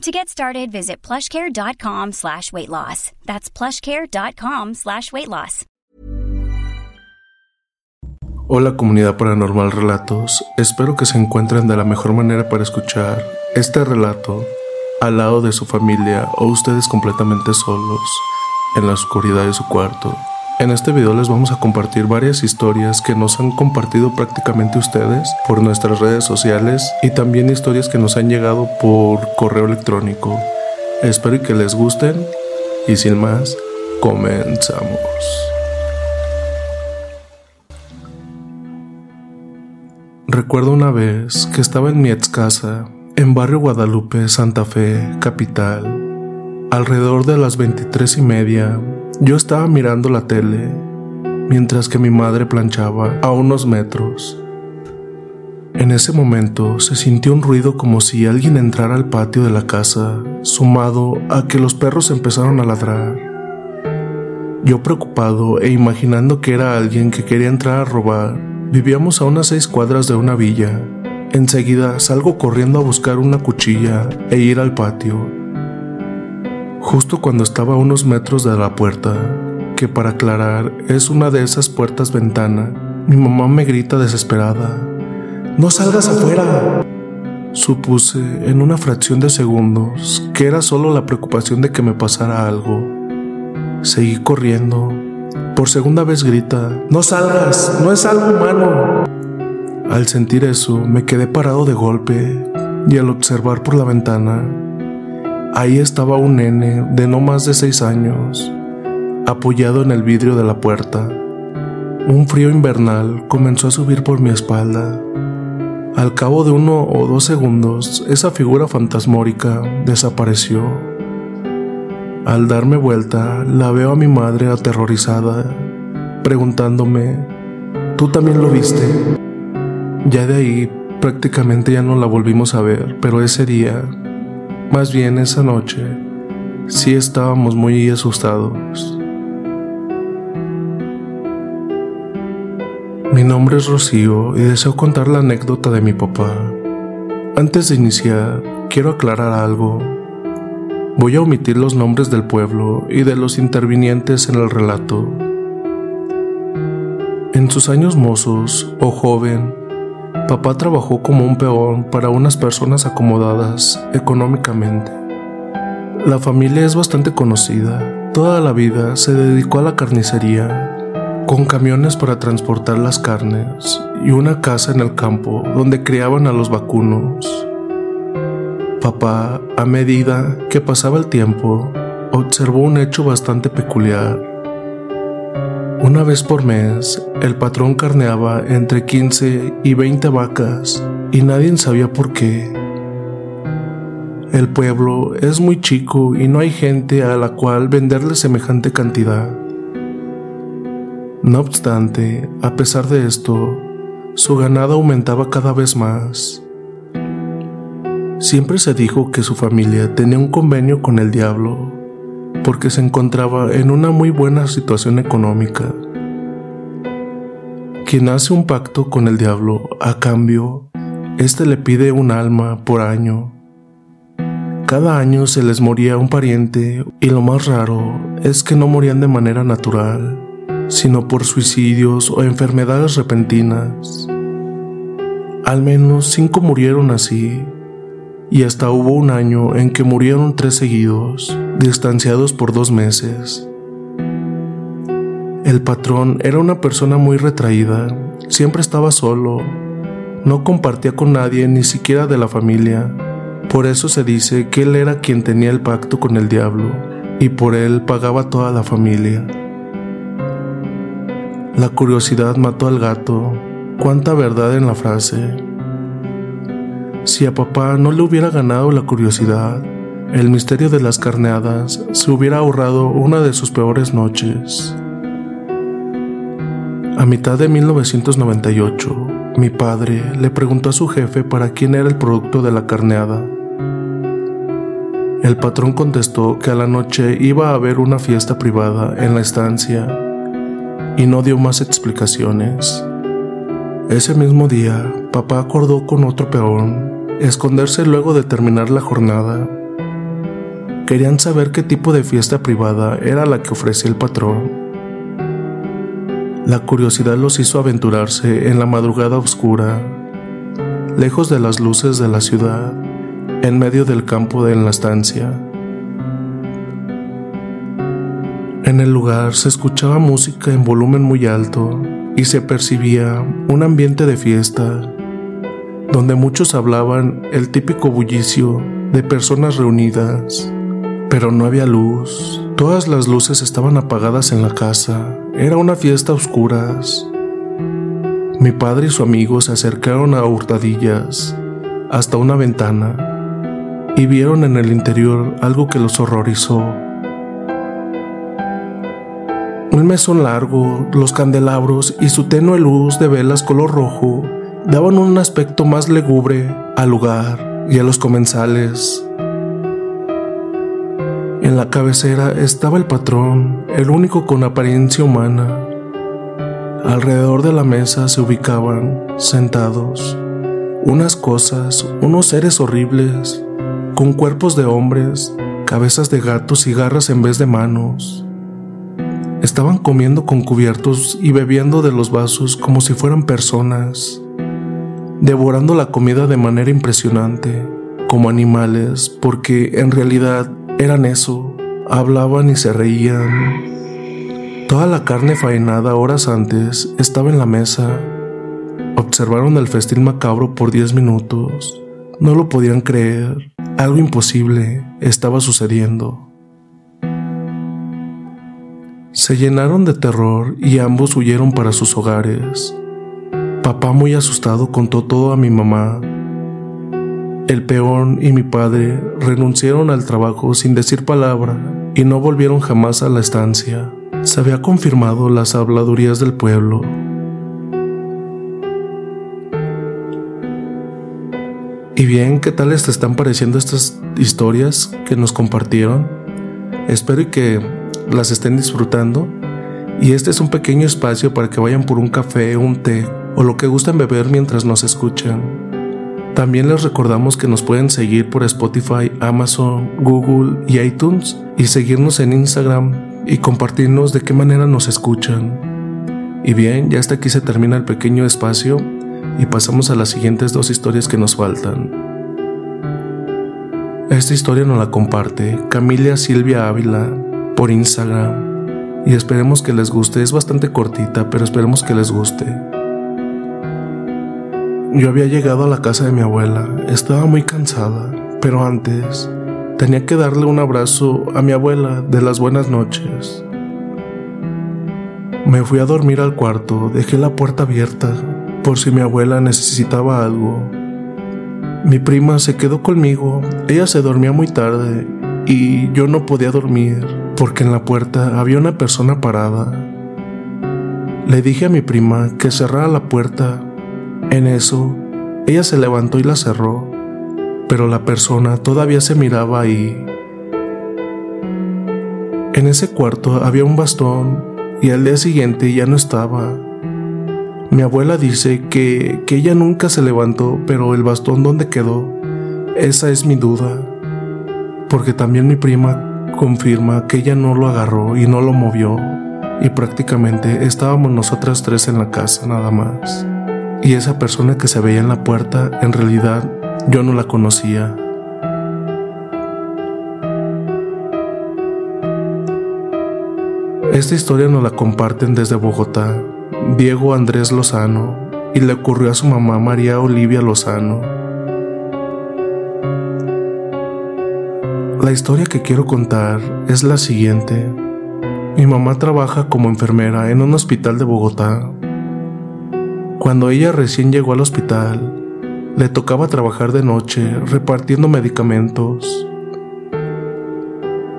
To get started, visit plushcare.com slash weight loss. That's plushcare.com slash weight loss. Hola comunidad paranormal relatos, espero que se encuentren de la mejor manera para escuchar este relato al lado de su familia o ustedes completamente solos en la oscuridad de su cuarto. En este video les vamos a compartir varias historias que nos han compartido prácticamente ustedes por nuestras redes sociales y también historias que nos han llegado por correo electrónico. Espero que les gusten y sin más, comenzamos. Recuerdo una vez que estaba en mi ex casa, en barrio Guadalupe, Santa Fe, capital, alrededor de las 23 y media yo estaba mirando la tele mientras que mi madre planchaba a unos metros. En ese momento se sintió un ruido como si alguien entrara al patio de la casa, sumado a que los perros empezaron a ladrar. Yo preocupado e imaginando que era alguien que quería entrar a robar, vivíamos a unas seis cuadras de una villa. Enseguida salgo corriendo a buscar una cuchilla e ir al patio. Justo cuando estaba a unos metros de la puerta, que para aclarar es una de esas puertas ventana, mi mamá me grita desesperada. ¡No salgas afuera! Supuse en una fracción de segundos que era solo la preocupación de que me pasara algo. Seguí corriendo. Por segunda vez grita, ¡No salgas! ¡No es algo humano! Al sentir eso, me quedé parado de golpe y al observar por la ventana, Ahí estaba un nene de no más de seis años, apoyado en el vidrio de la puerta. Un frío invernal comenzó a subir por mi espalda. Al cabo de uno o dos segundos, esa figura fantasmórica desapareció. Al darme vuelta, la veo a mi madre aterrorizada, preguntándome, ¿tú también lo viste? Ya de ahí prácticamente ya no la volvimos a ver, pero ese día más bien esa noche sí estábamos muy asustados. Mi nombre es Rocío y deseo contar la anécdota de mi papá. Antes de iniciar, quiero aclarar algo. Voy a omitir los nombres del pueblo y de los intervinientes en el relato. En sus años mozos o joven, Papá trabajó como un peón para unas personas acomodadas económicamente. La familia es bastante conocida. Toda la vida se dedicó a la carnicería, con camiones para transportar las carnes y una casa en el campo donde criaban a los vacunos. Papá, a medida que pasaba el tiempo, observó un hecho bastante peculiar. Una vez por mes, el patrón carneaba entre 15 y 20 vacas y nadie sabía por qué. El pueblo es muy chico y no hay gente a la cual venderle semejante cantidad. No obstante, a pesar de esto, su ganado aumentaba cada vez más. Siempre se dijo que su familia tenía un convenio con el diablo porque se encontraba en una muy buena situación económica. Quien hace un pacto con el diablo, a cambio, éste le pide un alma por año. Cada año se les moría un pariente y lo más raro es que no morían de manera natural, sino por suicidios o enfermedades repentinas. Al menos cinco murieron así, y hasta hubo un año en que murieron tres seguidos distanciados por dos meses. El patrón era una persona muy retraída, siempre estaba solo, no compartía con nadie, ni siquiera de la familia. Por eso se dice que él era quien tenía el pacto con el diablo, y por él pagaba toda la familia. La curiosidad mató al gato. Cuánta verdad en la frase. Si a papá no le hubiera ganado la curiosidad, el misterio de las carneadas se hubiera ahorrado una de sus peores noches. A mitad de 1998, mi padre le preguntó a su jefe para quién era el producto de la carneada. El patrón contestó que a la noche iba a haber una fiesta privada en la estancia y no dio más explicaciones. Ese mismo día, papá acordó con otro peón esconderse luego de terminar la jornada. Querían saber qué tipo de fiesta privada era la que ofrecía el patrón. La curiosidad los hizo aventurarse en la madrugada oscura, lejos de las luces de la ciudad, en medio del campo de la estancia. En el lugar se escuchaba música en volumen muy alto y se percibía un ambiente de fiesta, donde muchos hablaban el típico bullicio de personas reunidas, pero no había luz. Todas las luces estaban apagadas en la casa. Era una fiesta a oscuras. Mi padre y su amigo se acercaron a hurtadillas hasta una ventana y vieron en el interior algo que los horrorizó. Un mesón largo, los candelabros y su tenue luz de velas color rojo daban un aspecto más lúgubre al lugar y a los comensales. En la cabecera estaba el patrón, el único con apariencia humana. Alrededor de la mesa se ubicaban, sentados, unas cosas, unos seres horribles, con cuerpos de hombres, cabezas de gatos y garras en vez de manos. Estaban comiendo con cubiertos y bebiendo de los vasos como si fueran personas, devorando la comida de manera impresionante, como animales, porque en realidad eran eso, hablaban y se reían. Toda la carne faenada horas antes estaba en la mesa. Observaron el festín macabro por diez minutos. No lo podían creer. Algo imposible estaba sucediendo. Se llenaron de terror y ambos huyeron para sus hogares. Papá muy asustado contó todo a mi mamá. El peón y mi padre renunciaron al trabajo sin decir palabra y no volvieron jamás a la estancia. Se había confirmado las habladurías del pueblo. Y bien, ¿qué tal les están pareciendo estas historias que nos compartieron? Espero que las estén disfrutando. Y este es un pequeño espacio para que vayan por un café, un té o lo que gusten beber mientras nos escuchan. También les recordamos que nos pueden seguir por Spotify, Amazon, Google y iTunes y seguirnos en Instagram y compartirnos de qué manera nos escuchan. Y bien, ya hasta aquí se termina el pequeño espacio y pasamos a las siguientes dos historias que nos faltan. Esta historia nos la comparte Camilia Silvia Ávila por Instagram y esperemos que les guste. Es bastante cortita, pero esperemos que les guste. Yo había llegado a la casa de mi abuela, estaba muy cansada, pero antes tenía que darle un abrazo a mi abuela de las buenas noches. Me fui a dormir al cuarto, dejé la puerta abierta por si mi abuela necesitaba algo. Mi prima se quedó conmigo, ella se dormía muy tarde y yo no podía dormir porque en la puerta había una persona parada. Le dije a mi prima que cerrara la puerta. En eso, ella se levantó y la cerró, pero la persona todavía se miraba ahí. En ese cuarto había un bastón y al día siguiente ya no estaba. Mi abuela dice que, que ella nunca se levantó, pero el bastón donde quedó, esa es mi duda, porque también mi prima confirma que ella no lo agarró y no lo movió y prácticamente estábamos nosotras tres en la casa nada más. Y esa persona que se veía en la puerta en realidad yo no la conocía. Esta historia nos la comparten desde Bogotá, Diego Andrés Lozano, y le ocurrió a su mamá María Olivia Lozano. La historia que quiero contar es la siguiente. Mi mamá trabaja como enfermera en un hospital de Bogotá. Cuando ella recién llegó al hospital, le tocaba trabajar de noche repartiendo medicamentos.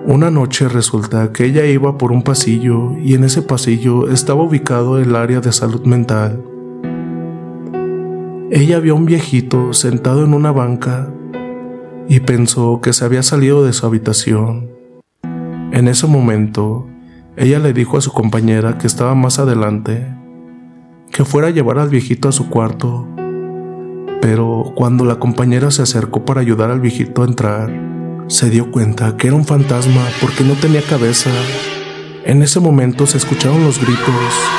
Una noche resulta que ella iba por un pasillo y en ese pasillo estaba ubicado el área de salud mental. Ella vio a un viejito sentado en una banca y pensó que se había salido de su habitación. En ese momento, ella le dijo a su compañera que estaba más adelante que fuera a llevar al viejito a su cuarto, pero cuando la compañera se acercó para ayudar al viejito a entrar, se dio cuenta que era un fantasma porque no tenía cabeza. En ese momento se escucharon los gritos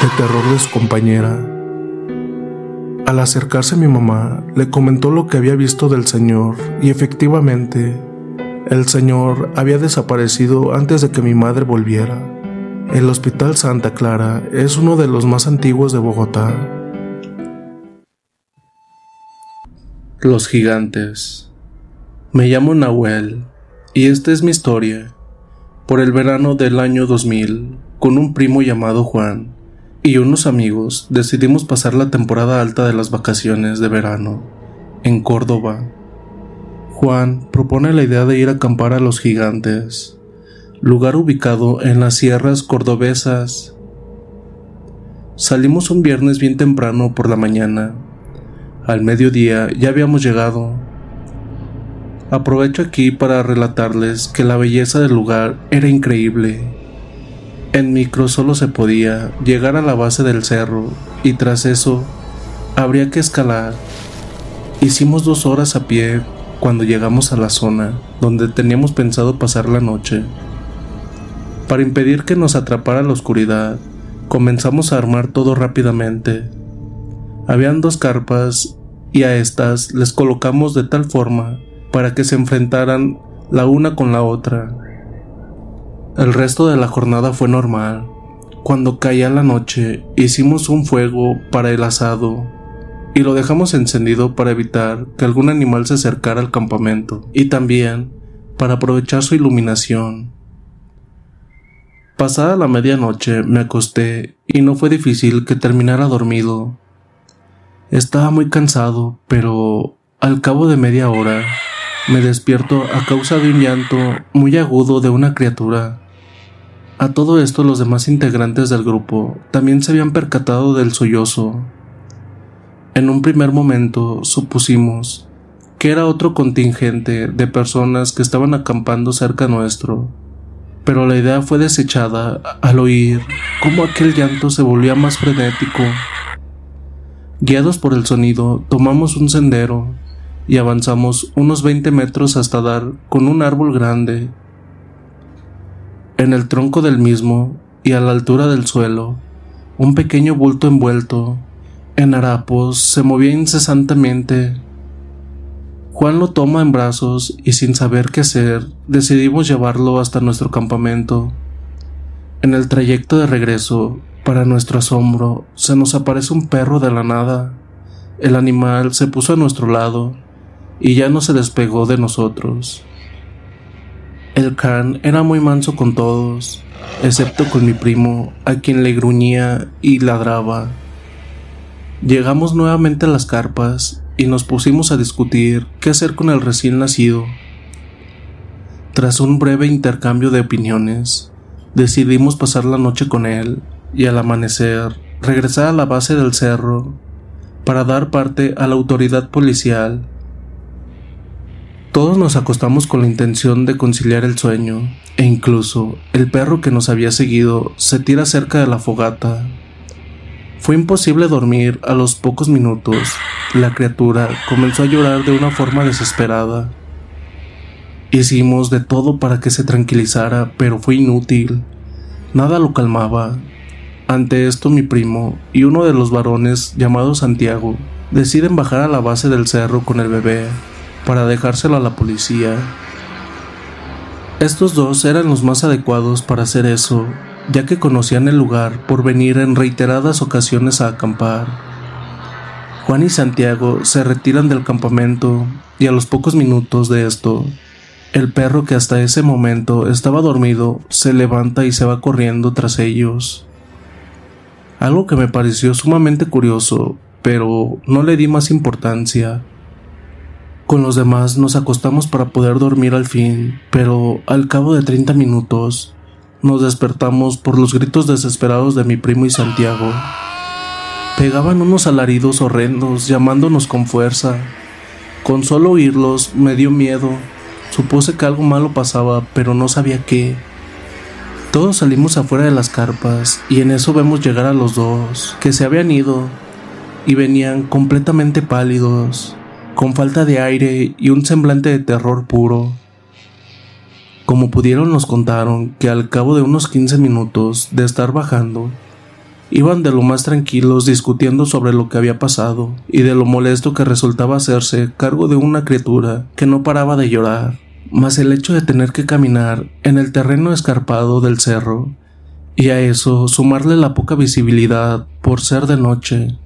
de terror de su compañera. Al acercarse mi mamá, le comentó lo que había visto del señor y efectivamente, el señor había desaparecido antes de que mi madre volviera. El Hospital Santa Clara es uno de los más antiguos de Bogotá. Los gigantes. Me llamo Nahuel y esta es mi historia. Por el verano del año 2000, con un primo llamado Juan y unos amigos, decidimos pasar la temporada alta de las vacaciones de verano en Córdoba. Juan propone la idea de ir a acampar a los gigantes, lugar ubicado en las sierras cordobesas. Salimos un viernes bien temprano por la mañana. Al mediodía ya habíamos llegado Aprovecho aquí para relatarles que la belleza del lugar era increíble. En micro solo se podía llegar a la base del cerro y tras eso habría que escalar. Hicimos dos horas a pie cuando llegamos a la zona donde teníamos pensado pasar la noche. Para impedir que nos atrapara la oscuridad, comenzamos a armar todo rápidamente. Habían dos carpas y a estas les colocamos de tal forma para que se enfrentaran la una con la otra. El resto de la jornada fue normal. Cuando caía la noche, hicimos un fuego para el asado y lo dejamos encendido para evitar que algún animal se acercara al campamento y también para aprovechar su iluminación. Pasada la medianoche me acosté y no fue difícil que terminara dormido. Estaba muy cansado, pero al cabo de media hora me despierto a causa de un llanto muy agudo de una criatura. A todo esto los demás integrantes del grupo también se habían percatado del sollozo. En un primer momento supusimos que era otro contingente de personas que estaban acampando cerca nuestro, pero la idea fue desechada al oír cómo aquel llanto se volvía más frenético. Guiados por el sonido, tomamos un sendero y avanzamos unos 20 metros hasta dar con un árbol grande. En el tronco del mismo y a la altura del suelo, un pequeño bulto envuelto en harapos se movía incesantemente. Juan lo toma en brazos y sin saber qué hacer, decidimos llevarlo hasta nuestro campamento. En el trayecto de regreso, para nuestro asombro, se nos aparece un perro de la nada. El animal se puso a nuestro lado y ya no se despegó de nosotros. El can era muy manso con todos, excepto con mi primo, a quien le gruñía y ladraba. Llegamos nuevamente a las carpas y nos pusimos a discutir qué hacer con el recién nacido. Tras un breve intercambio de opiniones, decidimos pasar la noche con él y al amanecer regresar a la base del cerro para dar parte a la autoridad policial todos nos acostamos con la intención de conciliar el sueño, e incluso el perro que nos había seguido se tira cerca de la fogata. Fue imposible dormir a los pocos minutos. La criatura comenzó a llorar de una forma desesperada. Hicimos de todo para que se tranquilizara, pero fue inútil. Nada lo calmaba. Ante esto mi primo y uno de los varones llamado Santiago deciden bajar a la base del cerro con el bebé para dejárselo a la policía. Estos dos eran los más adecuados para hacer eso, ya que conocían el lugar por venir en reiteradas ocasiones a acampar. Juan y Santiago se retiran del campamento y a los pocos minutos de esto, el perro que hasta ese momento estaba dormido se levanta y se va corriendo tras ellos. Algo que me pareció sumamente curioso, pero no le di más importancia. Con los demás nos acostamos para poder dormir al fin, pero al cabo de 30 minutos nos despertamos por los gritos desesperados de mi primo y Santiago. Pegaban unos alaridos horrendos llamándonos con fuerza. Con solo oírlos me dio miedo. Supuse que algo malo pasaba, pero no sabía qué. Todos salimos afuera de las carpas y en eso vemos llegar a los dos, que se habían ido y venían completamente pálidos, con falta de aire y un semblante de terror puro. Como pudieron nos contaron que al cabo de unos 15 minutos de estar bajando, iban de lo más tranquilos discutiendo sobre lo que había pasado y de lo molesto que resultaba hacerse cargo de una criatura que no paraba de llorar, más el hecho de tener que caminar en el terreno escarpado del cerro, y a eso sumarle la poca visibilidad por ser de noche.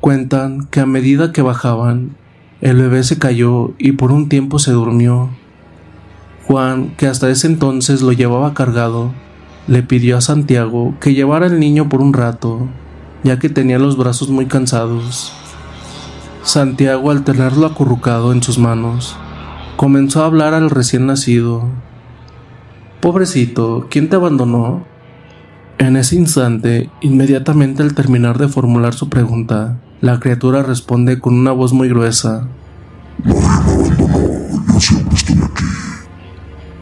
Cuentan que a medida que bajaban, el bebé se cayó y por un tiempo se durmió Juan, que hasta ese entonces lo llevaba cargado, le pidió a Santiago que llevara al niño por un rato, ya que tenía los brazos muy cansados. Santiago, al tenerlo acurrucado en sus manos, comenzó a hablar al recién nacido. Pobrecito, ¿quién te abandonó? En ese instante, inmediatamente al terminar de formular su pregunta, la criatura responde con una voz muy gruesa. Abandonó, yo siempre estoy aquí.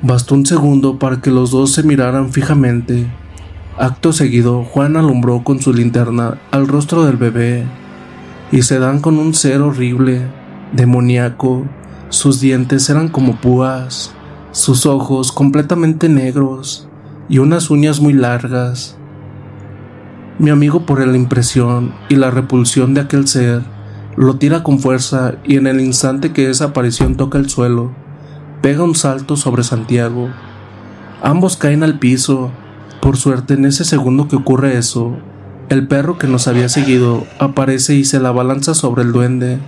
Bastó un segundo para que los dos se miraran fijamente. Acto seguido, Juan alumbró con su linterna al rostro del bebé y se dan con un ser horrible, demoníaco. Sus dientes eran como púas, sus ojos completamente negros y unas uñas muy largas. Mi amigo por la impresión y la repulsión de aquel ser, lo tira con fuerza y en el instante que esa aparición toca el suelo, pega un salto sobre Santiago. Ambos caen al piso. Por suerte, en ese segundo que ocurre eso, el perro que nos había seguido aparece y se la balanza sobre el duende.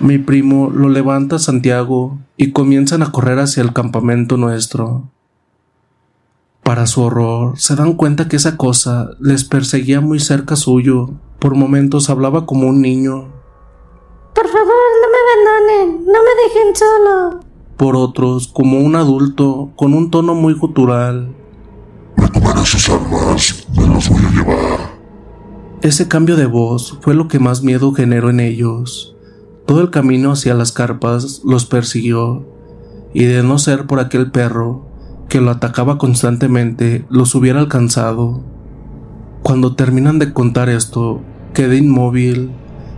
Mi primo lo levanta a Santiago y comienzan a correr hacia el campamento nuestro. Para su horror, se dan cuenta que esa cosa les perseguía muy cerca suyo. Por momentos hablaba como un niño. Por favor, no me abandonen, no me dejen solo por otros como un adulto con un tono muy gutural. Recogeré sus armas, me los voy a llevar. Ese cambio de voz fue lo que más miedo generó en ellos. Todo el camino hacia las carpas los persiguió, y de no ser por aquel perro, que lo atacaba constantemente, los hubiera alcanzado. Cuando terminan de contar esto, quedé inmóvil.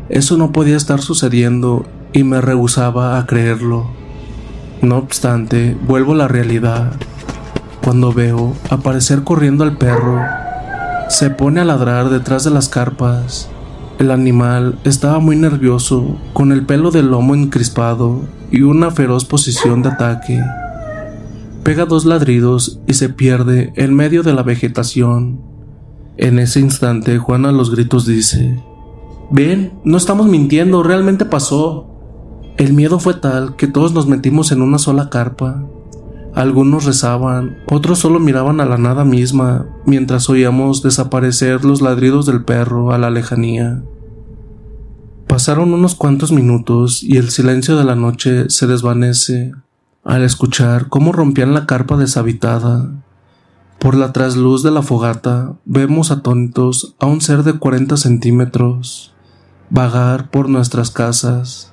Eso no podía estar sucediendo y me rehusaba a creerlo. No obstante, vuelvo a la realidad. Cuando veo aparecer corriendo al perro, se pone a ladrar detrás de las carpas. El animal estaba muy nervioso, con el pelo del lomo encrispado y una feroz posición de ataque. Pega dos ladridos y se pierde en medio de la vegetación. En ese instante, Juan a los gritos dice, Ven, no estamos mintiendo, realmente pasó. El miedo fue tal que todos nos metimos en una sola carpa. Algunos rezaban, otros solo miraban a la nada misma mientras oíamos desaparecer los ladridos del perro a la lejanía. Pasaron unos cuantos minutos y el silencio de la noche se desvanece al escuchar cómo rompían la carpa deshabitada. Por la trasluz de la fogata vemos atónitos a un ser de 40 centímetros vagar por nuestras casas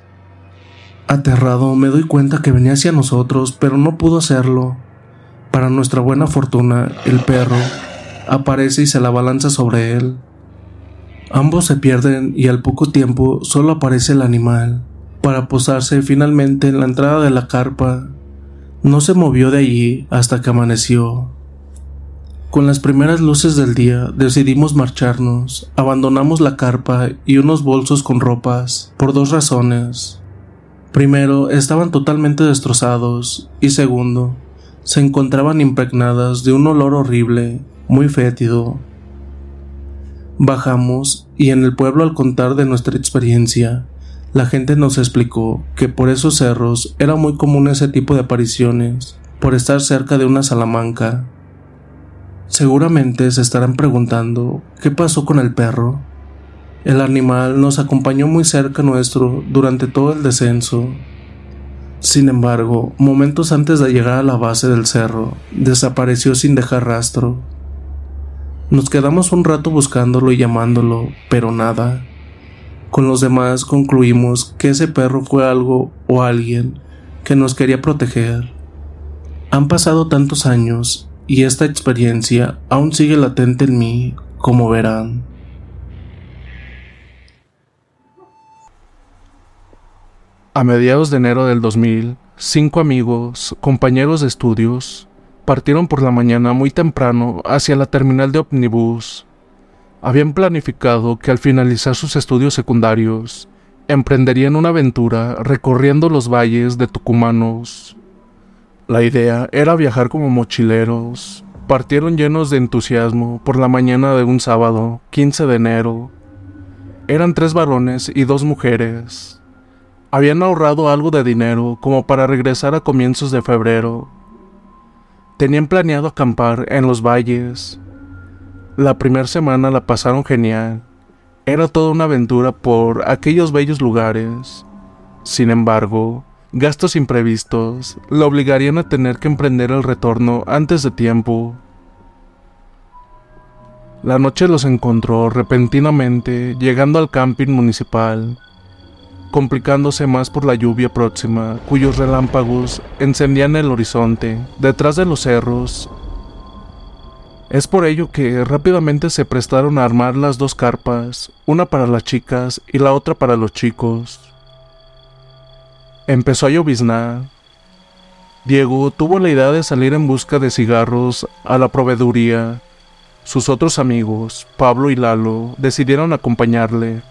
Aterrado me doy cuenta que venía hacia nosotros, pero no pudo hacerlo. Para nuestra buena fortuna, el perro aparece y se la balanza sobre él. Ambos se pierden y al poco tiempo solo aparece el animal, para posarse finalmente en la entrada de la carpa. No se movió de allí hasta que amaneció. Con las primeras luces del día decidimos marcharnos, abandonamos la carpa y unos bolsos con ropas, por dos razones. Primero, estaban totalmente destrozados y segundo, se encontraban impregnadas de un olor horrible, muy fétido. Bajamos y en el pueblo al contar de nuestra experiencia, la gente nos explicó que por esos cerros era muy común ese tipo de apariciones, por estar cerca de una salamanca. Seguramente se estarán preguntando qué pasó con el perro. El animal nos acompañó muy cerca nuestro durante todo el descenso. Sin embargo, momentos antes de llegar a la base del cerro, desapareció sin dejar rastro. Nos quedamos un rato buscándolo y llamándolo, pero nada. Con los demás concluimos que ese perro fue algo o alguien que nos quería proteger. Han pasado tantos años y esta experiencia aún sigue latente en mí, como verán. A mediados de enero del 2000, cinco amigos, compañeros de estudios, partieron por la mañana muy temprano hacia la terminal de ómnibus. Habían planificado que al finalizar sus estudios secundarios, emprenderían una aventura recorriendo los valles de Tucumanos. La idea era viajar como mochileros. Partieron llenos de entusiasmo por la mañana de un sábado, 15 de enero. Eran tres varones y dos mujeres. Habían ahorrado algo de dinero como para regresar a comienzos de febrero. Tenían planeado acampar en los valles. La primera semana la pasaron genial. Era toda una aventura por aquellos bellos lugares. Sin embargo, gastos imprevistos la obligarían a tener que emprender el retorno antes de tiempo. La noche los encontró repentinamente llegando al camping municipal complicándose más por la lluvia próxima, cuyos relámpagos encendían el horizonte, detrás de los cerros. Es por ello que rápidamente se prestaron a armar las dos carpas, una para las chicas y la otra para los chicos. Empezó a lloviznar. Diego tuvo la idea de salir en busca de cigarros a la proveeduría. Sus otros amigos, Pablo y Lalo, decidieron acompañarle.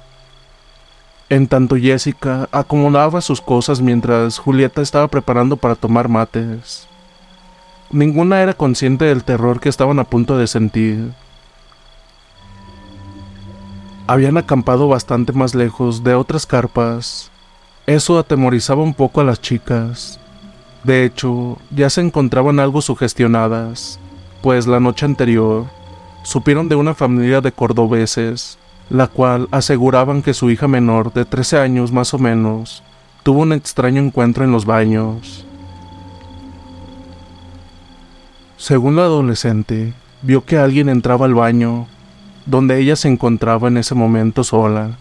En tanto Jessica acomodaba sus cosas mientras Julieta estaba preparando para tomar mates. Ninguna era consciente del terror que estaban a punto de sentir. Habían acampado bastante más lejos de otras carpas. Eso atemorizaba un poco a las chicas. De hecho, ya se encontraban algo sugestionadas, pues la noche anterior supieron de una familia de cordobeses la cual aseguraban que su hija menor, de 13 años más o menos, tuvo un extraño encuentro en los baños. Según la adolescente, vio que alguien entraba al baño, donde ella se encontraba en ese momento sola.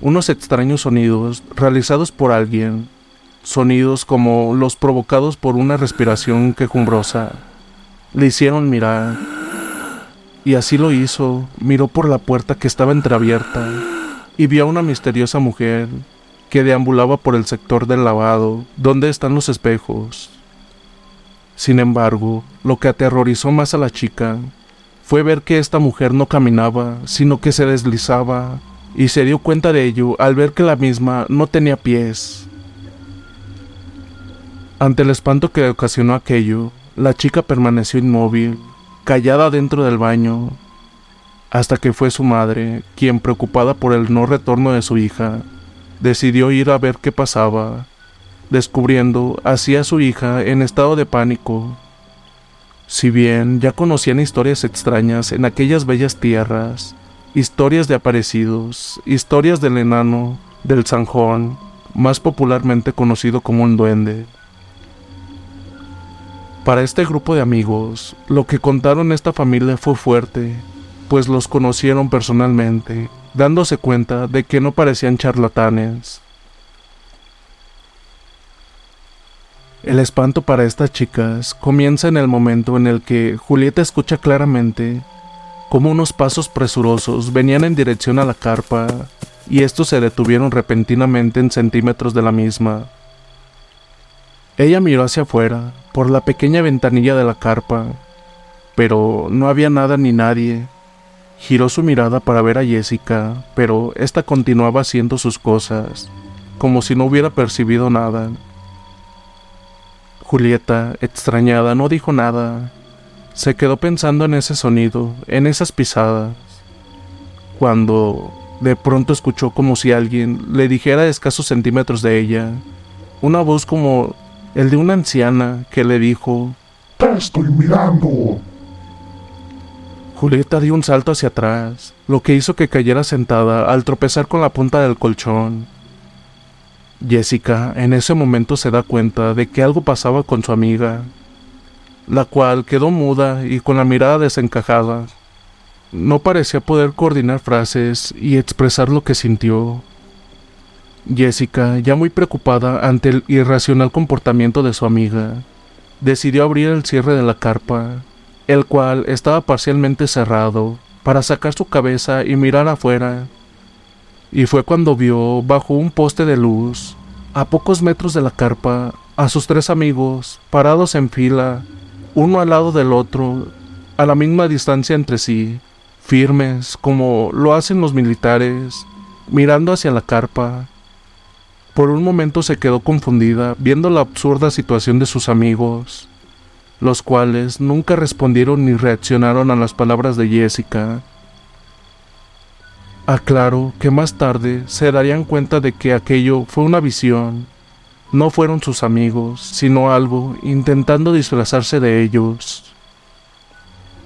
Unos extraños sonidos realizados por alguien, sonidos como los provocados por una respiración quejumbrosa, le hicieron mirar y así lo hizo, miró por la puerta que estaba entreabierta y vio a una misteriosa mujer que deambulaba por el sector del lavado, donde están los espejos. Sin embargo, lo que aterrorizó más a la chica fue ver que esta mujer no caminaba, sino que se deslizaba, y se dio cuenta de ello al ver que la misma no tenía pies. Ante el espanto que ocasionó aquello, la chica permaneció inmóvil, callada dentro del baño, hasta que fue su madre, quien preocupada por el no retorno de su hija, decidió ir a ver qué pasaba, descubriendo así a su hija en estado de pánico. Si bien ya conocían historias extrañas en aquellas bellas tierras, historias de aparecidos, historias del enano, del zanjón, más popularmente conocido como un duende, para este grupo de amigos, lo que contaron esta familia fue fuerte, pues los conocieron personalmente, dándose cuenta de que no parecían charlatanes. El espanto para estas chicas comienza en el momento en el que Julieta escucha claramente cómo unos pasos presurosos venían en dirección a la carpa y estos se detuvieron repentinamente en centímetros de la misma. Ella miró hacia afuera, por la pequeña ventanilla de la carpa, pero no había nada ni nadie. Giró su mirada para ver a Jessica, pero ésta continuaba haciendo sus cosas, como si no hubiera percibido nada. Julieta, extrañada, no dijo nada. Se quedó pensando en ese sonido, en esas pisadas, cuando de pronto escuchó como si alguien le dijera a escasos centímetros de ella, una voz como el de una anciana que le dijo, ¡Te estoy mirando! Julieta dio un salto hacia atrás, lo que hizo que cayera sentada al tropezar con la punta del colchón. Jessica en ese momento se da cuenta de que algo pasaba con su amiga, la cual quedó muda y con la mirada desencajada. No parecía poder coordinar frases y expresar lo que sintió. Jessica, ya muy preocupada ante el irracional comportamiento de su amiga, decidió abrir el cierre de la carpa, el cual estaba parcialmente cerrado, para sacar su cabeza y mirar afuera. Y fue cuando vio, bajo un poste de luz, a pocos metros de la carpa, a sus tres amigos, parados en fila, uno al lado del otro, a la misma distancia entre sí, firmes como lo hacen los militares, mirando hacia la carpa. Por un momento se quedó confundida viendo la absurda situación de sus amigos, los cuales nunca respondieron ni reaccionaron a las palabras de Jessica. Aclaro que más tarde se darían cuenta de que aquello fue una visión. No fueron sus amigos, sino algo intentando disfrazarse de ellos.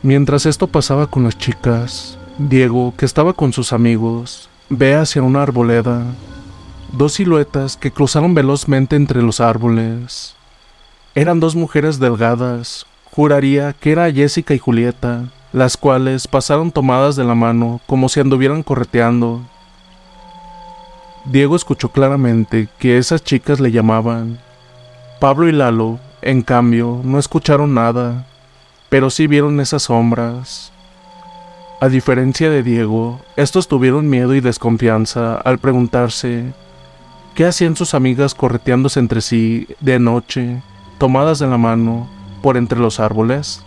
Mientras esto pasaba con las chicas, Diego, que estaba con sus amigos, ve hacia una arboleda, dos siluetas que cruzaron velozmente entre los árboles. Eran dos mujeres delgadas, juraría que era Jessica y Julieta, las cuales pasaron tomadas de la mano como si anduvieran correteando. Diego escuchó claramente que esas chicas le llamaban. Pablo y Lalo, en cambio, no escucharon nada, pero sí vieron esas sombras. A diferencia de Diego, estos tuvieron miedo y desconfianza al preguntarse qué hacían sus amigas correteándose entre sí de noche, tomadas de la mano, por entre los árboles.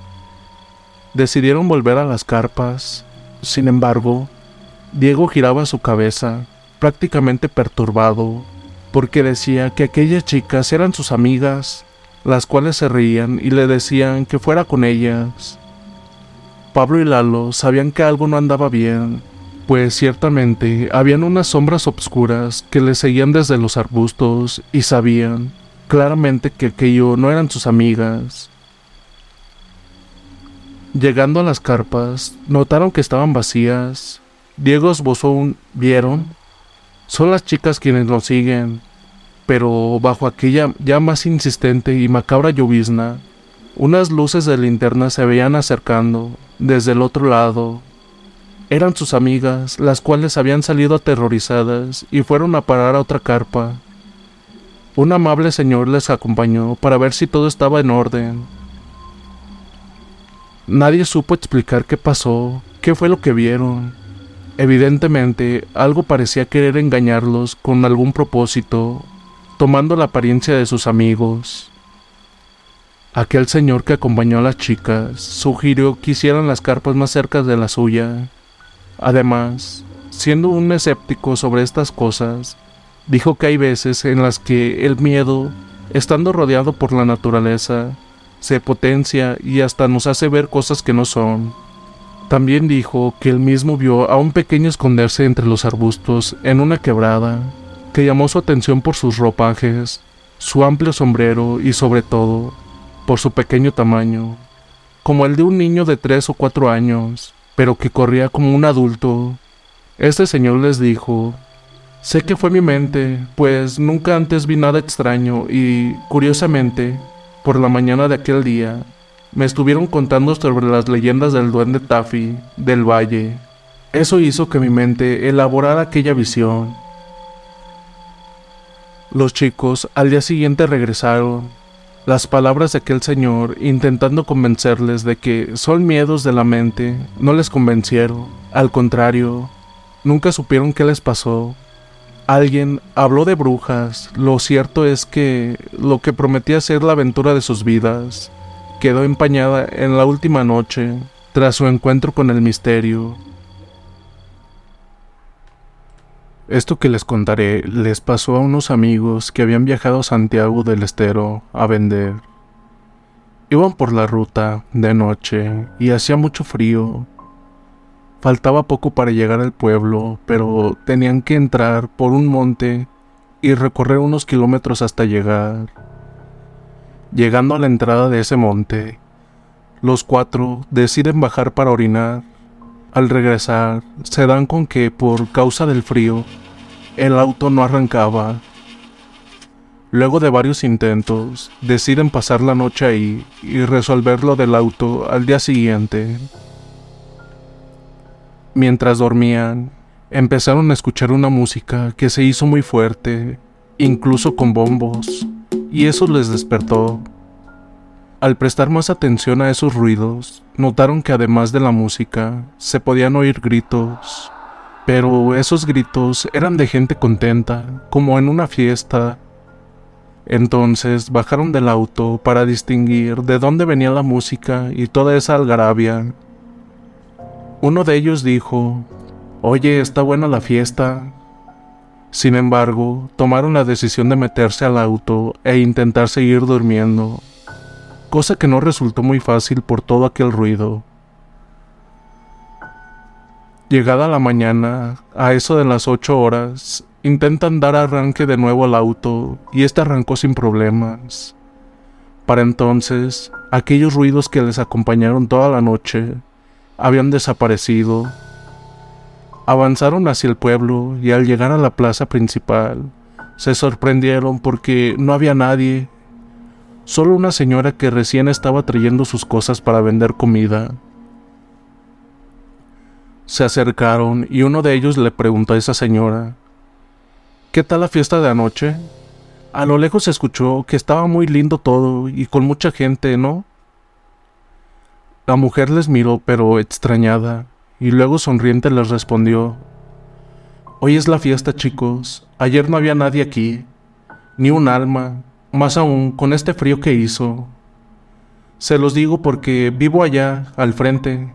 Decidieron volver a las carpas. Sin embargo, Diego giraba su cabeza, prácticamente perturbado, porque decía que aquellas chicas eran sus amigas, las cuales se reían y le decían que fuera con ellas. Pablo y Lalo sabían que algo no andaba bien, pues ciertamente habían unas sombras obscuras que le seguían desde los arbustos y sabían claramente que aquello no eran sus amigas. Llegando a las carpas, notaron que estaban vacías. Diego esbozó un ¿vieron? Son las chicas quienes nos siguen. Pero bajo aquella ya más insistente y macabra llovizna, unas luces de linterna se veían acercando desde el otro lado. Eran sus amigas, las cuales habían salido aterrorizadas y fueron a parar a otra carpa. Un amable señor les acompañó para ver si todo estaba en orden. Nadie supo explicar qué pasó, qué fue lo que vieron. Evidentemente, algo parecía querer engañarlos con algún propósito, tomando la apariencia de sus amigos. Aquel señor que acompañó a las chicas sugirió que hicieran las carpas más cerca de la suya. Además, siendo un escéptico sobre estas cosas, dijo que hay veces en las que el miedo, estando rodeado por la naturaleza, se potencia y hasta nos hace ver cosas que no son. También dijo que él mismo vio a un pequeño esconderse entre los arbustos en una quebrada, que llamó su atención por sus ropajes, su amplio sombrero y sobre todo por su pequeño tamaño, como el de un niño de tres o cuatro años, pero que corría como un adulto. Este señor les dijo, sé que fue mi mente, pues nunca antes vi nada extraño y, curiosamente, por la mañana de aquel día, me estuvieron contando sobre las leyendas del duende Taffy, del valle. Eso hizo que mi mente elaborara aquella visión. Los chicos al día siguiente regresaron. Las palabras de aquel señor intentando convencerles de que son miedos de la mente no les convencieron. Al contrario, nunca supieron qué les pasó. Alguien habló de brujas. Lo cierto es que lo que prometía ser la aventura de sus vidas quedó empañada en la última noche tras su encuentro con el misterio. Esto que les contaré les pasó a unos amigos que habían viajado a Santiago del Estero a vender. Iban por la ruta de noche y hacía mucho frío. Faltaba poco para llegar al pueblo, pero tenían que entrar por un monte y recorrer unos kilómetros hasta llegar. Llegando a la entrada de ese monte, los cuatro deciden bajar para orinar. Al regresar, se dan con que por causa del frío, el auto no arrancaba. Luego de varios intentos, deciden pasar la noche ahí y resolver lo del auto al día siguiente. Mientras dormían, empezaron a escuchar una música que se hizo muy fuerte, incluso con bombos, y eso les despertó. Al prestar más atención a esos ruidos, notaron que además de la música, se podían oír gritos, pero esos gritos eran de gente contenta, como en una fiesta. Entonces bajaron del auto para distinguir de dónde venía la música y toda esa algarabia. Uno de ellos dijo, Oye, está buena la fiesta. Sin embargo, tomaron la decisión de meterse al auto e intentar seguir durmiendo, cosa que no resultó muy fácil por todo aquel ruido. Llegada la mañana, a eso de las ocho horas, intentan dar arranque de nuevo al auto y este arrancó sin problemas. Para entonces, aquellos ruidos que les acompañaron toda la noche habían desaparecido. Avanzaron hacia el pueblo y al llegar a la plaza principal, se sorprendieron porque no había nadie, solo una señora que recién estaba trayendo sus cosas para vender comida. Se acercaron y uno de ellos le preguntó a esa señora, ¿Qué tal la fiesta de anoche? A lo lejos se escuchó que estaba muy lindo todo y con mucha gente, ¿no? La mujer les miró pero extrañada, y luego sonriente les respondió, Hoy es la fiesta chicos, ayer no había nadie aquí, ni un alma, más aún con este frío que hizo. Se los digo porque vivo allá, al frente.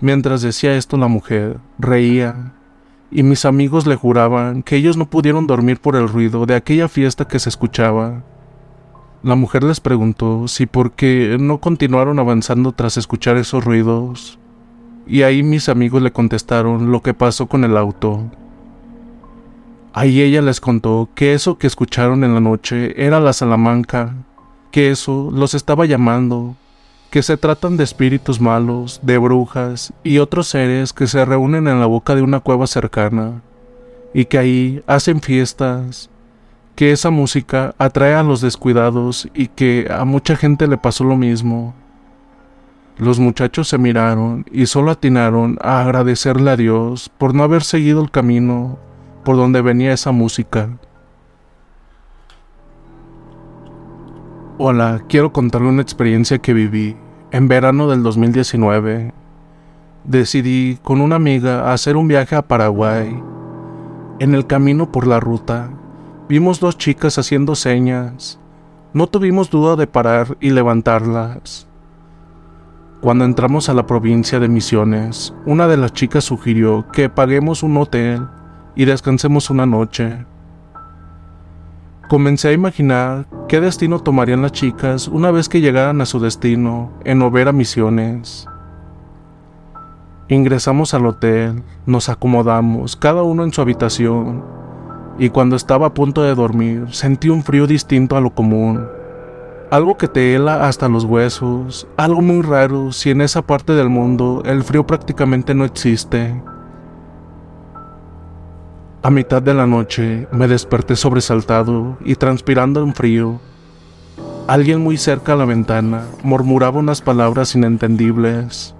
Mientras decía esto la mujer, reía, y mis amigos le juraban que ellos no pudieron dormir por el ruido de aquella fiesta que se escuchaba. La mujer les preguntó si por qué no continuaron avanzando tras escuchar esos ruidos. Y ahí mis amigos le contestaron lo que pasó con el auto. Ahí ella les contó que eso que escucharon en la noche era la Salamanca, que eso los estaba llamando, que se tratan de espíritus malos, de brujas y otros seres que se reúnen en la boca de una cueva cercana, y que ahí hacen fiestas, que esa música atrae a los descuidados y que a mucha gente le pasó lo mismo. Los muchachos se miraron y solo atinaron a agradecerle a Dios por no haber seguido el camino por donde venía esa música. Hola, quiero contarle una experiencia que viví en verano del 2019. Decidí con una amiga hacer un viaje a Paraguay. En el camino por la ruta, Vimos dos chicas haciendo señas. No tuvimos duda de parar y levantarlas. Cuando entramos a la provincia de Misiones, una de las chicas sugirió que paguemos un hotel y descansemos una noche. Comencé a imaginar qué destino tomarían las chicas una vez que llegaran a su destino en Overa Misiones. Ingresamos al hotel, nos acomodamos, cada uno en su habitación, y cuando estaba a punto de dormir sentí un frío distinto a lo común. Algo que te hela hasta los huesos, algo muy raro si en esa parte del mundo el frío prácticamente no existe. A mitad de la noche me desperté sobresaltado y transpirando en frío. Alguien muy cerca a la ventana murmuraba unas palabras inentendibles.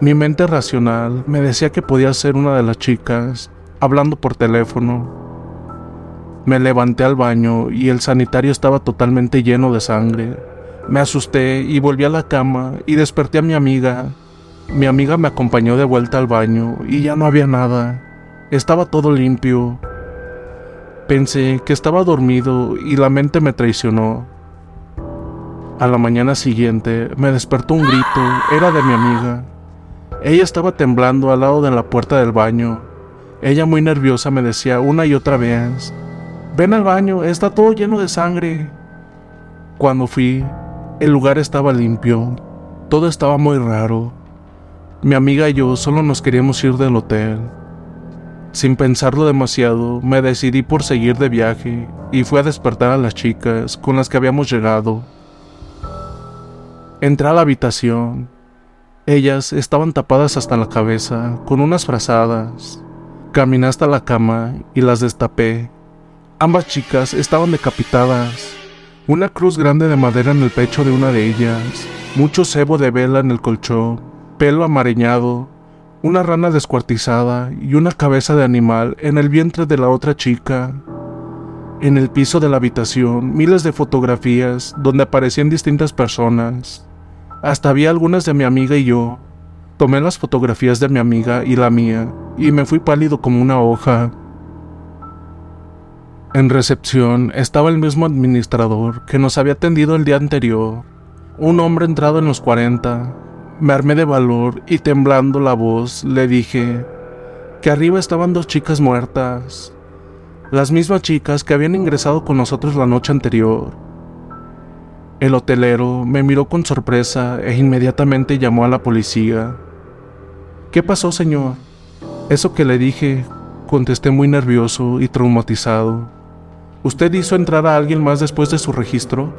Mi mente racional me decía que podía ser una de las chicas, hablando por teléfono. Me levanté al baño y el sanitario estaba totalmente lleno de sangre. Me asusté y volví a la cama y desperté a mi amiga. Mi amiga me acompañó de vuelta al baño y ya no había nada. Estaba todo limpio. Pensé que estaba dormido y la mente me traicionó. A la mañana siguiente me despertó un grito, era de mi amiga. Ella estaba temblando al lado de la puerta del baño ella muy nerviosa me decía una y otra vez, ven al baño, está todo lleno de sangre. Cuando fui, El lugar estaba limpio, todo estaba muy raro. Mi amiga y yo solo nos queríamos ir del hotel. Sin pensarlo demasiado, me decidí por seguir de viaje y fui a despertar a las chicas con las que habíamos llegado. Entré a la habitación. Ellas estaban tapadas hasta la cabeza, con unas frazadas. Caminé hasta la cama y las destapé. Ambas chicas estaban decapitadas. Una cruz grande de madera en el pecho de una de ellas, mucho cebo de vela en el colchón, pelo amareñado, una rana descuartizada y una cabeza de animal en el vientre de la otra chica. En el piso de la habitación, miles de fotografías donde aparecían distintas personas. Hasta había algunas de mi amiga y yo. Tomé las fotografías de mi amiga y la mía y me fui pálido como una hoja. En recepción estaba el mismo administrador que nos había atendido el día anterior, un hombre entrado en los 40. Me armé de valor y temblando la voz le dije que arriba estaban dos chicas muertas, las mismas chicas que habían ingresado con nosotros la noche anterior. El hotelero me miró con sorpresa e inmediatamente llamó a la policía. ¿Qué pasó, señor? Eso que le dije, contesté muy nervioso y traumatizado. ¿Usted hizo entrar a alguien más después de su registro?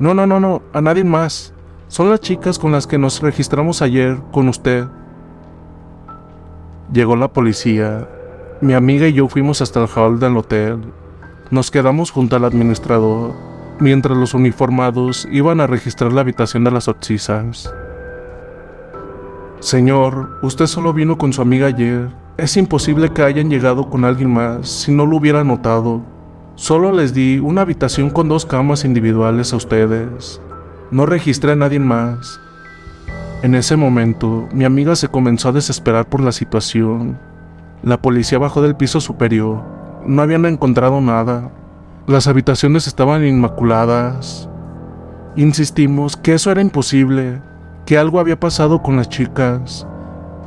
No, no, no, no, a nadie más. Son las chicas con las que nos registramos ayer con usted. Llegó la policía. Mi amiga y yo fuimos hasta el hall del hotel. Nos quedamos junto al administrador mientras los uniformados iban a registrar la habitación de las oxisas. Señor, usted solo vino con su amiga ayer. Es imposible que hayan llegado con alguien más si no lo hubiera notado. Solo les di una habitación con dos camas individuales a ustedes. No registré a nadie más. En ese momento, mi amiga se comenzó a desesperar por la situación. La policía bajó del piso superior. No habían encontrado nada, las habitaciones estaban inmaculadas. Insistimos que eso era imposible, que algo había pasado con las chicas.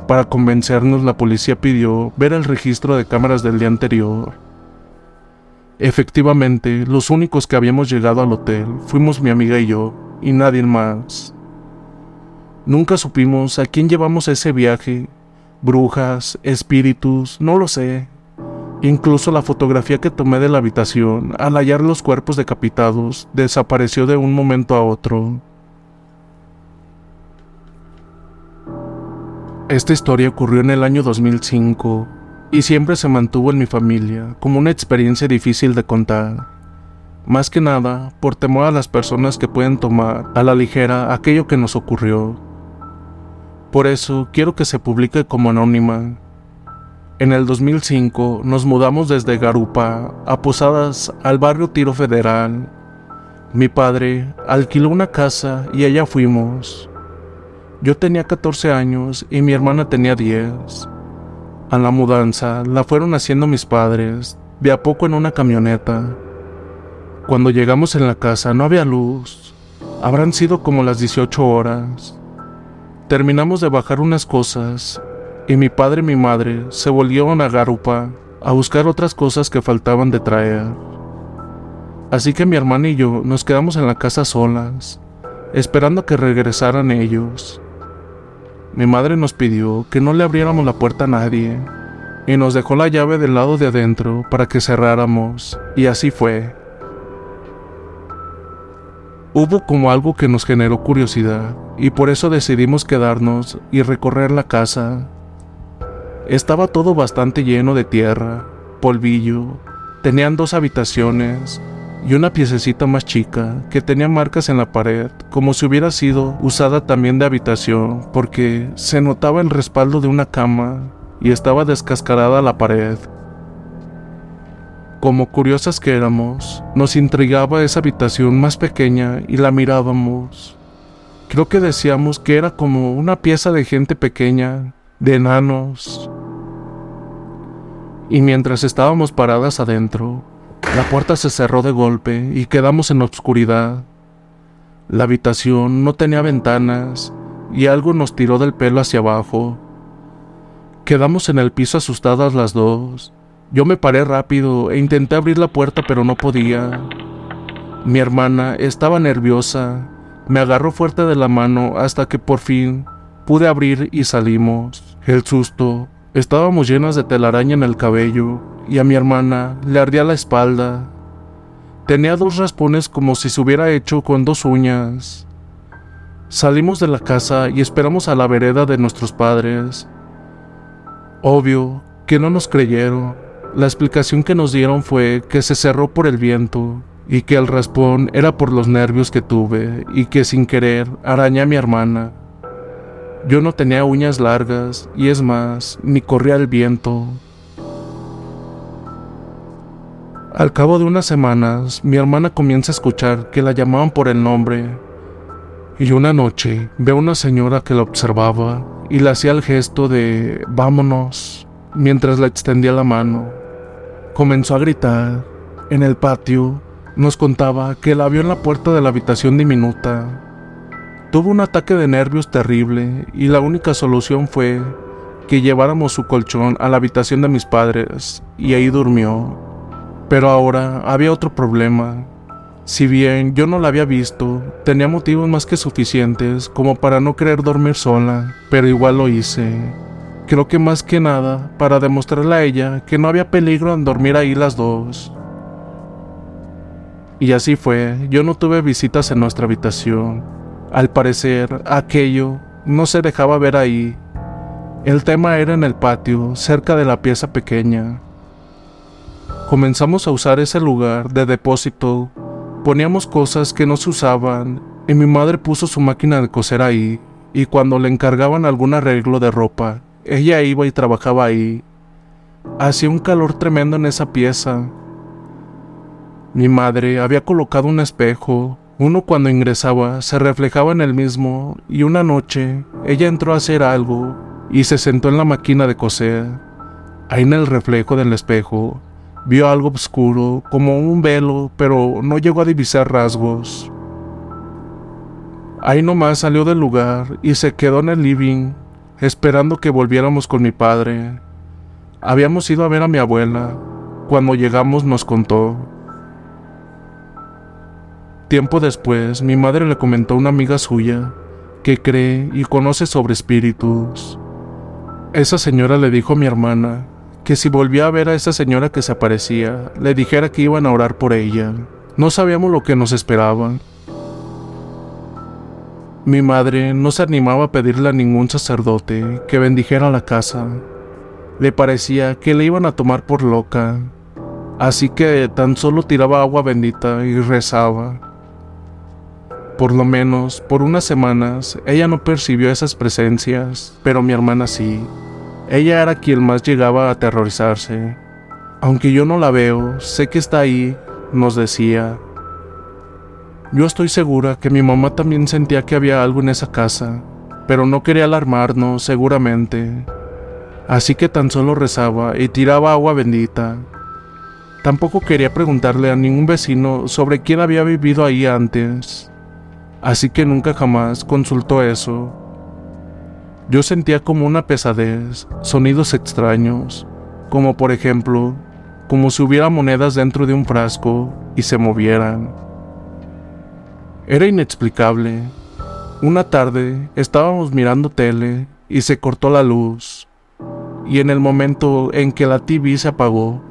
Para convencernos, la policía pidió ver el registro de cámaras del día anterior. Efectivamente, los únicos que habíamos llegado al hotel fuimos mi amiga y yo, y nadie más. Nunca supimos a quién llevamos ese viaje. Brujas, espíritus, no lo sé. Incluso la fotografía que tomé de la habitación, al hallar los cuerpos decapitados, desapareció de un momento a otro. Esta historia ocurrió en el año 2005 y siempre se mantuvo en mi familia como una experiencia difícil de contar. Más que nada por temor a las personas que pueden tomar a la ligera aquello que nos ocurrió. Por eso quiero que se publique como anónima en el 2005 nos mudamos desde Garupa a Posadas al barrio Tiro Federal. Mi padre alquiló una casa y allá fuimos. Yo tenía 14 años y mi hermana tenía 10. A la mudanza la fueron haciendo mis padres, de a poco en una camioneta. Cuando llegamos en la casa no había luz. Habrán sido como las 18 horas. Terminamos de bajar unas cosas y mi padre y mi madre se volvieron a Garupa a buscar otras cosas que faltaban de traer. Así que mi hermana y yo nos quedamos en la casa solas, esperando que regresaran ellos. Mi madre nos pidió que no le abriéramos la puerta a nadie y nos dejó la llave del lado de adentro para que cerráramos, y así fue. Hubo como algo que nos generó curiosidad y por eso decidimos quedarnos y recorrer la casa estaba todo bastante lleno de tierra, polvillo, tenían dos habitaciones y una piececita más chica que tenía marcas en la pared, como si hubiera sido usada también de habitación, porque se notaba el respaldo de una cama y estaba descascarada la pared. Como curiosas que éramos, nos intrigaba esa habitación más pequeña y la mirábamos. Creo que decíamos que era como una pieza de gente pequeña, de enanos, y mientras estábamos paradas adentro, la puerta se cerró de golpe y quedamos en oscuridad. La habitación no tenía ventanas y algo nos tiró del pelo hacia abajo. Quedamos en el piso asustadas las dos. Yo me paré rápido e intenté abrir la puerta pero no podía. Mi hermana estaba nerviosa, Me agarró fuerte de la mano hasta que por fin pude abrir y salimos. El susto. Estábamos llenas de telaraña en el cabello y a mi hermana le ardía la espalda. Tenía dos raspones como si se hubiera hecho con dos uñas. Salimos de la casa y esperamos a la vereda de nuestros padres. Obvio que no nos creyeron. La explicación que nos dieron fue que se cerró por el viento y que el raspón era por los nervios que tuve y que sin querer arañé a mi hermana. Yo no tenía uñas largas y es más, ni corría el viento. Al cabo de unas semanas, mi hermana comienza a escuchar que la llamaban por el nombre. Y una noche ve a una señora que la observaba y le hacía el gesto de vámonos mientras le extendía la mano. Comenzó a gritar. En el patio nos contaba que la vio en la puerta de la habitación diminuta. Tuvo un ataque de nervios terrible y la única solución fue que lleváramos su colchón a la habitación de mis padres y ahí durmió. Pero ahora había otro problema. Si bien yo no la había visto, tenía motivos más que suficientes como para no querer dormir sola, pero igual lo hice. Creo que más que nada para demostrarle a ella que no había peligro en dormir ahí las dos. Y así fue, yo no tuve visitas en nuestra habitación. Al parecer, aquello no se dejaba ver ahí. El tema era en el patio, cerca de la pieza pequeña. Comenzamos a usar ese lugar de depósito. Poníamos cosas que no se usaban y mi madre puso su máquina de coser ahí. Y cuando le encargaban algún arreglo de ropa, ella iba y trabajaba ahí. Hacía un calor tremendo en esa pieza. Mi madre había colocado un espejo. Uno cuando ingresaba se reflejaba en el mismo y una noche ella entró a hacer algo y se sentó en la máquina de coser. Ahí en el reflejo del espejo vio algo oscuro como un velo pero no llegó a divisar rasgos. Ahí nomás salió del lugar y se quedó en el living esperando que volviéramos con mi padre. Habíamos ido a ver a mi abuela. Cuando llegamos nos contó. Tiempo después, mi madre le comentó a una amiga suya que cree y conoce sobre espíritus. Esa señora le dijo a mi hermana que si volvía a ver a esa señora que se aparecía, le dijera que iban a orar por ella. No sabíamos lo que nos esperaba. Mi madre no se animaba a pedirle a ningún sacerdote que bendijera la casa. Le parecía que le iban a tomar por loca, así que tan solo tiraba agua bendita y rezaba. Por lo menos por unas semanas ella no percibió esas presencias, pero mi hermana sí. Ella era quien más llegaba a aterrorizarse. Aunque yo no la veo, sé que está ahí, nos decía. Yo estoy segura que mi mamá también sentía que había algo en esa casa, pero no quería alarmarnos, seguramente. Así que tan solo rezaba y tiraba agua bendita. Tampoco quería preguntarle a ningún vecino sobre quién había vivido ahí antes así que nunca jamás consultó eso. Yo sentía como una pesadez, sonidos extraños, como por ejemplo, como si hubiera monedas dentro de un frasco y se movieran. Era inexplicable. Una tarde estábamos mirando tele y se cortó la luz, y en el momento en que la TV se apagó,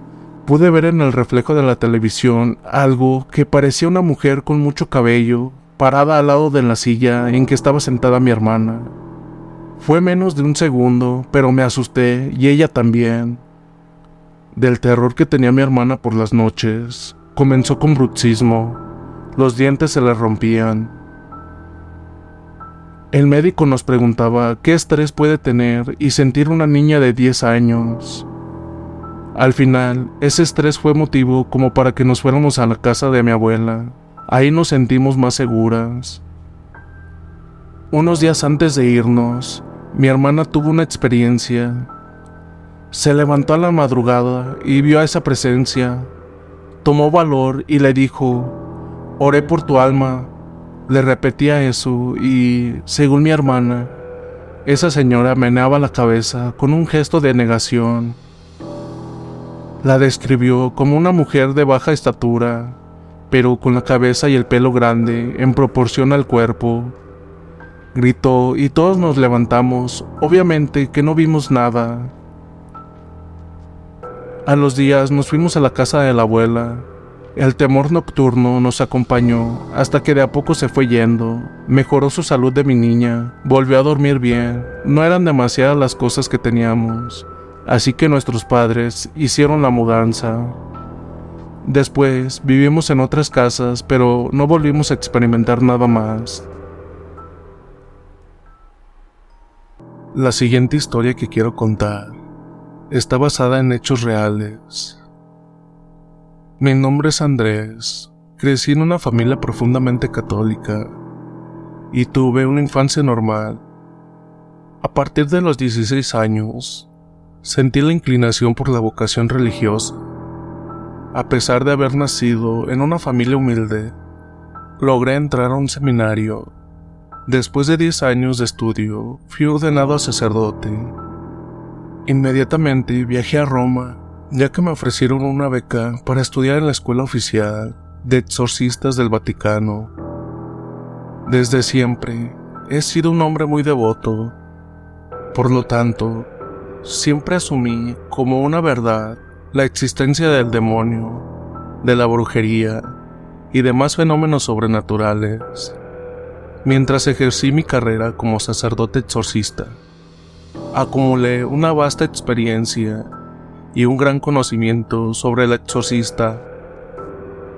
pude ver en el reflejo de la televisión algo que parecía una mujer con mucho cabello parada al lado de la silla en que estaba sentada mi hermana. Fue menos de un segundo, pero me asusté y ella también. Del terror que tenía mi hermana por las noches, comenzó con bruxismo. Los dientes se le rompían. El médico nos preguntaba qué estrés puede tener y sentir una niña de 10 años. Al final, ese estrés fue motivo como para que nos fuéramos a la casa de mi abuela. Ahí nos sentimos más seguras. Unos días antes de irnos, mi hermana tuvo una experiencia. Se levantó a la madrugada y vio a esa presencia. Tomó valor y le dijo, oré por tu alma. Le repetía eso y, según mi hermana, esa señora meneaba la cabeza con un gesto de negación. La describió como una mujer de baja estatura, pero con la cabeza y el pelo grande en proporción al cuerpo. Gritó y todos nos levantamos, obviamente que no vimos nada. A los días nos fuimos a la casa de la abuela. El temor nocturno nos acompañó hasta que de a poco se fue yendo. Mejoró su salud de mi niña, volvió a dormir bien. No eran demasiadas las cosas que teníamos, así que nuestros padres hicieron la mudanza. Después vivimos en otras casas, pero no volvimos a experimentar nada más. La siguiente historia que quiero contar está basada en hechos reales. Mi nombre es Andrés, crecí en una familia profundamente católica y tuve una infancia normal. A partir de los 16 años, sentí la inclinación por la vocación religiosa a pesar de haber nacido en una familia humilde, logré entrar a un seminario. Después de 10 años de estudio, fui ordenado a sacerdote. Inmediatamente viajé a Roma, ya que me ofrecieron una beca para estudiar en la escuela oficial de exorcistas del Vaticano. Desde siempre he sido un hombre muy devoto. Por lo tanto, siempre asumí como una verdad la existencia del demonio, de la brujería y demás fenómenos sobrenaturales, mientras ejercí mi carrera como sacerdote exorcista. Acumulé una vasta experiencia y un gran conocimiento sobre el exorcista.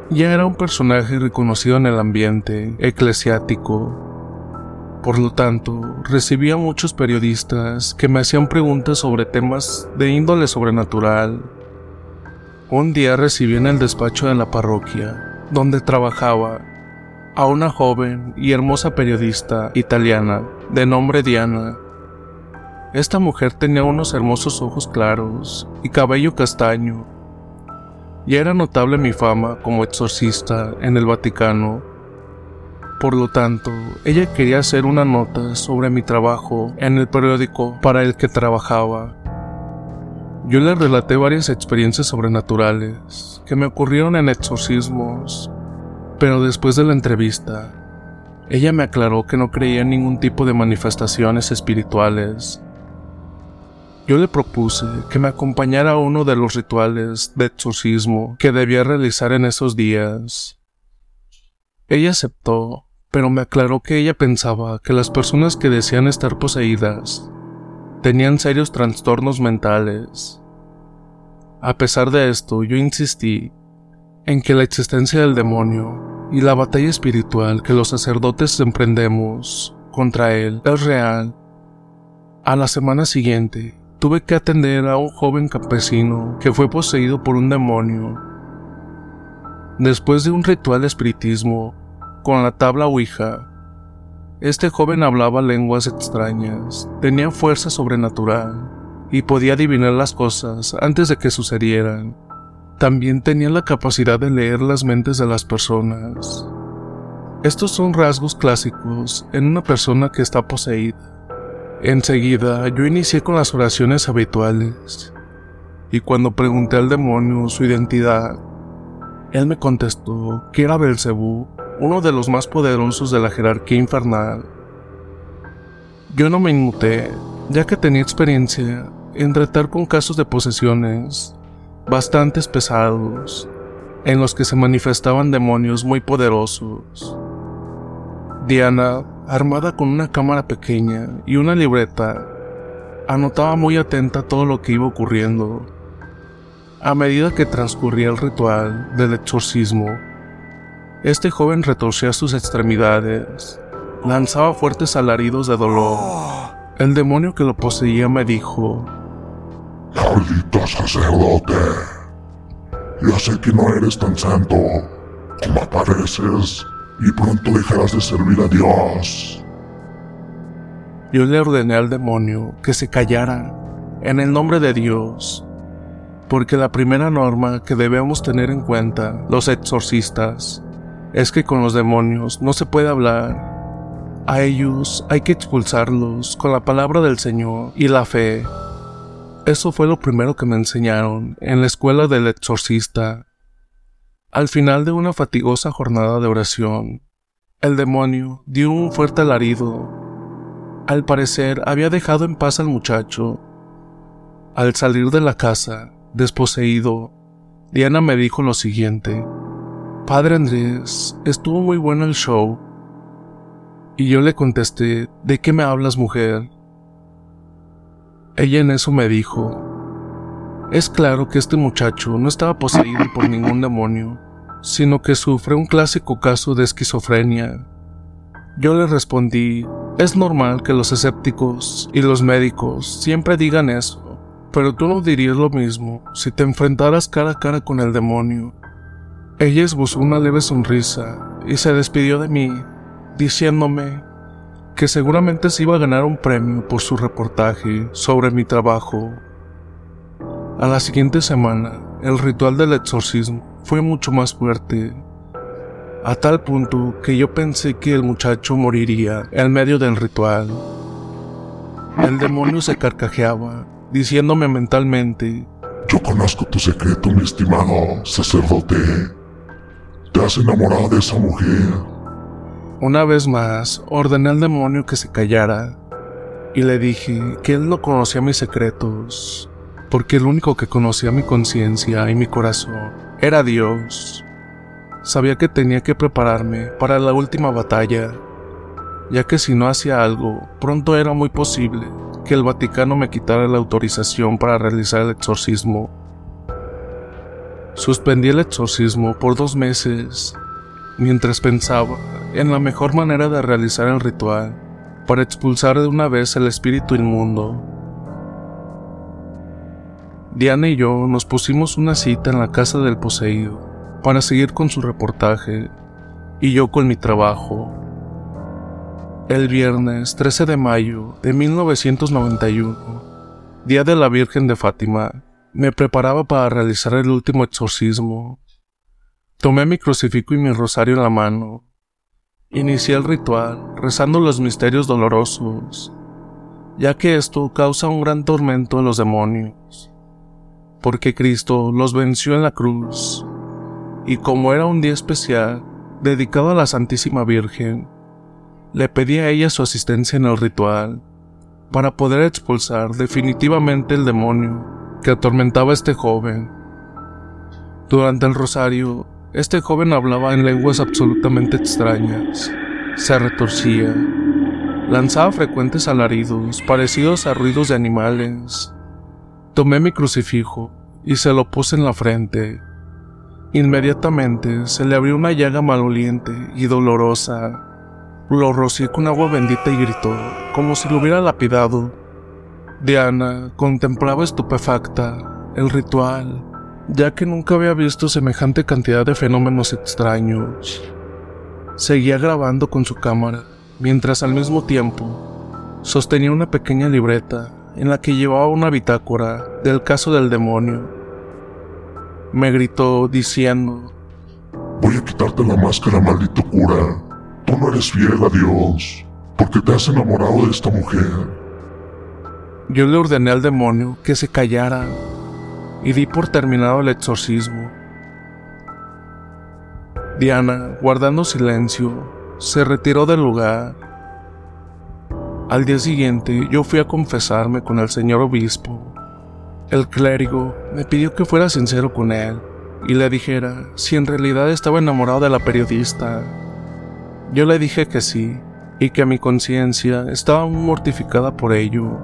Ya era un personaje reconocido en el ambiente eclesiástico. Por lo tanto, recibía muchos periodistas que me hacían preguntas sobre temas de índole sobrenatural un día recibí en el despacho de la parroquia, donde trabajaba, a una joven y hermosa periodista italiana de nombre Diana. Esta mujer tenía unos hermosos ojos claros y cabello castaño. Y era notable mi fama como exorcista en el Vaticano. Por lo tanto, ella quería hacer una nota sobre mi trabajo en el periódico para el que trabajaba. Yo le relaté varias experiencias sobrenaturales que me ocurrieron en exorcismos, pero después de la entrevista, ella me aclaró que no creía en ningún tipo de manifestaciones espirituales. Yo le propuse que me acompañara a uno de los rituales de exorcismo que debía realizar en esos días. Ella aceptó, pero me aclaró que ella pensaba que las personas que decían estar poseídas tenían serios trastornos mentales a pesar de esto, yo insistí en que la existencia del demonio y la batalla espiritual que los sacerdotes emprendemos contra él es real. A la semana siguiente, tuve que atender a un joven campesino que fue poseído por un demonio. Después de un ritual de espiritismo con la tabla Ouija, este joven hablaba lenguas extrañas, tenía fuerza sobrenatural y podía adivinar las cosas antes de que sucedieran. También tenía la capacidad de leer las mentes de las personas. Estos son rasgos clásicos en una persona que está poseída. Enseguida yo inicié con las oraciones habituales, y cuando pregunté al demonio su identidad, él me contestó que era Belcebú, uno de los más poderosos de la jerarquía infernal. Yo no me inmuté, ya que tenía experiencia en tratar con casos de posesiones bastante pesados, en los que se manifestaban demonios muy poderosos. Diana, armada con una cámara pequeña y una libreta, anotaba muy atenta todo lo que iba ocurriendo. A medida que transcurría el ritual del exorcismo, este joven retorcía sus extremidades, lanzaba fuertes alaridos de dolor. El demonio que lo poseía me dijo, Maldito sacerdote. Ya sé que no eres tan santo como apareces y pronto dejarás de servir a Dios. Yo le ordené al demonio que se callara en el nombre de Dios, porque la primera norma que debemos tener en cuenta los exorcistas es que con los demonios no se puede hablar. A ellos hay que expulsarlos con la palabra del Señor y la fe eso fue lo primero que me enseñaron en la escuela del exorcista. Al final de una fatigosa jornada de oración, el demonio dio un fuerte alarido. Al parecer había dejado en paz al muchacho. Al salir de la casa, desposeído, Diana me dijo lo siguiente. Padre Andrés, estuvo muy bueno el show. Y yo le contesté, ¿de qué me hablas, mujer? Ella en eso me dijo, es claro que este muchacho no estaba poseído por ningún demonio, sino que sufre un clásico caso de esquizofrenia. Yo le respondí, es normal que los escépticos y los médicos siempre digan eso, pero tú no dirías lo mismo si te enfrentaras cara a cara con el demonio. Ella esbozó una leve sonrisa y se despidió de mí, diciéndome que seguramente se iba a ganar un premio por su reportaje sobre mi trabajo. A la siguiente semana, el ritual del exorcismo fue mucho más fuerte, a tal punto que yo pensé que el muchacho moriría en medio del ritual. El demonio se carcajeaba, diciéndome mentalmente, Yo conozco tu secreto, mi estimado sacerdote. Te has enamorado de esa mujer una vez más, ordené al demonio que se callara y le dije que él no conocía mis secretos, porque el único que conocía mi conciencia y mi corazón era Dios. Sabía que tenía que prepararme para la última batalla, ya que si no hacía algo, pronto era muy posible que el Vaticano me quitara la autorización para realizar el exorcismo. Suspendí el exorcismo por dos meses mientras pensaba en la mejor manera de realizar el ritual para expulsar de una vez el espíritu inmundo. Diana y yo nos pusimos una cita en la casa del poseído para seguir con su reportaje y yo con mi trabajo. El viernes 13 de mayo de 1991, Día de la Virgen de Fátima, me preparaba para realizar el último exorcismo Tomé mi crucifijo y mi rosario en la mano. Inicié el ritual rezando los misterios dolorosos, ya que esto causa un gran tormento en los demonios, porque Cristo los venció en la cruz, y como era un día especial dedicado a la Santísima Virgen, le pedí a ella su asistencia en el ritual para poder expulsar definitivamente el demonio que atormentaba a este joven. Durante el rosario este joven hablaba en lenguas absolutamente extrañas, se retorcía, lanzaba frecuentes alaridos parecidos a ruidos de animales. Tomé mi crucifijo y se lo puse en la frente. Inmediatamente se le abrió una llaga maloliente y dolorosa. Lo rocié con agua bendita y gritó, como si lo hubiera lapidado. Diana contemplaba estupefacta el ritual ya que nunca había visto semejante cantidad de fenómenos extraños. Seguía grabando con su cámara, mientras al mismo tiempo sostenía una pequeña libreta en la que llevaba una bitácora del caso del demonio. Me gritó diciendo, Voy a quitarte la máscara, maldito cura. Tú no eres fiel a Dios, porque te has enamorado de esta mujer. Yo le ordené al demonio que se callara y di por terminado el exorcismo. Diana, guardando silencio, se retiró del lugar. Al día siguiente yo fui a confesarme con el señor obispo. El clérigo me pidió que fuera sincero con él y le dijera si en realidad estaba enamorado de la periodista. Yo le dije que sí y que mi conciencia estaba mortificada por ello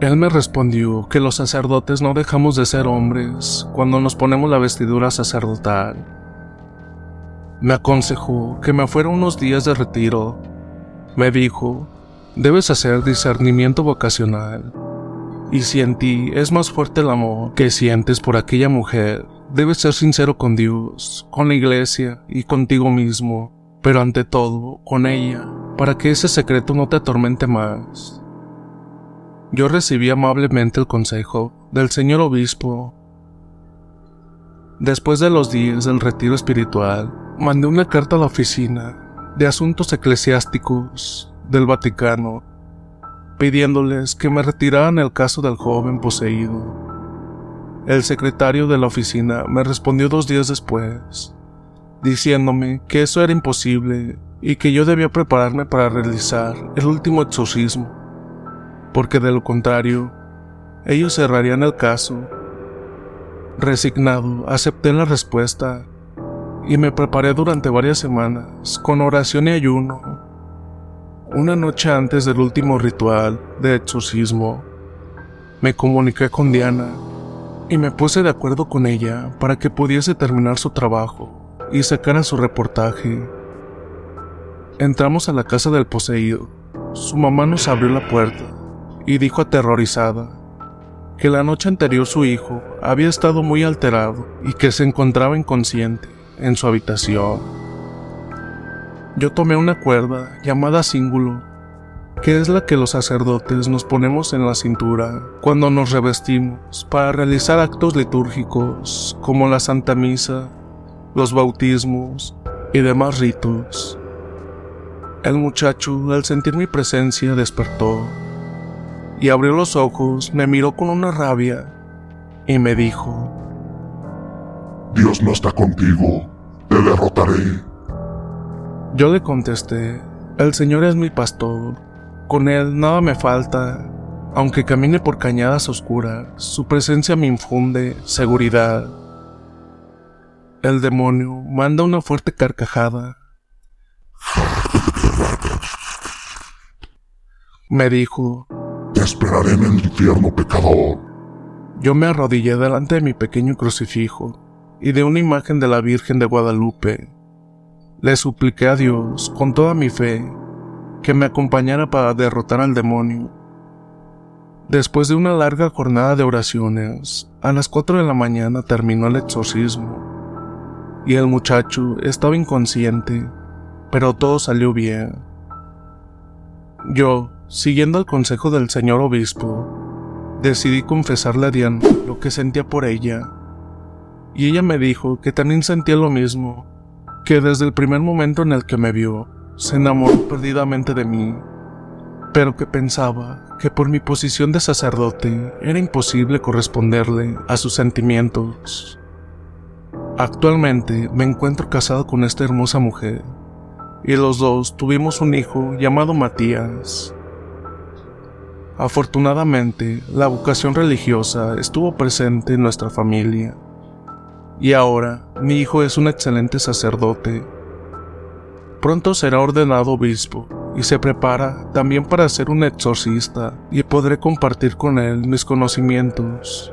él me respondió que los sacerdotes no dejamos de ser hombres cuando nos ponemos la vestidura sacerdotal. Me aconsejó que me fuera unos días de retiro. Me dijo, debes hacer discernimiento vocacional. Y si en ti es más fuerte el amor que sientes por aquella mujer, debes ser sincero con Dios, con la iglesia y contigo mismo, pero ante todo con ella, para que ese secreto no te atormente más. Yo recibí amablemente el consejo del señor obispo. Después de los días del retiro espiritual, mandé una carta a la oficina de asuntos eclesiásticos del Vaticano, pidiéndoles que me retiraran el caso del joven poseído. El secretario de la oficina me respondió dos días después, diciéndome que eso era imposible y que yo debía prepararme para realizar el último exorcismo, porque de lo contrario, ellos cerrarían el caso. Resignado, acepté la respuesta y me preparé durante varias semanas con oración y ayuno. Una noche antes del último ritual de exorcismo, me comuniqué con Diana y me puse de acuerdo con ella para que pudiese terminar su trabajo y sacara su reportaje. Entramos a la casa del poseído. Su mamá nos abrió la puerta y dijo aterrorizada que la noche anterior su hijo había estado muy alterado y que se encontraba inconsciente en su habitación. Yo tomé una cuerda llamada cíngulo, que es la que los sacerdotes nos ponemos en la cintura cuando nos revestimos para realizar actos litúrgicos como la Santa Misa, los bautismos y demás ritos. El muchacho, al sentir mi presencia, despertó y abrió los ojos, me miró con una rabia y me dijo, Dios no está contigo, te derrotaré. Yo le contesté, el Señor es mi pastor, con Él nada me falta, aunque camine por cañadas oscuras, su presencia me infunde seguridad. El demonio manda una fuerte carcajada. Me dijo, Te esperaré en el infierno, pecador. Yo me arrodillé delante de mi pequeño crucifijo y de una imagen de la Virgen de Guadalupe. Le supliqué a Dios, con toda mi fe, que me acompañara para derrotar al demonio. Después de una larga jornada de oraciones, a las 4 de la mañana terminó el exorcismo, y el muchacho estaba inconsciente, pero todo salió bien. Yo, siguiendo el consejo del señor obispo, decidí confesarle a Diana lo que sentía por ella y ella me dijo que también sentía lo mismo, que desde el primer momento en el que me vio, se enamoró perdidamente de mí, pero que pensaba que por mi posición de sacerdote era imposible corresponderle a sus sentimientos. Actualmente me encuentro casado con esta hermosa mujer, y los dos tuvimos un hijo llamado Matías. Afortunadamente, la vocación religiosa estuvo presente en nuestra familia y ahora mi hijo es un excelente sacerdote. Pronto será ordenado obispo y se prepara también para ser un exorcista y podré compartir con él mis conocimientos.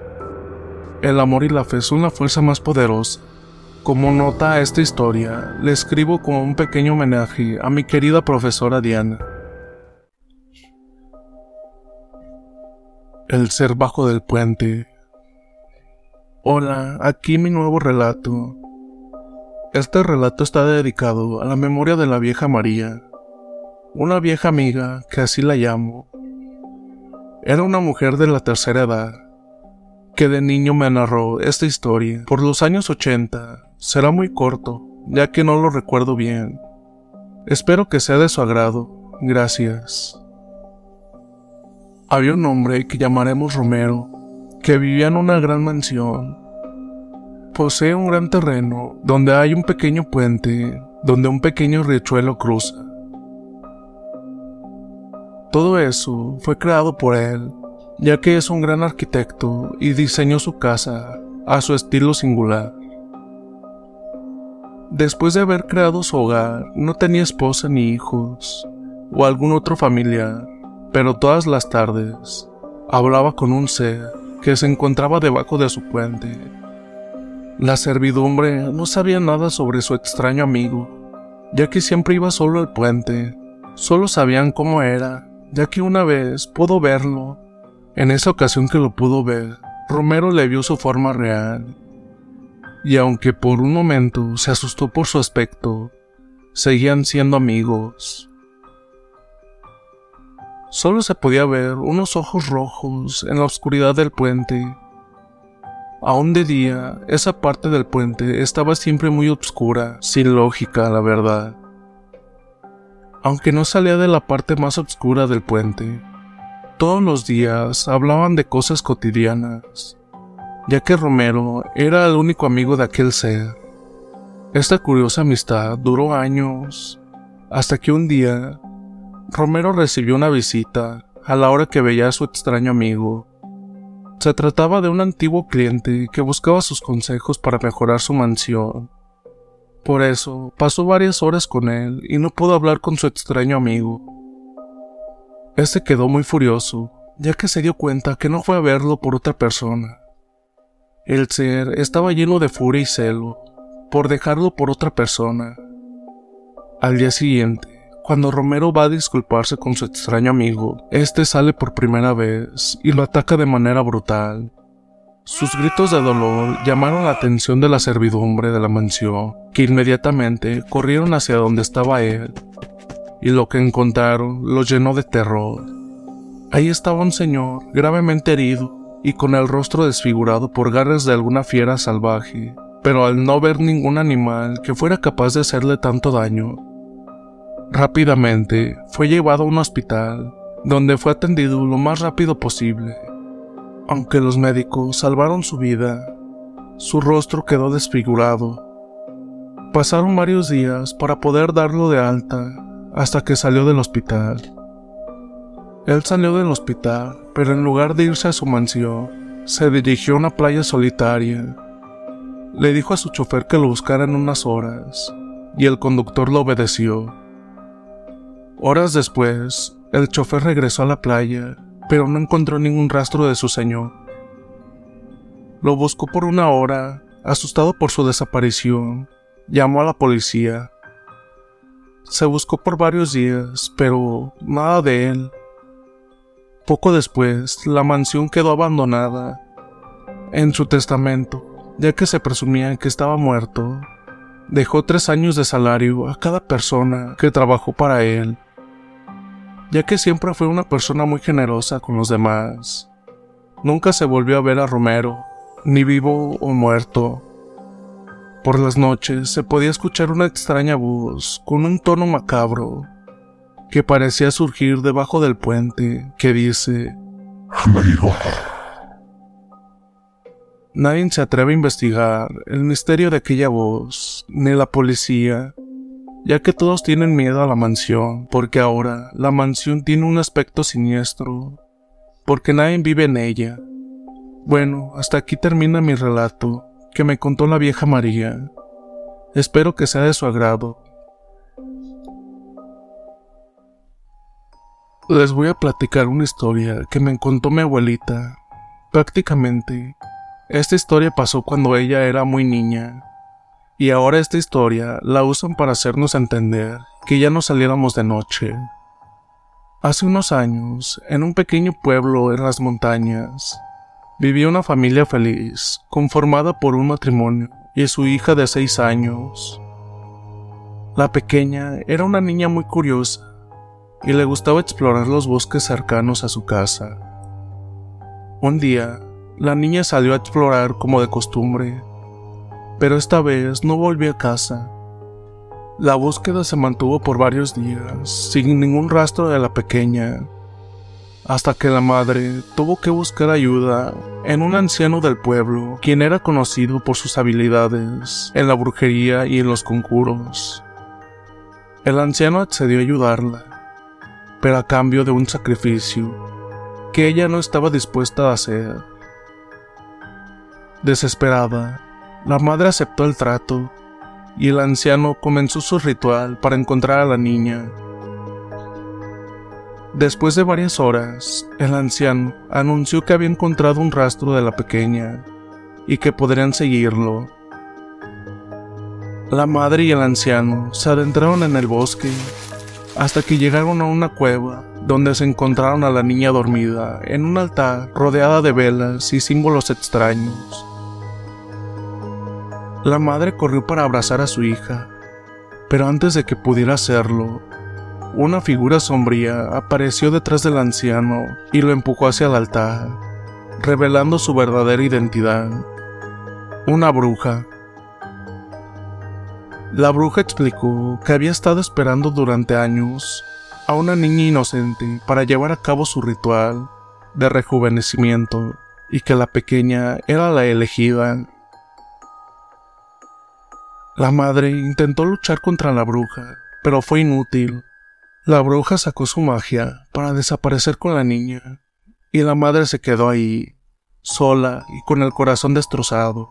El amor y la fe son la fuerza más poderosa. Como nota a esta historia, le escribo como un pequeño homenaje a mi querida profesora Diana. El ser bajo del puente Hola, aquí mi nuevo relato. Este relato está dedicado a la memoria de la vieja María, una vieja amiga que así la llamo. Era una mujer de la tercera edad, que de niño me narró esta historia. Por los años 80, será muy corto, ya que no lo recuerdo bien. Espero que sea de su agrado. Gracias. Había un hombre que llamaremos Romero, que vivía en una gran mansión. Posee un gran terreno donde hay un pequeño puente donde un pequeño riachuelo cruza. Todo eso fue creado por él, ya que es un gran arquitecto y diseñó su casa a su estilo singular. Después de haber creado su hogar, no tenía esposa ni hijos, o algún otro familiar, pero todas las tardes hablaba con un ser que se encontraba debajo de su puente. La servidumbre no sabía nada sobre su extraño amigo, ya que siempre iba solo al puente. Solo sabían cómo era, ya que una vez pudo verlo. En esa ocasión que lo pudo ver, Romero le vio su forma real. Y aunque por un momento se asustó por su aspecto, seguían siendo amigos. Solo se podía ver unos ojos rojos en la oscuridad del puente. Aún de día, esa parte del puente estaba siempre muy oscura, sin lógica, la verdad. Aunque no salía de la parte más oscura del puente, todos los días hablaban de cosas cotidianas, ya que Romero era el único amigo de aquel ser. Esta curiosa amistad duró años, hasta que un día Romero recibió una visita a la hora que veía a su extraño amigo. Se trataba de un antiguo cliente que buscaba sus consejos para mejorar su mansión. Por eso pasó varias horas con él y no pudo hablar con su extraño amigo. Este quedó muy furioso, ya que se dio cuenta que no fue a verlo por otra persona. El ser estaba lleno de furia y celo por dejarlo por otra persona. Al día siguiente, cuando Romero va a disculparse con su extraño amigo, este sale por primera vez y lo ataca de manera brutal. Sus gritos de dolor llamaron la atención de la servidumbre de la mansión, que inmediatamente corrieron hacia donde estaba él, y lo que encontraron los llenó de terror. Ahí estaba un señor gravemente herido y con el rostro desfigurado por garras de alguna fiera salvaje, pero al no ver ningún animal que fuera capaz de hacerle tanto daño, Rápidamente fue llevado a un hospital, donde fue atendido lo más rápido posible. Aunque los médicos salvaron su vida, su rostro quedó desfigurado. Pasaron varios días para poder darlo de alta hasta que salió del hospital. Él salió del hospital, pero en lugar de irse a su mansión, se dirigió a una playa solitaria. Le dijo a su chofer que lo buscara en unas horas, y el conductor lo obedeció. Horas después, el chofer regresó a la playa, pero no encontró ningún rastro de su señor. Lo buscó por una hora, asustado por su desaparición. Llamó a la policía. Se buscó por varios días, pero nada de él. Poco después, la mansión quedó abandonada. En su testamento, ya que se presumía que estaba muerto, dejó tres años de salario a cada persona que trabajó para él ya que siempre fue una persona muy generosa con los demás. Nunca se volvió a ver a Romero, ni vivo o muerto. Por las noches se podía escuchar una extraña voz con un tono macabro que parecía surgir debajo del puente que dice Nadie se atreve a investigar el misterio de aquella voz, ni la policía, ya que todos tienen miedo a la mansión, porque ahora la mansión tiene un aspecto siniestro, porque nadie vive en ella. Bueno, hasta aquí termina mi relato, que me contó la vieja María. Espero que sea de su agrado. Les voy a platicar una historia que me contó mi abuelita. Prácticamente, esta historia pasó cuando ella era muy niña y ahora esta historia la usan para hacernos entender que ya no saliéramos de noche. Hace unos años, en un pequeño pueblo en las montañas, vivía una familia feliz, conformada por un matrimonio y su hija de seis años. La pequeña era una niña muy curiosa y le gustaba explorar los bosques cercanos a su casa. Un día, la niña salió a explorar como de costumbre pero esta vez no volvió a casa. La búsqueda se mantuvo por varios días, sin ningún rastro de la pequeña, hasta que la madre tuvo que buscar ayuda en un anciano del pueblo, quien era conocido por sus habilidades en la brujería y en los conjuros. El anciano accedió a ayudarla, pero a cambio de un sacrificio que ella no estaba dispuesta a hacer. Desesperada, la madre aceptó el trato y el anciano comenzó su ritual para encontrar a la niña. Después de varias horas, el anciano anunció que había encontrado un rastro de la pequeña y que podrían seguirlo. La madre y el anciano se adentraron en el bosque hasta que llegaron a una cueva donde se encontraron a la niña dormida en un altar rodeada de velas y símbolos extraños. La madre corrió para abrazar a su hija, pero antes de que pudiera hacerlo, una figura sombría apareció detrás del anciano y lo empujó hacia el altar, revelando su verdadera identidad. Una bruja. La bruja explicó que había estado esperando durante años a una niña inocente para llevar a cabo su ritual de rejuvenecimiento y que la pequeña era la elegida. La madre intentó luchar contra la bruja, pero fue inútil. La bruja sacó su magia para desaparecer con la niña, y la madre se quedó ahí, sola y con el corazón destrozado.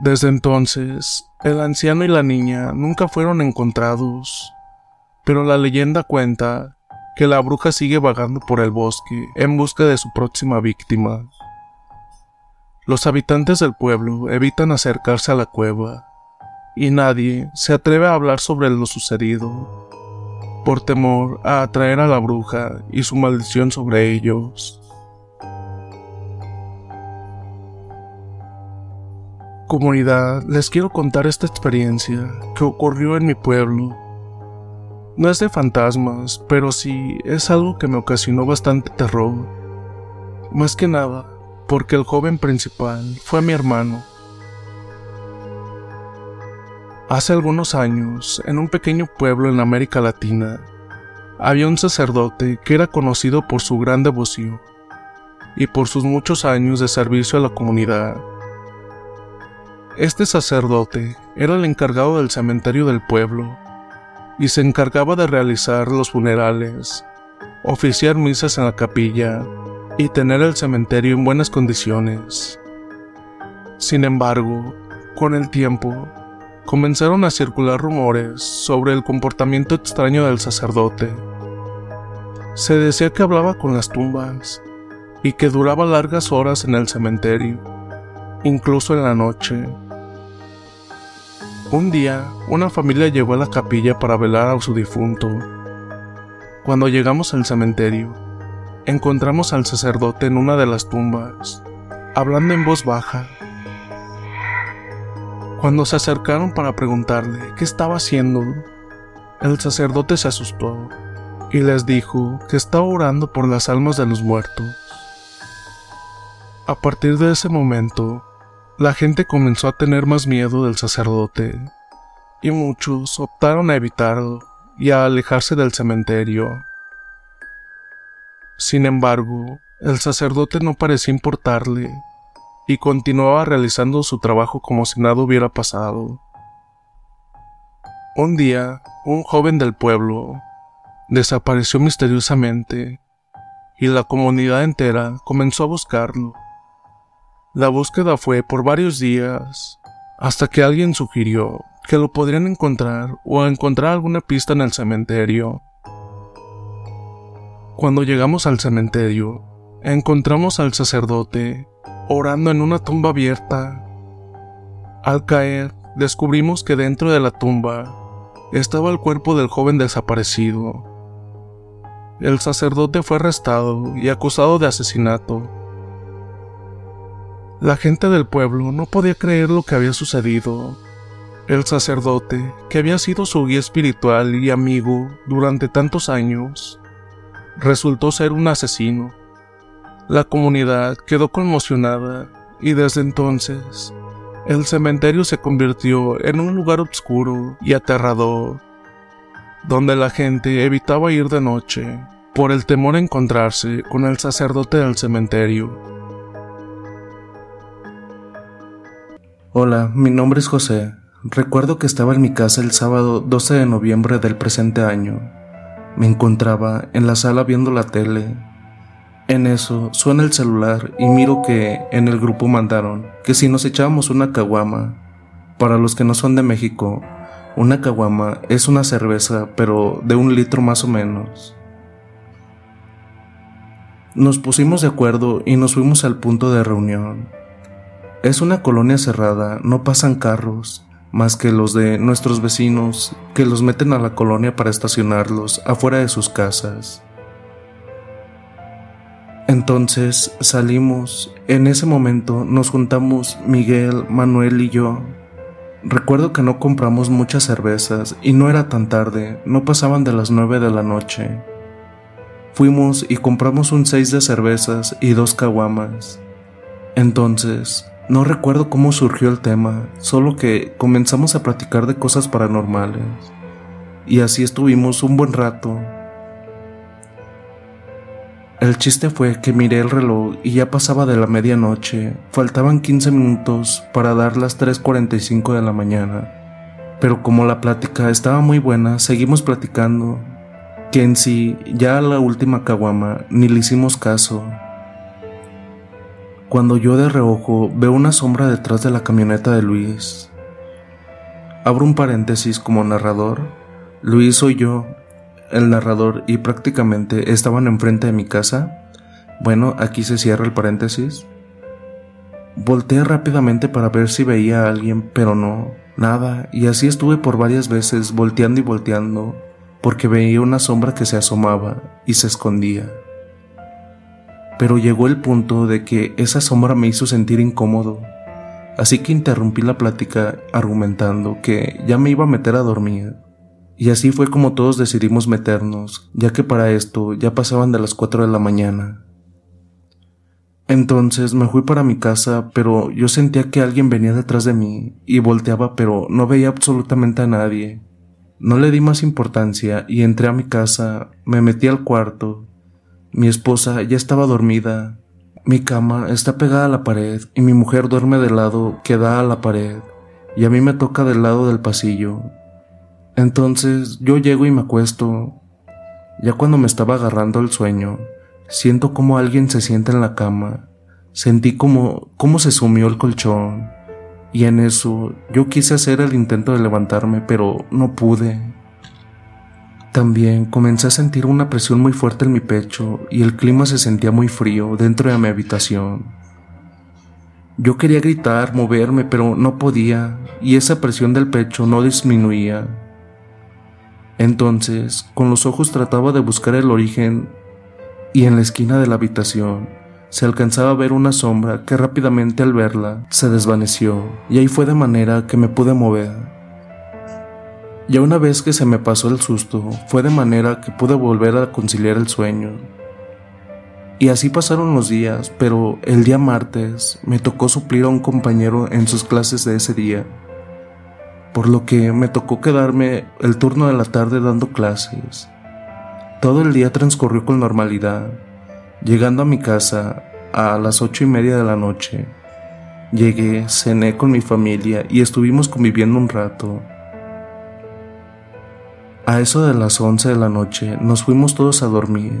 Desde entonces, el anciano y la niña nunca fueron encontrados, pero la leyenda cuenta que la bruja sigue vagando por el bosque en busca de su próxima víctima. Los habitantes del pueblo evitan acercarse a la cueva y nadie se atreve a hablar sobre lo sucedido por temor a atraer a la bruja y su maldición sobre ellos. Comunidad, les quiero contar esta experiencia que ocurrió en mi pueblo no es de fantasmas, pero sí es algo que me ocasionó bastante terror. Más que nada, porque el joven principal fue mi hermano. Hace algunos años, en un pequeño pueblo en América Latina, había un sacerdote que era conocido por su gran devoción y por sus muchos años de servicio a la comunidad. Este sacerdote era el encargado del cementerio del pueblo y se encargaba de realizar los funerales, oficiar misas en la capilla y tener el cementerio en buenas condiciones. Sin embargo, con el tiempo, comenzaron a circular rumores sobre el comportamiento extraño del sacerdote. Se decía que hablaba con las tumbas y que duraba largas horas en el cementerio, incluso en la noche. Un día, una familia llegó a la capilla para velar a su difunto. Cuando llegamos al cementerio, encontramos al sacerdote en una de las tumbas, hablando en voz baja. Cuando se acercaron para preguntarle qué estaba haciendo, el sacerdote se asustó y les dijo que estaba orando por las almas de los muertos. A partir de ese momento, la gente comenzó a tener más miedo del sacerdote, y muchos optaron a evitarlo y a alejarse del cementerio. Sin embargo, el sacerdote no parecía importarle, y continuaba realizando su trabajo como si nada hubiera pasado. Un día, un joven del pueblo desapareció misteriosamente, y la comunidad entera comenzó a buscarlo. La búsqueda fue por varios días, hasta que alguien sugirió que lo podrían encontrar o encontrar alguna pista en el cementerio. Cuando llegamos al cementerio, encontramos al sacerdote orando en una tumba abierta. Al caer, descubrimos que dentro de la tumba estaba el cuerpo del joven desaparecido. El sacerdote fue arrestado y acusado de asesinato la gente del pueblo no podía creer lo que había sucedido. El sacerdote, que había sido su guía espiritual y amigo durante tantos años, resultó ser un asesino. La comunidad quedó conmocionada y desde entonces el cementerio se convirtió en un lugar oscuro y aterrador, donde la gente evitaba ir de noche por el temor a encontrarse con el sacerdote del cementerio. Hola, mi nombre es José. Recuerdo que estaba en mi casa el sábado 12 de noviembre del presente año. Me encontraba en la sala viendo la tele. En eso suena el celular y miro que en el grupo mandaron que si nos echábamos una caguama. Para los que no son de México, una caguama es una cerveza, pero de un litro más o menos. Nos pusimos de acuerdo y nos fuimos al punto de reunión. Es una colonia cerrada, no pasan carros, más que los de nuestros vecinos, que los meten a la colonia para estacionarlos afuera de sus casas. Entonces salimos, en ese momento nos juntamos Miguel, Manuel y yo. Recuerdo que no compramos muchas cervezas y no era tan tarde, no pasaban de las nueve de la noche. Fuimos y compramos un seis de cervezas y dos caguamas. Entonces, no recuerdo cómo surgió el tema, solo que comenzamos a platicar de cosas paranormales. Y así estuvimos un buen rato. El chiste fue que miré el reloj y ya pasaba de la medianoche, faltaban 15 minutos para dar las 3.45 de la mañana. Pero como la plática estaba muy buena, seguimos platicando, que en sí, ya a la última caguama, ni le hicimos caso. Cuando yo de reojo veo una sombra detrás de la camioneta de Luis. Abro un paréntesis como narrador. Luis soy yo, el narrador y prácticamente estaban enfrente de mi casa, bueno, aquí se cierra el paréntesis. Volteé rápidamente para ver si veía a alguien, pero no, nada, y así estuve por varias veces volteando y volteando, porque veía una sombra que se asomaba y se escondía. Pero llegó el punto de que esa sombra me hizo sentir incómodo, así que interrumpí la plática argumentando que ya me iba a meter a dormir y así fue como todos decidimos meternos, ya que para esto ya pasaban de las 4 de la mañana. Entonces me fui para mi casa, pero yo sentía que alguien venía detrás de mí y volteaba, pero no veía absolutamente a nadie. No le di más importancia y entré a mi casa, me metí al cuarto. Mi esposa ya estaba dormida. Mi cama está pegada a la pared y mi mujer duerme del lado que da a la pared y a mí me toca del lado del pasillo, entonces yo llego y me acuesto. Ya cuando me estaba agarrando el sueño, siento como alguien se sienta en la cama. Sentí como, como se sumió el colchón. Y en eso yo quise hacer el intento de levantarme, pero no pude. También comencé a sentir una presión muy fuerte en mi pecho y el clima se sentía muy frío dentro de mi habitación. Yo quería gritar, moverme, pero no podía, y esa presión del pecho no disminuía. Entonces, con los ojos trataba de buscar el origen y en la esquina de la habitación se alcanzaba a ver una sombra que rápidamente al verla se desvaneció y ahí fue de manera que me pude mover. Ya una vez que se me pasó el susto, fue de manera que pude volver a conciliar el sueño. Y así pasaron los días, pero el día martes me tocó suplir a un compañero en sus clases de ese día por lo que me tocó quedarme el turno de la tarde dando clases. Todo el día transcurrió con normalidad, llegando a mi casa a las ocho y media de la noche. Llegué, cené con mi familia y estuvimos conviviendo un rato. A eso de las once de la noche nos fuimos todos a dormir.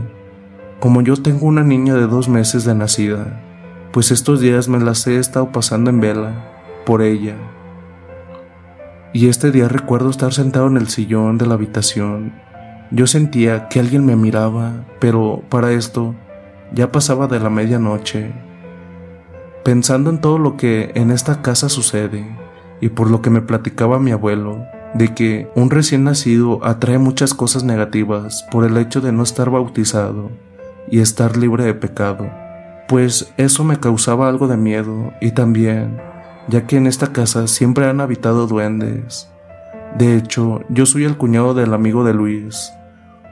Como yo tengo una niña de dos meses de nacida, pues estos días me las he estado pasando en vela por ella y este día recuerdo estar sentado en el sillón de la habitación. Yo sentía que alguien me miraba, pero para esto ya pasaba de la medianoche. Pensando en todo lo que en esta casa sucede y por lo que me platicaba mi abuelo, de que un recién nacido atrae muchas cosas negativas por el hecho de no estar bautizado y estar libre de pecado, pues eso me causaba algo de miedo y también ya que en esta casa siempre han habitado duendes. De hecho, yo soy el cuñado del amigo de Luis,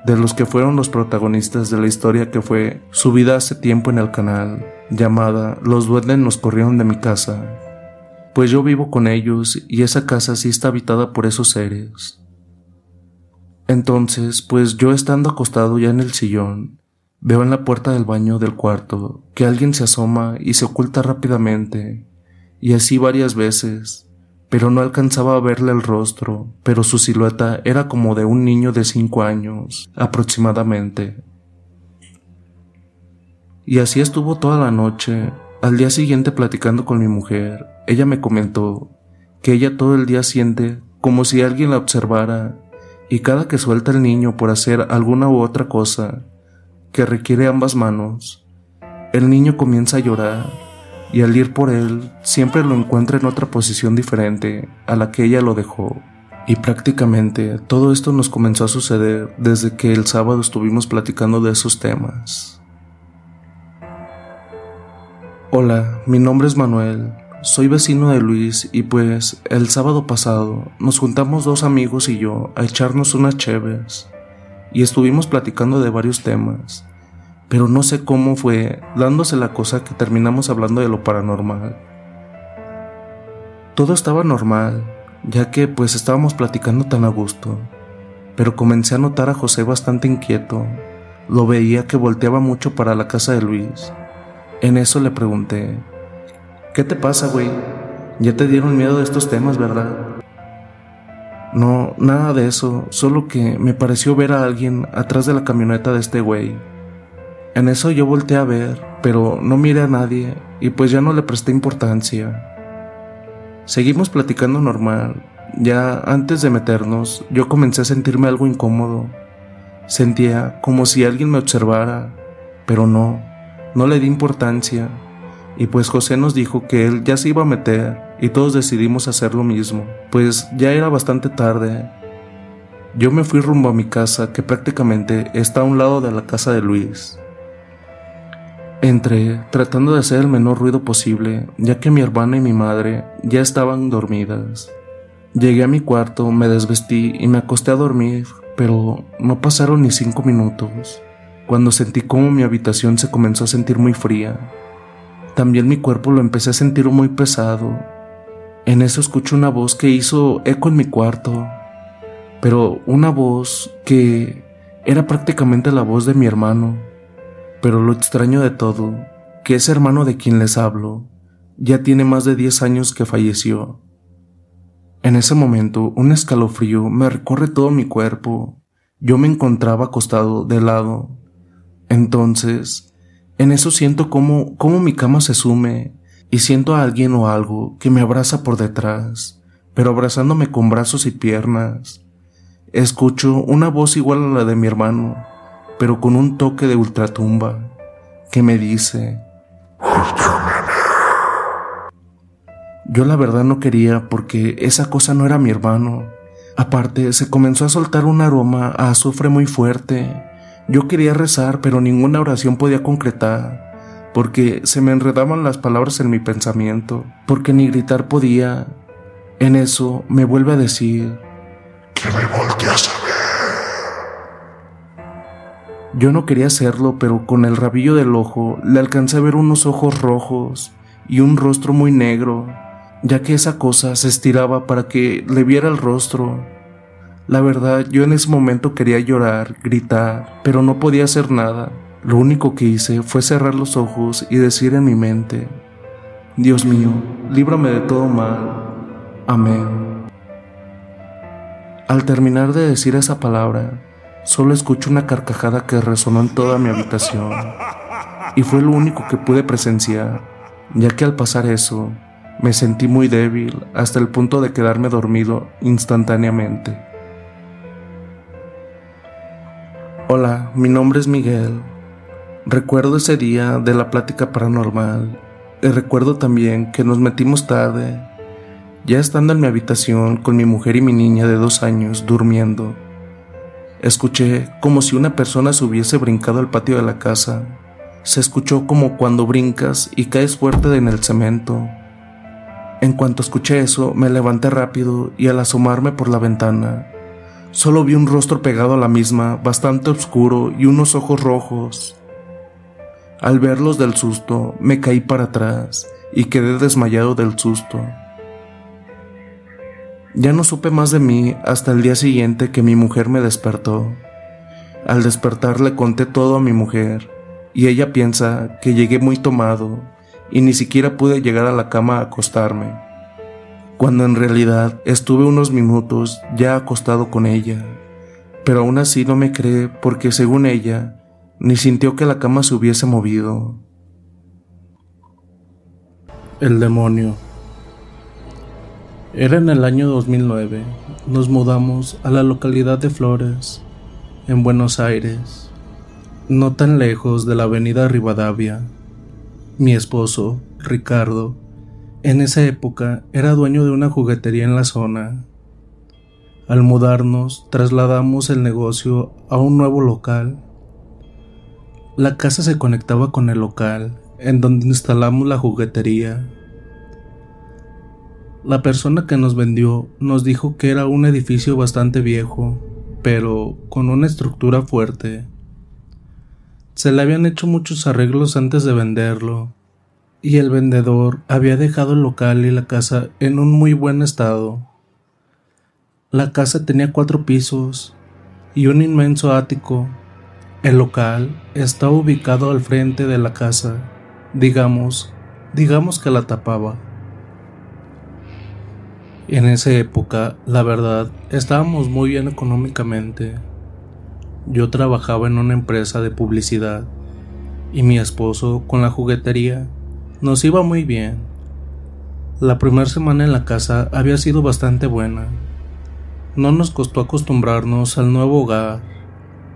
de los que fueron los protagonistas de la historia que fue subida hace tiempo en el canal, llamada Los duendes nos corrieron de mi casa. Pues yo vivo con ellos y esa casa sí está habitada por esos seres. Entonces, pues yo estando acostado ya en el sillón, veo en la puerta del baño del cuarto que alguien se asoma y se oculta rápidamente y así varias veces, pero no alcanzaba a verle el rostro, pero su silueta era como de un niño de cinco años, aproximadamente. Y así estuvo toda la noche. Al día siguiente platicando con mi mujer, ella me comentó que ella todo el día siente como si alguien la observara y cada que suelta el niño por hacer alguna u otra cosa que requiere ambas manos, el niño comienza a llorar y al ir por él siempre lo encuentra en otra posición diferente a la que ella lo dejó. Y prácticamente todo esto nos comenzó a suceder desde que el sábado estuvimos platicando de esos temas. Hola, mi nombre es Manuel, soy vecino de Luis y pues el sábado pasado nos juntamos dos amigos y yo a echarnos unas cheves y estuvimos platicando de varios temas pero no sé cómo fue dándose la cosa que terminamos hablando de lo paranormal. Todo estaba normal, ya que pues estábamos platicando tan a gusto, pero comencé a notar a José bastante inquieto, lo veía que volteaba mucho para la casa de Luis. En eso le pregunté, ¿qué te pasa, güey? Ya te dieron miedo de estos temas, ¿verdad? No, nada de eso, solo que me pareció ver a alguien atrás de la camioneta de este güey. En eso yo volteé a ver, pero no miré a nadie y pues ya no le presté importancia. Seguimos platicando normal. Ya antes de meternos, yo comencé a sentirme algo incómodo. Sentía como si alguien me observara, pero no, no le di importancia. Y pues José nos dijo que él ya se iba a meter y todos decidimos hacer lo mismo, pues ya era bastante tarde. Yo me fui rumbo a mi casa, que prácticamente está a un lado de la casa de Luis. Entré tratando de hacer el menor ruido posible, ya que mi hermana y mi madre ya estaban dormidas. Llegué a mi cuarto, me desvestí y me acosté a dormir, pero no pasaron ni cinco minutos, cuando sentí como mi habitación se comenzó a sentir muy fría. También mi cuerpo lo empecé a sentir muy pesado. En eso escuché una voz que hizo eco en mi cuarto, pero una voz que era prácticamente la voz de mi hermano. Pero lo extraño de todo, que ese hermano de quien les hablo, ya tiene más de 10 años que falleció. En ese momento, un escalofrío me recorre todo mi cuerpo. Yo me encontraba acostado de lado. Entonces, en eso siento como, mi cama se sume y siento a alguien o algo que me abraza por detrás, pero abrazándome con brazos y piernas. Escucho una voz igual a la de mi hermano, pero con un toque de ultratumba que me dice, yo la verdad no quería porque esa cosa no era mi hermano. Aparte, se comenzó a soltar un aroma a azufre muy fuerte. Yo quería rezar, pero ninguna oración podía concretar, porque se me enredaban las palabras en mi pensamiento, porque ni gritar podía. En eso me vuelve a decir, que me volteas a yo no quería hacerlo, pero con el rabillo del ojo le alcancé a ver unos ojos rojos y un rostro muy negro, ya que esa cosa se estiraba para que le viera el rostro. La verdad, yo en ese momento quería llorar, gritar, pero no podía hacer nada. Lo único que hice fue cerrar los ojos y decir en mi mente, Dios mío, líbrame de todo mal. Amén. Al terminar de decir esa palabra, Solo escucho una carcajada que resonó en toda mi habitación y fue lo único que pude presenciar, ya que al pasar eso me sentí muy débil hasta el punto de quedarme dormido instantáneamente. Hola, mi nombre es Miguel. Recuerdo ese día de la plática paranormal y recuerdo también que nos metimos tarde, ya estando en mi habitación con mi mujer y mi niña de dos años durmiendo. Escuché como si una persona se hubiese brincado al patio de la casa. Se escuchó como cuando brincas y caes fuerte en el cemento. En cuanto escuché eso, me levanté rápido y al asomarme por la ventana, solo vi un rostro pegado a la misma, bastante oscuro y unos ojos rojos. Al verlos del susto, me caí para atrás y quedé desmayado del susto. Ya no supe más de mí hasta el día siguiente que mi mujer me despertó. Al despertar le conté todo a mi mujer y ella piensa que llegué muy tomado y ni siquiera pude llegar a la cama a acostarme, cuando en realidad estuve unos minutos ya acostado con ella, pero aún así no me cree porque según ella ni sintió que la cama se hubiese movido. El demonio. Era en el año 2009. Nos mudamos a la localidad de Flores, en Buenos Aires, no tan lejos de la avenida Rivadavia. Mi esposo, Ricardo, en esa época era dueño de una juguetería en la zona. Al mudarnos, trasladamos el negocio a un nuevo local. La casa se conectaba con el local, en donde instalamos la juguetería la persona que nos vendió nos dijo que era un edificio bastante viejo, pero con una estructura fuerte. Se le habían hecho muchos arreglos antes de venderlo, y el vendedor había dejado el local y la casa en un muy buen estado. La casa tenía cuatro pisos y un inmenso ático, El local estaba ubicado al frente de la casa, digamos, digamos que la tapaba. En esa época, la verdad, estábamos muy bien económicamente. Yo trabajaba en una empresa de publicidad y mi esposo con la juguetería nos iba muy bien. La primera semana en la casa había sido bastante buena. No nos costó acostumbrarnos al nuevo hogar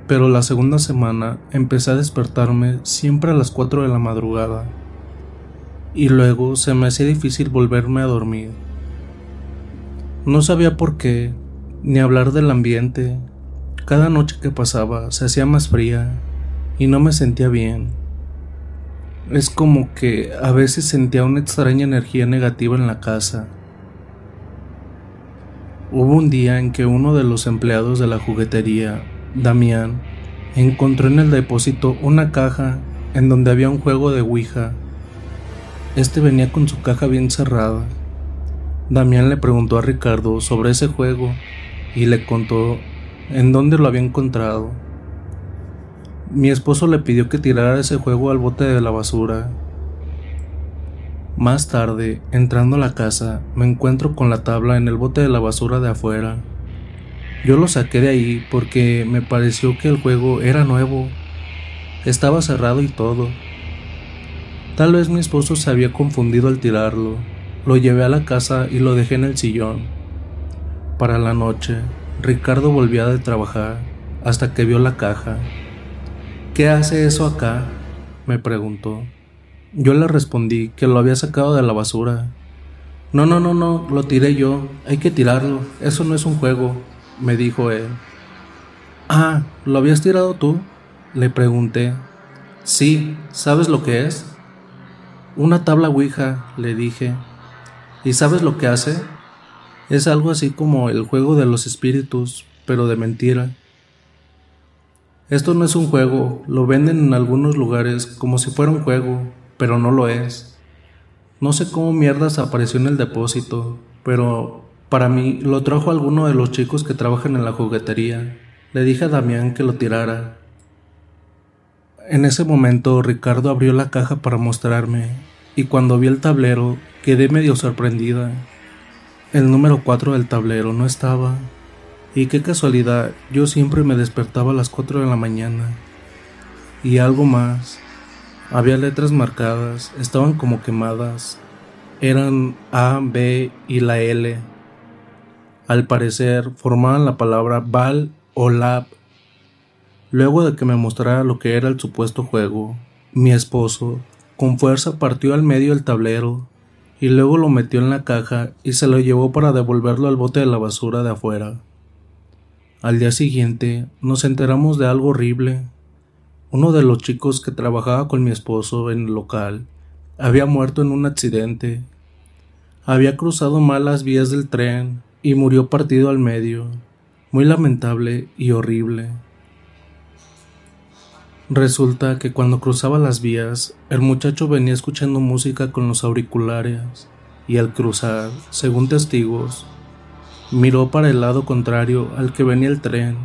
pero la segunda semana empecé a despertarme siempre a las 4 de la madrugada y luego se me hacía difícil volverme a dormir. No sabía por qué, ni hablar del ambiente. Cada noche que pasaba se hacía más fría y no me sentía bien. Es como que a veces sentía una extraña energía negativa en la casa. Hubo un día en que uno de los empleados de la juguetería Damián encontró en el depósito una caja en donde había un juego de Ouija. Este venía con su caja bien cerrada. Damián le preguntó a Ricardo sobre ese juego y le contó en dónde lo había encontrado. Mi esposo le pidió que tirara ese juego al bote de la basura. Más tarde, entrando a la casa, me encuentro con la tabla en el bote de la basura de afuera. Yo lo saqué de ahí porque me pareció que el juego era nuevo. Estaba cerrado y todo. Tal vez mi esposo se había confundido al tirarlo. Lo llevé a la casa y lo dejé en el sillón. Para la noche, Ricardo volvía de trabajar hasta que vio la caja. ¿Qué hace eso acá? me preguntó. Yo le respondí que lo había sacado de la basura. No, no, no, no, lo tiré yo. Hay que tirarlo. Eso no es un juego me dijo él. Ah, ¿lo habías tirado tú? Le pregunté. Sí, ¿sabes lo que es? Una tabla Ouija, le dije. ¿Y sabes lo que hace? Es algo así como el juego de los espíritus, pero de mentira. Esto no es un juego, lo venden en algunos lugares como si fuera un juego, pero no lo es. No sé cómo mierdas apareció en el depósito, pero para mí lo trajo alguno de los chicos que trabajan en la juguetería. Le dije a Damián que lo tirara. En ese momento Ricardo abrió la caja para mostrarme y cuando vi el tablero quedé medio sorprendida. El número 4 del tablero no estaba. Y qué casualidad, yo siempre me despertaba a las 4 de la mañana. Y algo más. Había letras marcadas, estaban como quemadas. Eran A, B y la L al parecer formaban la palabra Val o Lab. Luego de que me mostrara lo que era el supuesto juego, mi esposo con fuerza partió al medio el tablero y luego lo metió en la caja y se lo llevó para devolverlo al bote de la basura de afuera. Al día siguiente nos enteramos de algo horrible. Uno de los chicos que trabajaba con mi esposo en el local había muerto en un accidente. Había cruzado mal las vías del tren y murió partido al medio, muy lamentable y horrible. Resulta que cuando cruzaba las vías, el muchacho venía escuchando música con los auriculares y al cruzar, según testigos, miró para el lado contrario al que venía el tren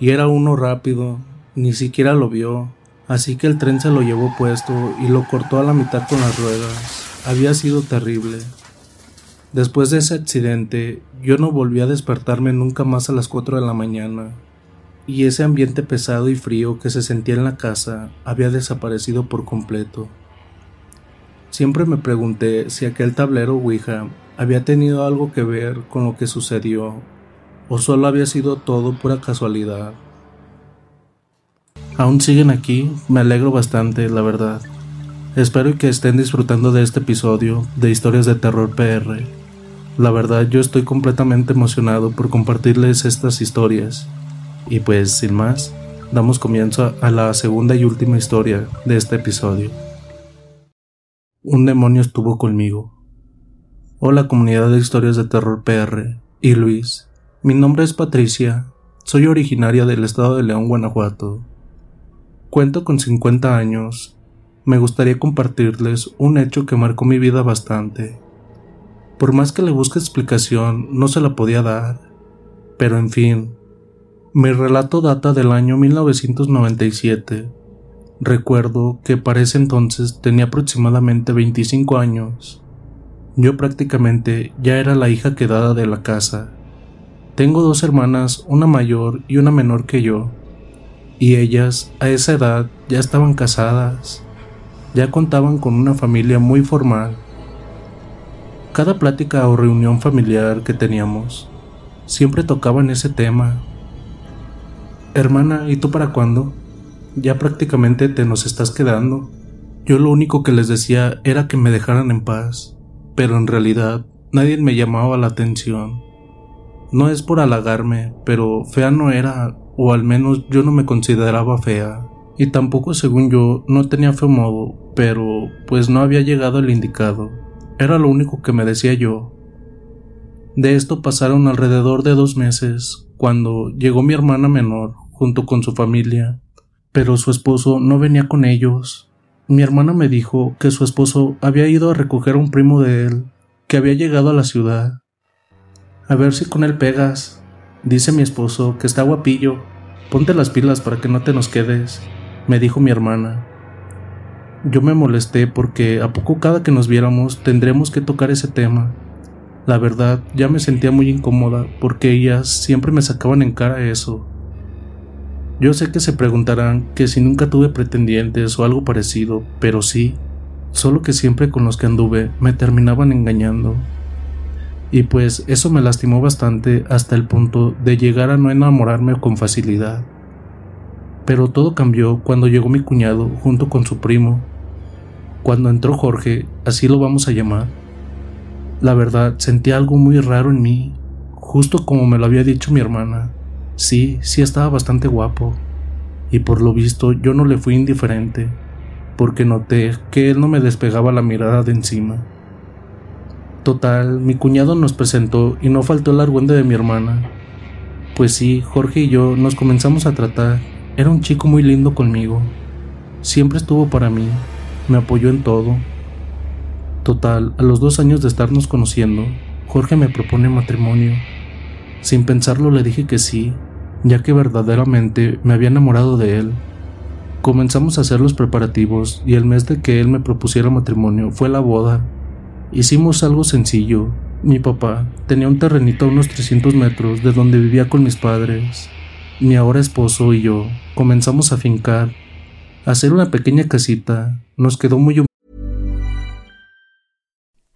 y era uno rápido, ni siquiera lo vio, así que el tren se lo llevó puesto y lo cortó a la mitad con las ruedas. Había sido terrible. Después de ese accidente, yo no volví a despertarme nunca más a las 4 de la mañana, y ese ambiente pesado y frío que se sentía en la casa había desaparecido por completo. Siempre me pregunté si aquel tablero Ouija había tenido algo que ver con lo que sucedió, o solo había sido todo pura casualidad. Aún siguen aquí, me alegro bastante, la verdad. Espero que estén disfrutando de este episodio de Historias de Terror PR. La verdad yo estoy completamente emocionado por compartirles estas historias. Y pues sin más, damos comienzo a la segunda y última historia de este episodio. Un demonio estuvo conmigo. Hola comunidad de historias de terror PR y Luis. Mi nombre es Patricia. Soy originaria del estado de León, Guanajuato. Cuento con 50 años. Me gustaría compartirles un hecho que marcó mi vida bastante por más que le busque explicación, no se la podía dar. Pero en fin, Mi relato data del año 1997. Recuerdo que para ese entonces tenía aproximadamente 25 años. Yo prácticamente ya era la hija quedada de la casa. Tengo dos hermanas, una mayor y una menor que yo, y ellas a esa edad ya estaban casadas, ya contaban con una familia muy formal. Cada plática o reunión familiar que teníamos, siempre tocaban ese tema. Hermana, ¿y tú para cuándo? Ya prácticamente te nos estás quedando. Yo lo único que les decía era que me dejaran en paz, pero en realidad nadie me llamaba la atención. No es por halagarme, pero fea no era, o al menos yo no me consideraba fea. Y tampoco, según yo, no tenía feo modo, pero pues no había llegado el indicado. Era lo único que me decía yo. De esto pasaron alrededor de dos meses, cuando llegó mi hermana menor, junto con su familia, pero su esposo no venía con ellos. Mi hermana me dijo que su esposo había ido a recoger a un primo de él, que había llegado a la ciudad, a ver si con él pegas. Dice mi esposo que está guapillo. Ponte las pilas para que no te nos quedes, me dijo mi hermana. Yo me molesté porque a poco cada que nos viéramos tendremos que tocar ese tema. La verdad, ya me sentía muy incómoda porque ellas siempre me sacaban en cara eso. Yo sé que se preguntarán que si nunca tuve pretendientes o algo parecido, pero sí, solo que siempre con los que anduve me terminaban engañando y pues eso me lastimó bastante hasta el punto de llegar a no enamorarme con facilidad. Pero todo cambió cuando llegó mi cuñado junto con su primo. Cuando entró Jorge, así lo vamos a llamar. La verdad, sentí algo muy raro en mí, justo como me lo había dicho mi hermana. Sí, sí estaba bastante guapo. Y por lo visto yo no le fui indiferente, porque noté que él no me despegaba la mirada de encima. Total, mi cuñado nos presentó y no faltó el argüende de mi hermana. Pues sí, Jorge y yo nos comenzamos a tratar. Era un chico muy lindo conmigo. Siempre estuvo para mí, me apoyó en todo. Total, a los dos años de estarnos conociendo, Jorge me propone matrimonio. Sin pensarlo le dije que sí, ya que verdaderamente me había enamorado de él. Comenzamos a hacer los preparativos y el mes de que él me propusiera matrimonio fue la boda. Hicimos algo sencillo. Mi papá tenía un terrenito a unos 300 metros de donde vivía con mis padres. Mi ahora esposo y yo comenzamos a fincar, a hacer una pequeña casita. Nos quedó muy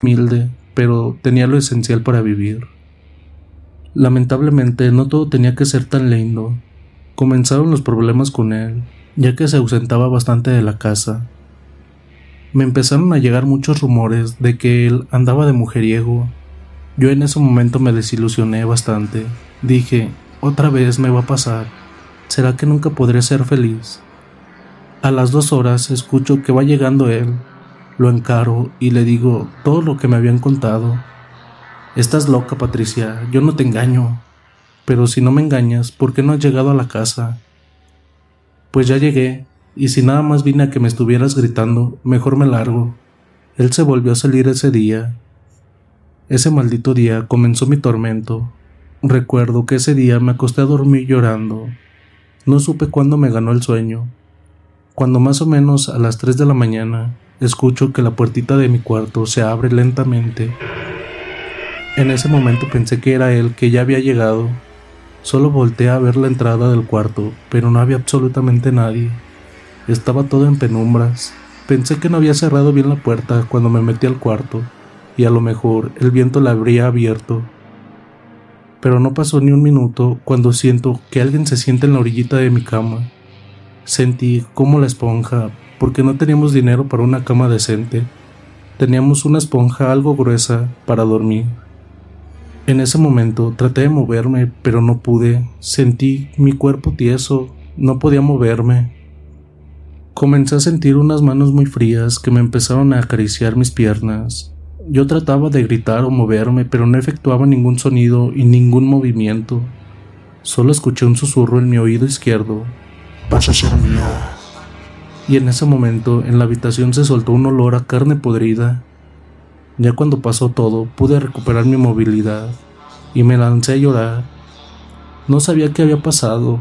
Humilde, pero tenía lo esencial para vivir. Lamentablemente, no todo tenía que ser tan lindo. Comenzaron los problemas con él, ya que se ausentaba bastante de la casa. Me empezaron a llegar muchos rumores de que él andaba de mujeriego. Yo en ese momento me desilusioné bastante. Dije, otra vez me va a pasar. ¿Será que nunca podré ser feliz? A las dos horas escucho que va llegando él. Lo encaro y le digo todo lo que me habían contado. Estás loca, Patricia, yo no te engaño. Pero si no me engañas, ¿por qué no has llegado a la casa? Pues ya llegué, y si nada más vine a que me estuvieras gritando, mejor me largo. Él se volvió a salir ese día. Ese maldito día comenzó mi tormento. Recuerdo que ese día me acosté a dormir llorando. No supe cuándo me ganó el sueño. Cuando más o menos a las 3 de la mañana escucho que la puertita de mi cuarto se abre lentamente. En ese momento pensé que era él que ya había llegado. Solo volteé a ver la entrada del cuarto, pero no había absolutamente nadie. Estaba todo en penumbras. Pensé que no había cerrado bien la puerta cuando me metí al cuarto, y a lo mejor el viento la habría abierto. Pero no pasó ni un minuto cuando siento que alguien se sienta en la orillita de mi cama. Sentí como la esponja, porque no teníamos dinero para una cama decente. Teníamos una esponja algo gruesa para dormir. En ese momento traté de moverme, pero no pude. Sentí mi cuerpo tieso, no podía moverme. Comencé a sentir unas manos muy frías que me empezaron a acariciar mis piernas. Yo trataba de gritar o moverme, pero no efectuaba ningún sonido y ningún movimiento. Solo escuché un susurro en mi oído izquierdo. Vas a ser mía. Y en ese momento en la habitación se soltó un olor a carne podrida. Ya cuando pasó todo, pude recuperar mi movilidad y me lancé a llorar. No sabía qué había pasado.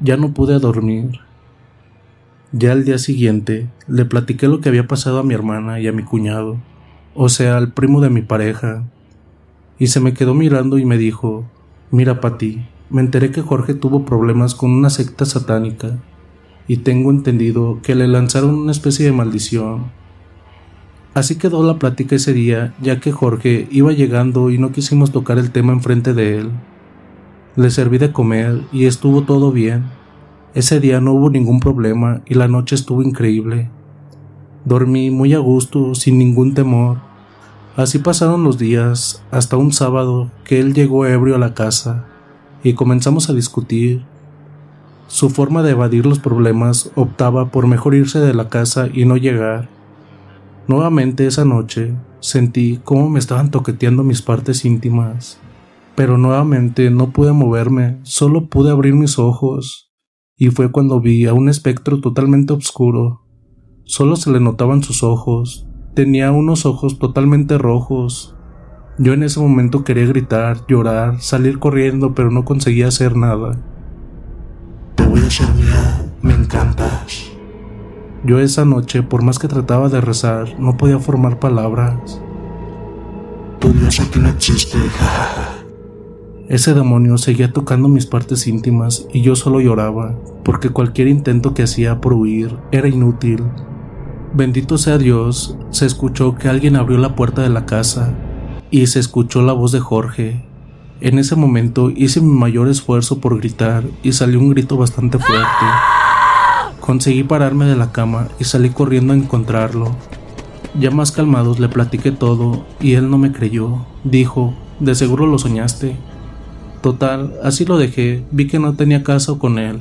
Ya no pude dormir. Ya al día siguiente le platiqué lo que había pasado a mi hermana y a mi cuñado, o sea, al primo de mi pareja, y se me quedó mirando y me dijo, mira Pati, me enteré que Jorge tuvo problemas con una secta satánica, y tengo entendido que le lanzaron una especie de maldición. Así quedó la plática ese día, ya que Jorge iba llegando y no quisimos tocar el tema enfrente de él. Le serví de comer y estuvo todo bien. Ese día no hubo ningún problema y la noche estuvo increíble. Dormí muy a gusto, sin ningún temor. Así pasaron los días, hasta un sábado que él llegó ebrio a la casa y comenzamos a discutir. Su forma de evadir los problemas optaba por mejor irse de la casa y no llegar. Nuevamente esa noche sentí cómo me estaban toqueteando mis partes íntimas, pero nuevamente no pude moverme, solo pude abrir mis ojos y fue cuando vi a un espectro totalmente oscuro. Solo se le notaban sus ojos. Tenía unos ojos totalmente rojos. Yo en ese momento quería gritar, llorar, salir corriendo, pero no conseguía hacer nada. Te voy a ser mía, me encantas. Yo esa noche, por más que trataba de rezar, no podía formar palabras. Tu Dios aquí no existe. Ese demonio seguía tocando mis partes íntimas y yo solo lloraba, porque cualquier intento que hacía por huir era inútil. Bendito sea Dios, se escuchó que alguien abrió la puerta de la casa y se escuchó la voz de Jorge. En ese momento hice mi mayor esfuerzo por gritar y salió un grito bastante fuerte. Conseguí pararme de la cama y salí corriendo a encontrarlo. Ya más calmados le platiqué todo y él no me creyó. Dijo, de seguro lo soñaste. Total, así lo dejé, vi que no tenía caso con él.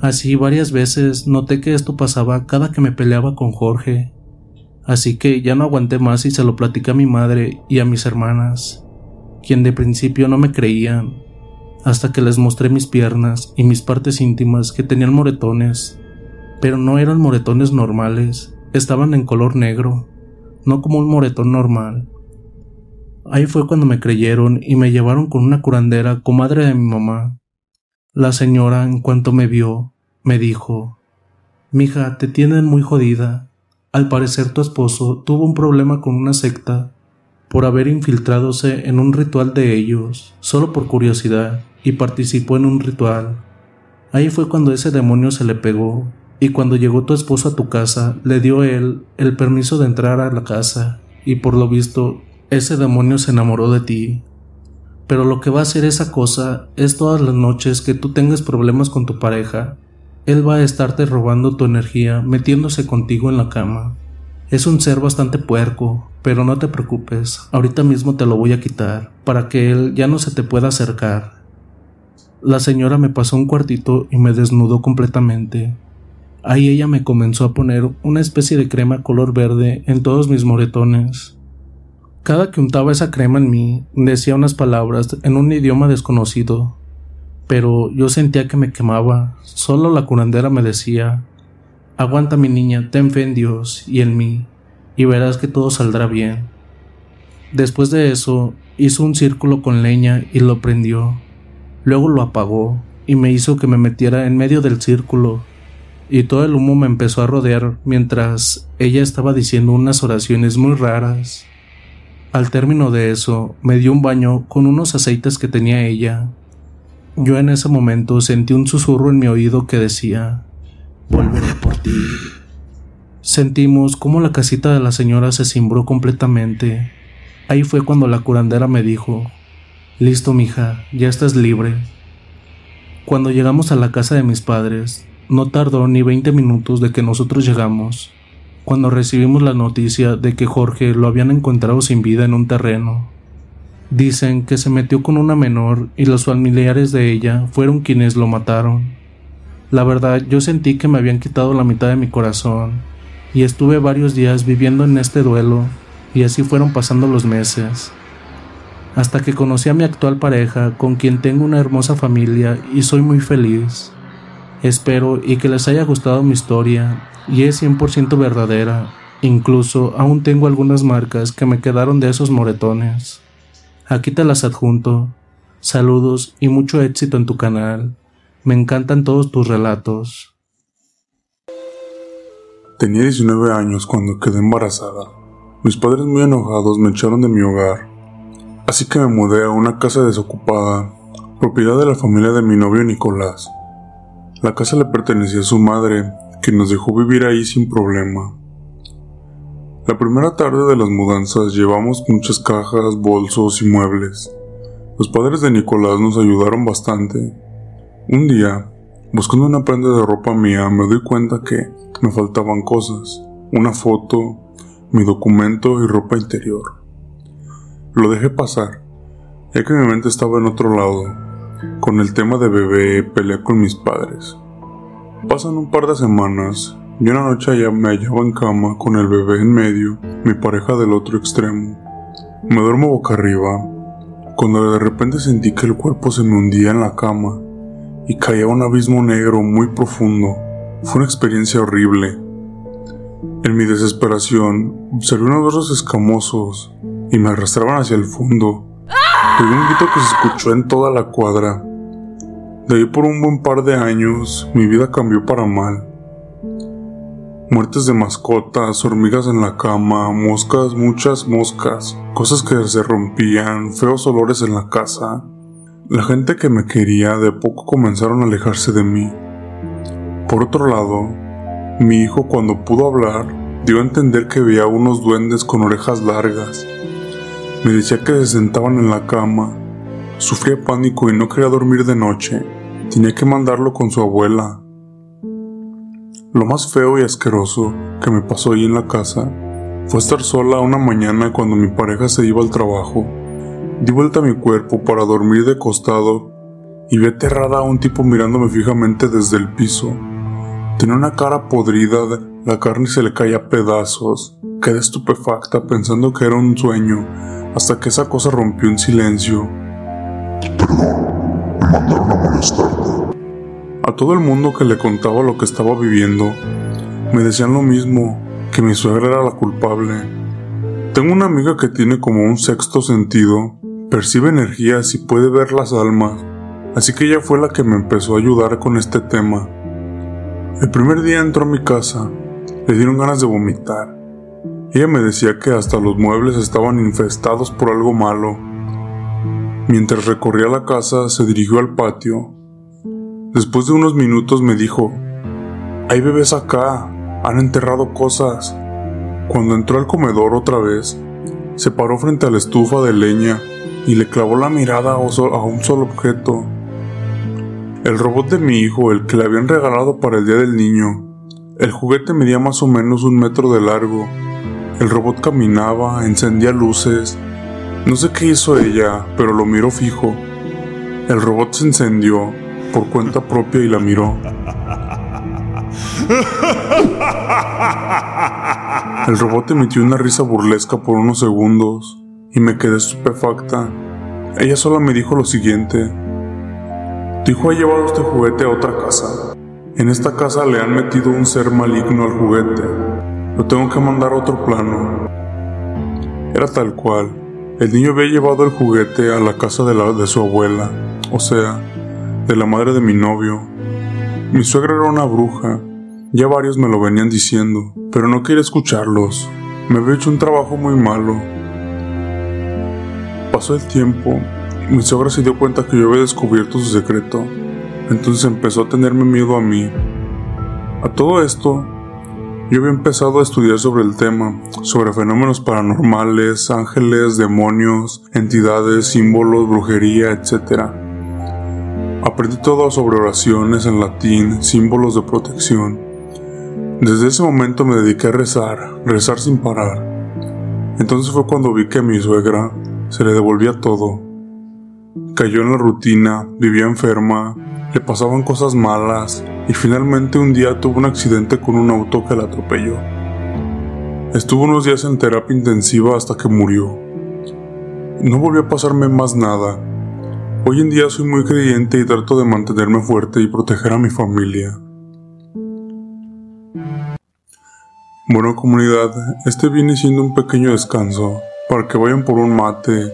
Así varias veces noté que esto pasaba cada que me peleaba con Jorge. Así que ya no aguanté más y se lo platicé a mi madre y a mis hermanas, quien de principio no me creían, hasta que les mostré mis piernas y mis partes íntimas que tenían moretones, pero no eran moretones normales, estaban en color negro, no como un moretón normal. Ahí fue cuando me creyeron y me llevaron con una curandera, comadre de mi mamá. La señora, en cuanto me vio, me dijo, Mija, te tienen muy jodida. Al parecer tu esposo tuvo un problema con una secta por haber infiltradose en un ritual de ellos, solo por curiosidad, y participó en un ritual. Ahí fue cuando ese demonio se le pegó, y cuando llegó tu esposo a tu casa, le dio él el permiso de entrar a la casa, y por lo visto, ese demonio se enamoró de ti. Pero lo que va a hacer esa cosa es todas las noches que tú tengas problemas con tu pareja, él va a estarte robando tu energía, metiéndose contigo en la cama. Es un ser bastante puerco, pero no te preocupes, ahorita mismo te lo voy a quitar, para que él ya no se te pueda acercar. La señora me pasó un cuartito y me desnudó completamente. Ahí ella me comenzó a poner una especie de crema color verde en todos mis moretones. Cada que untaba esa crema en mí, decía unas palabras en un idioma desconocido, pero yo sentía que me quemaba. Solo la curandera me decía, aguanta mi niña, ten fe en Dios y en mí, y verás que todo saldrá bien. Después de eso, hizo un círculo con leña y lo prendió. Luego lo apagó y me hizo que me metiera en medio del círculo, y todo el humo me empezó a rodear mientras ella estaba diciendo unas oraciones muy raras. Al término de eso, me dio un baño con unos aceites que tenía ella, yo en ese momento sentí un susurro en mi oído que decía, volveré por ti. Sentimos cómo la casita de la señora se cimbró completamente. Ahí fue cuando la curandera me dijo, listo mija, ya estás libre. Cuando llegamos a la casa de mis padres, no tardó ni 20 minutos de que nosotros llegamos, cuando recibimos la noticia de que Jorge lo habían encontrado sin vida en un terreno. Dicen que se metió con una menor y los familiares de ella fueron quienes lo mataron. La verdad, yo sentí que me habían quitado la mitad de mi corazón y estuve varios días viviendo en este duelo y así fueron pasando los meses. Hasta que conocí a mi actual pareja, con quien tengo una hermosa familia y soy muy feliz. Espero y que les haya gustado mi historia y es 100% verdadera. Incluso aún tengo algunas marcas que me quedaron de esos moretones. Aquí te las adjunto. Saludos y mucho éxito en tu canal. Me encantan todos tus relatos. Tenía 19 años cuando quedé embarazada. Mis padres muy enojados me echaron de mi hogar. Así que me mudé a una casa desocupada, propiedad de la familia de mi novio Nicolás. La casa le pertenecía a su madre, quien nos dejó vivir ahí sin problema. La primera tarde de las mudanzas llevamos muchas cajas, bolsos y muebles. Los padres de Nicolás nos ayudaron bastante. Un día, buscando una prenda de ropa mía, me doy cuenta que me faltaban cosas. Una foto, mi documento y ropa interior. Lo dejé pasar, ya que mi mente estaba en otro lado. Con el tema de bebé peleé con mis padres. Pasan un par de semanas y una noche ya me hallaba en cama con el bebé en medio, mi pareja del otro extremo. Me duermo boca arriba, cuando de repente sentí que el cuerpo se me hundía en la cama y caía un abismo negro muy profundo. Fue una experiencia horrible. En mi desesperación, observé unos brazos escamosos y me arrastraban hacia el fondo. Pegué un grito que se escuchó en toda la cuadra. De ahí por un buen par de años, mi vida cambió para mal. Muertes de mascotas, hormigas en la cama, moscas, muchas moscas, cosas que se rompían, feos olores en la casa. La gente que me quería de poco comenzaron a alejarse de mí. Por otro lado, mi hijo cuando pudo hablar dio a entender que veía unos duendes con orejas largas. Me decía que se sentaban en la cama. Sufría pánico y no quería dormir de noche. Tenía que mandarlo con su abuela, lo más feo y asqueroso que me pasó ahí en la casa fue estar sola una mañana cuando mi pareja se iba al trabajo. Di vuelta a mi cuerpo para dormir de costado y vi aterrada a un tipo mirándome fijamente desde el piso. Tenía una cara podrida, la carne se le caía a pedazos. Quedé estupefacta pensando que era un sueño, hasta que esa cosa rompió en silencio. Perdón, me mandaron a molestarte. A todo el mundo que le contaba lo que estaba viviendo, me decían lo mismo, que mi suegra era la culpable. Tengo una amiga que tiene como un sexto sentido, percibe energías y puede ver las almas, así que ella fue la que me empezó a ayudar con este tema. El primer día entró a mi casa, le dieron ganas de vomitar. Ella me decía que hasta los muebles estaban infestados por algo malo. Mientras recorría la casa, se dirigió al patio. Después de unos minutos me dijo, hay bebés acá, han enterrado cosas. Cuando entró al comedor otra vez, se paró frente a la estufa de leña y le clavó la mirada a un solo objeto. El robot de mi hijo, el que le habían regalado para el día del niño. El juguete medía más o menos un metro de largo. El robot caminaba, encendía luces. No sé qué hizo ella, pero lo miró fijo. El robot se encendió por cuenta propia y la miró. El robot emitió una risa burlesca por unos segundos y me quedé estupefacta. Ella solo me dijo lo siguiente. Tu hijo ha llevado este juguete a otra casa. En esta casa le han metido un ser maligno al juguete. Lo tengo que mandar a otro plano. Era tal cual. El niño había llevado el juguete a la casa de, la, de su abuela, o sea, de la madre de mi novio. Mi suegra era una bruja ya varios me lo venían diciendo, pero no quería escucharlos. Me había hecho un trabajo muy malo. El tiempo, mi suegra se dio cuenta que yo había descubierto su secreto, entonces empezó a tenerme miedo a mí. A todo esto, yo había empezado a estudiar sobre el tema, sobre fenómenos paranormales, ángeles, demonios, entidades, símbolos, brujería, etc. Aprendí todo sobre oraciones en latín, símbolos de protección. Desde ese momento me dediqué a rezar, rezar sin parar. Entonces fue cuando vi que mi suegra se le devolvía todo. Cayó en la rutina, vivía enferma, le pasaban cosas malas y finalmente un día tuvo un accidente con un auto que la atropelló. Estuvo unos días en terapia intensiva hasta que murió. No volvió a pasarme más nada. Hoy en día soy muy creyente y trato de mantenerme fuerte y proteger a mi familia. Bueno comunidad, este viene siendo un pequeño descanso para que vayan por un mate,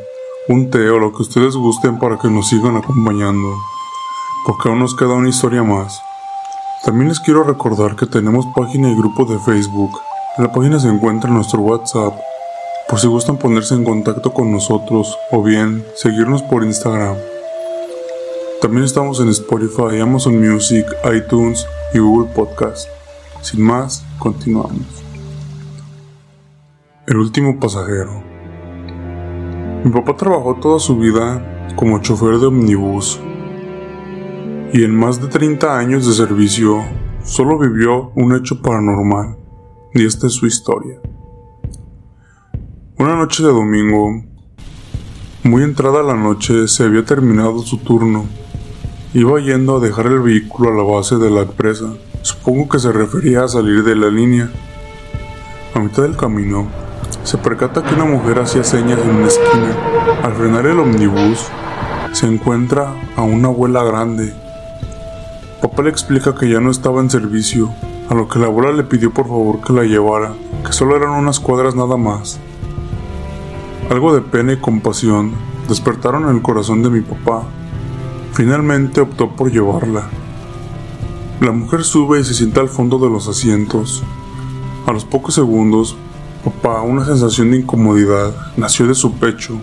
un té o lo que ustedes gusten para que nos sigan acompañando, porque aún nos queda una historia más. También les quiero recordar que tenemos página y grupo de Facebook. En la página se encuentra nuestro WhatsApp, por si gustan ponerse en contacto con nosotros o bien seguirnos por Instagram. También estamos en Spotify, Amazon Music, iTunes y Google Podcast. Sin más, continuamos. El último pasajero. Mi papá trabajó toda su vida como chofer de omnibus y en más de 30 años de servicio solo vivió un hecho paranormal y esta es su historia. Una noche de domingo, muy entrada la noche, se había terminado su turno. Iba yendo a dejar el vehículo a la base de la empresa. Supongo que se refería a salir de la línea. A mitad del camino, se percata que una mujer hacía señas en una esquina. Al frenar el omnibus, se encuentra a una abuela grande. Papá le explica que ya no estaba en servicio, a lo que la abuela le pidió por favor que la llevara, que solo eran unas cuadras nada más. Algo de pena y compasión despertaron el corazón de mi papá. Finalmente optó por llevarla. La mujer sube y se sienta al fondo de los asientos. A los pocos segundos, Papá, una sensación de incomodidad nació de su pecho.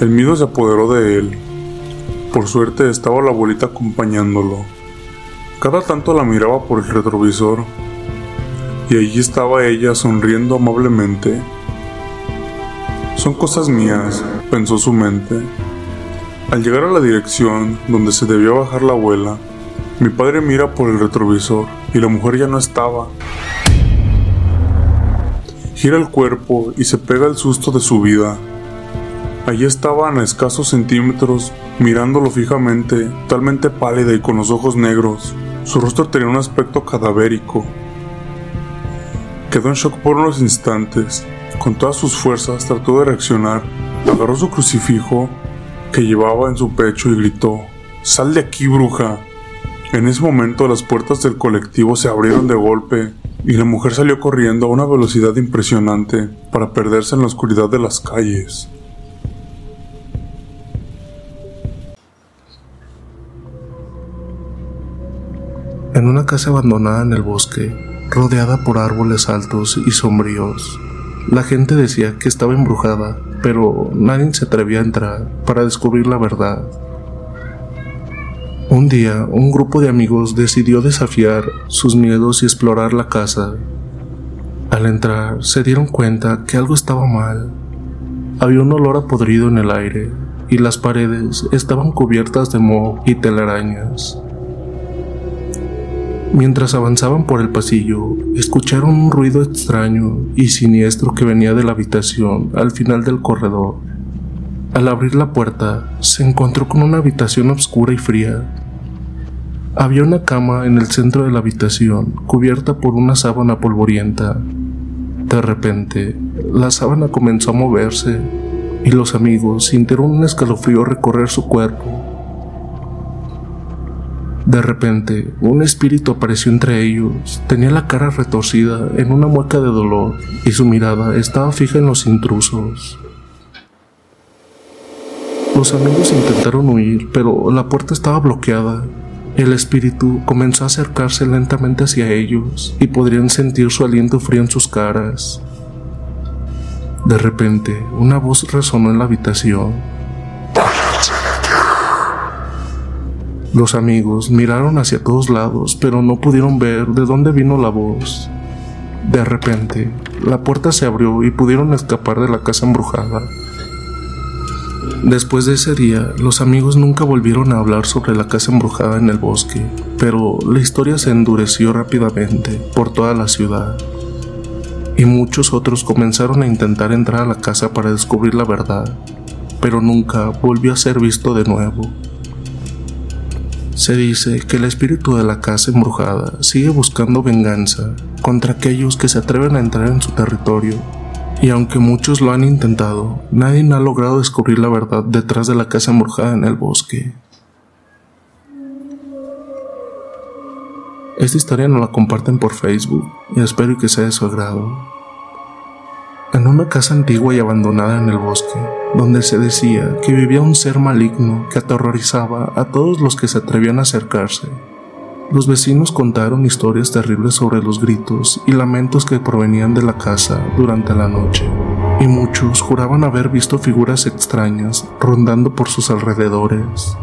El miedo se apoderó de él. Por suerte estaba la abuelita acompañándolo. Cada tanto la miraba por el retrovisor y allí estaba ella sonriendo amablemente. Son cosas mías, pensó su mente. Al llegar a la dirección donde se debía bajar la abuela, mi padre mira por el retrovisor y la mujer ya no estaba gira el cuerpo y se pega el susto de su vida. Allí estaba a escasos centímetros, mirándolo fijamente, totalmente pálida y con los ojos negros. Su rostro tenía un aspecto cadavérico. Quedó en shock por unos instantes. Con todas sus fuerzas trató de reaccionar. Agarró su crucifijo que llevaba en su pecho y gritó, Sal de aquí, bruja. En ese momento las puertas del colectivo se abrieron de golpe y la mujer salió corriendo a una velocidad impresionante para perderse en la oscuridad de las calles. En una casa abandonada en el bosque, rodeada por árboles altos y sombríos, la gente decía que estaba embrujada, pero nadie se atrevía a entrar para descubrir la verdad. Un día, un grupo de amigos decidió desafiar sus miedos y explorar la casa. Al entrar, se dieron cuenta que algo estaba mal. Había un olor a podrido en el aire y las paredes estaban cubiertas de moho y telarañas. Mientras avanzaban por el pasillo, escucharon un ruido extraño y siniestro que venía de la habitación al final del corredor. Al abrir la puerta, se encontró con una habitación oscura y fría. Había una cama en el centro de la habitación, cubierta por una sábana polvorienta. De repente, la sábana comenzó a moverse y los amigos sintieron un escalofrío recorrer su cuerpo. De repente, un espíritu apareció entre ellos. Tenía la cara retorcida en una mueca de dolor y su mirada estaba fija en los intrusos. Los amigos intentaron huir, pero la puerta estaba bloqueada. El espíritu comenzó a acercarse lentamente hacia ellos y podrían sentir su aliento frío en sus caras. De repente, una voz resonó en la habitación. Los amigos miraron hacia todos lados, pero no pudieron ver de dónde vino la voz. De repente, la puerta se abrió y pudieron escapar de la casa embrujada. Después de ese día, los amigos nunca volvieron a hablar sobre la casa embrujada en el bosque, pero la historia se endureció rápidamente por toda la ciudad. Y muchos otros comenzaron a intentar entrar a la casa para descubrir la verdad, pero nunca volvió a ser visto de nuevo. Se dice que el espíritu de la casa embrujada sigue buscando venganza contra aquellos que se atreven a entrar en su territorio, y aunque muchos lo han intentado, nadie ha logrado descubrir la verdad detrás de la casa embrujada en el bosque. Esta historia nos la comparten por Facebook y espero que sea de su agrado en una casa antigua y abandonada en el bosque, donde se decía que vivía un ser maligno que aterrorizaba a todos los que se atrevían a acercarse. Los vecinos contaron historias terribles sobre los gritos y lamentos que provenían de la casa durante la noche, y muchos juraban haber visto figuras extrañas rondando por sus alrededores.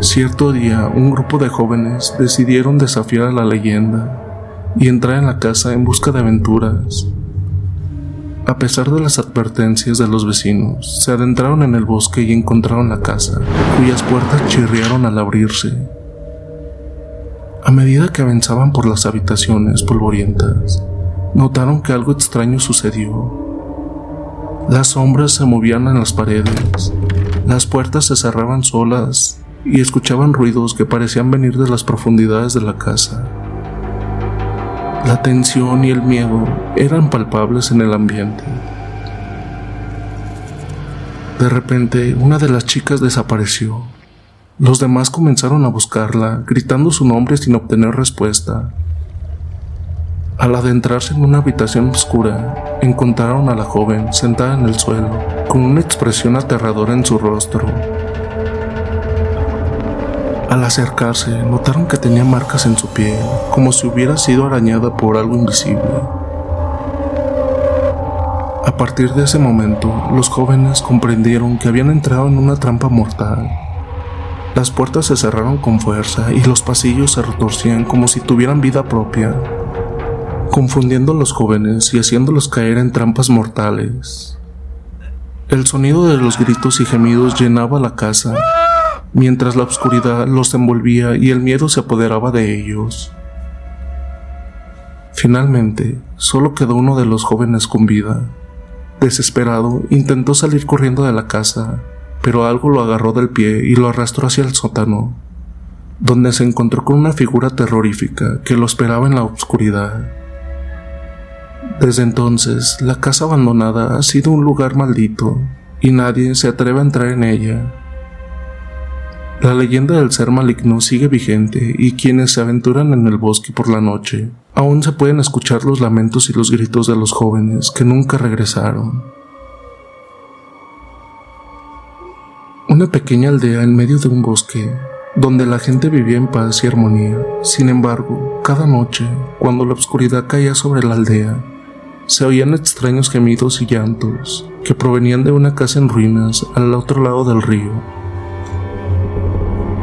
Cierto día, un grupo de jóvenes decidieron desafiar a la leyenda y entrar en la casa en busca de aventuras. A pesar de las advertencias de los vecinos, se adentraron en el bosque y encontraron la casa, cuyas puertas chirriaron al abrirse. A medida que avanzaban por las habitaciones polvorientas, notaron que algo extraño sucedió. Las sombras se movían en las paredes, las puertas se cerraban solas y escuchaban ruidos que parecían venir de las profundidades de la casa. La tensión y el miedo eran palpables en el ambiente. De repente, una de las chicas desapareció. Los demás comenzaron a buscarla, gritando su nombre sin obtener respuesta. Al adentrarse en una habitación oscura, encontraron a la joven sentada en el suelo, con una expresión aterradora en su rostro. Al acercarse, notaron que tenía marcas en su piel, como si hubiera sido arañada por algo invisible. A partir de ese momento, los jóvenes comprendieron que habían entrado en una trampa mortal. Las puertas se cerraron con fuerza y los pasillos se retorcían como si tuvieran vida propia, confundiendo a los jóvenes y haciéndolos caer en trampas mortales. El sonido de los gritos y gemidos llenaba la casa mientras la oscuridad los envolvía y el miedo se apoderaba de ellos. Finalmente, solo quedó uno de los jóvenes con vida. Desesperado, intentó salir corriendo de la casa, pero algo lo agarró del pie y lo arrastró hacia el sótano, donde se encontró con una figura terrorífica que lo esperaba en la oscuridad. Desde entonces, la casa abandonada ha sido un lugar maldito, y nadie se atreve a entrar en ella. La leyenda del ser maligno sigue vigente y quienes se aventuran en el bosque por la noche Aún se pueden escuchar los lamentos y los gritos de los jóvenes que nunca regresaron. Una pequeña aldea en medio de un bosque, donde la gente vivía en paz y armonía. Sin embargo, cada noche, cuando la oscuridad caía sobre la aldea, se oían extraños gemidos y llantos que provenían de una casa en ruinas al otro lado del río.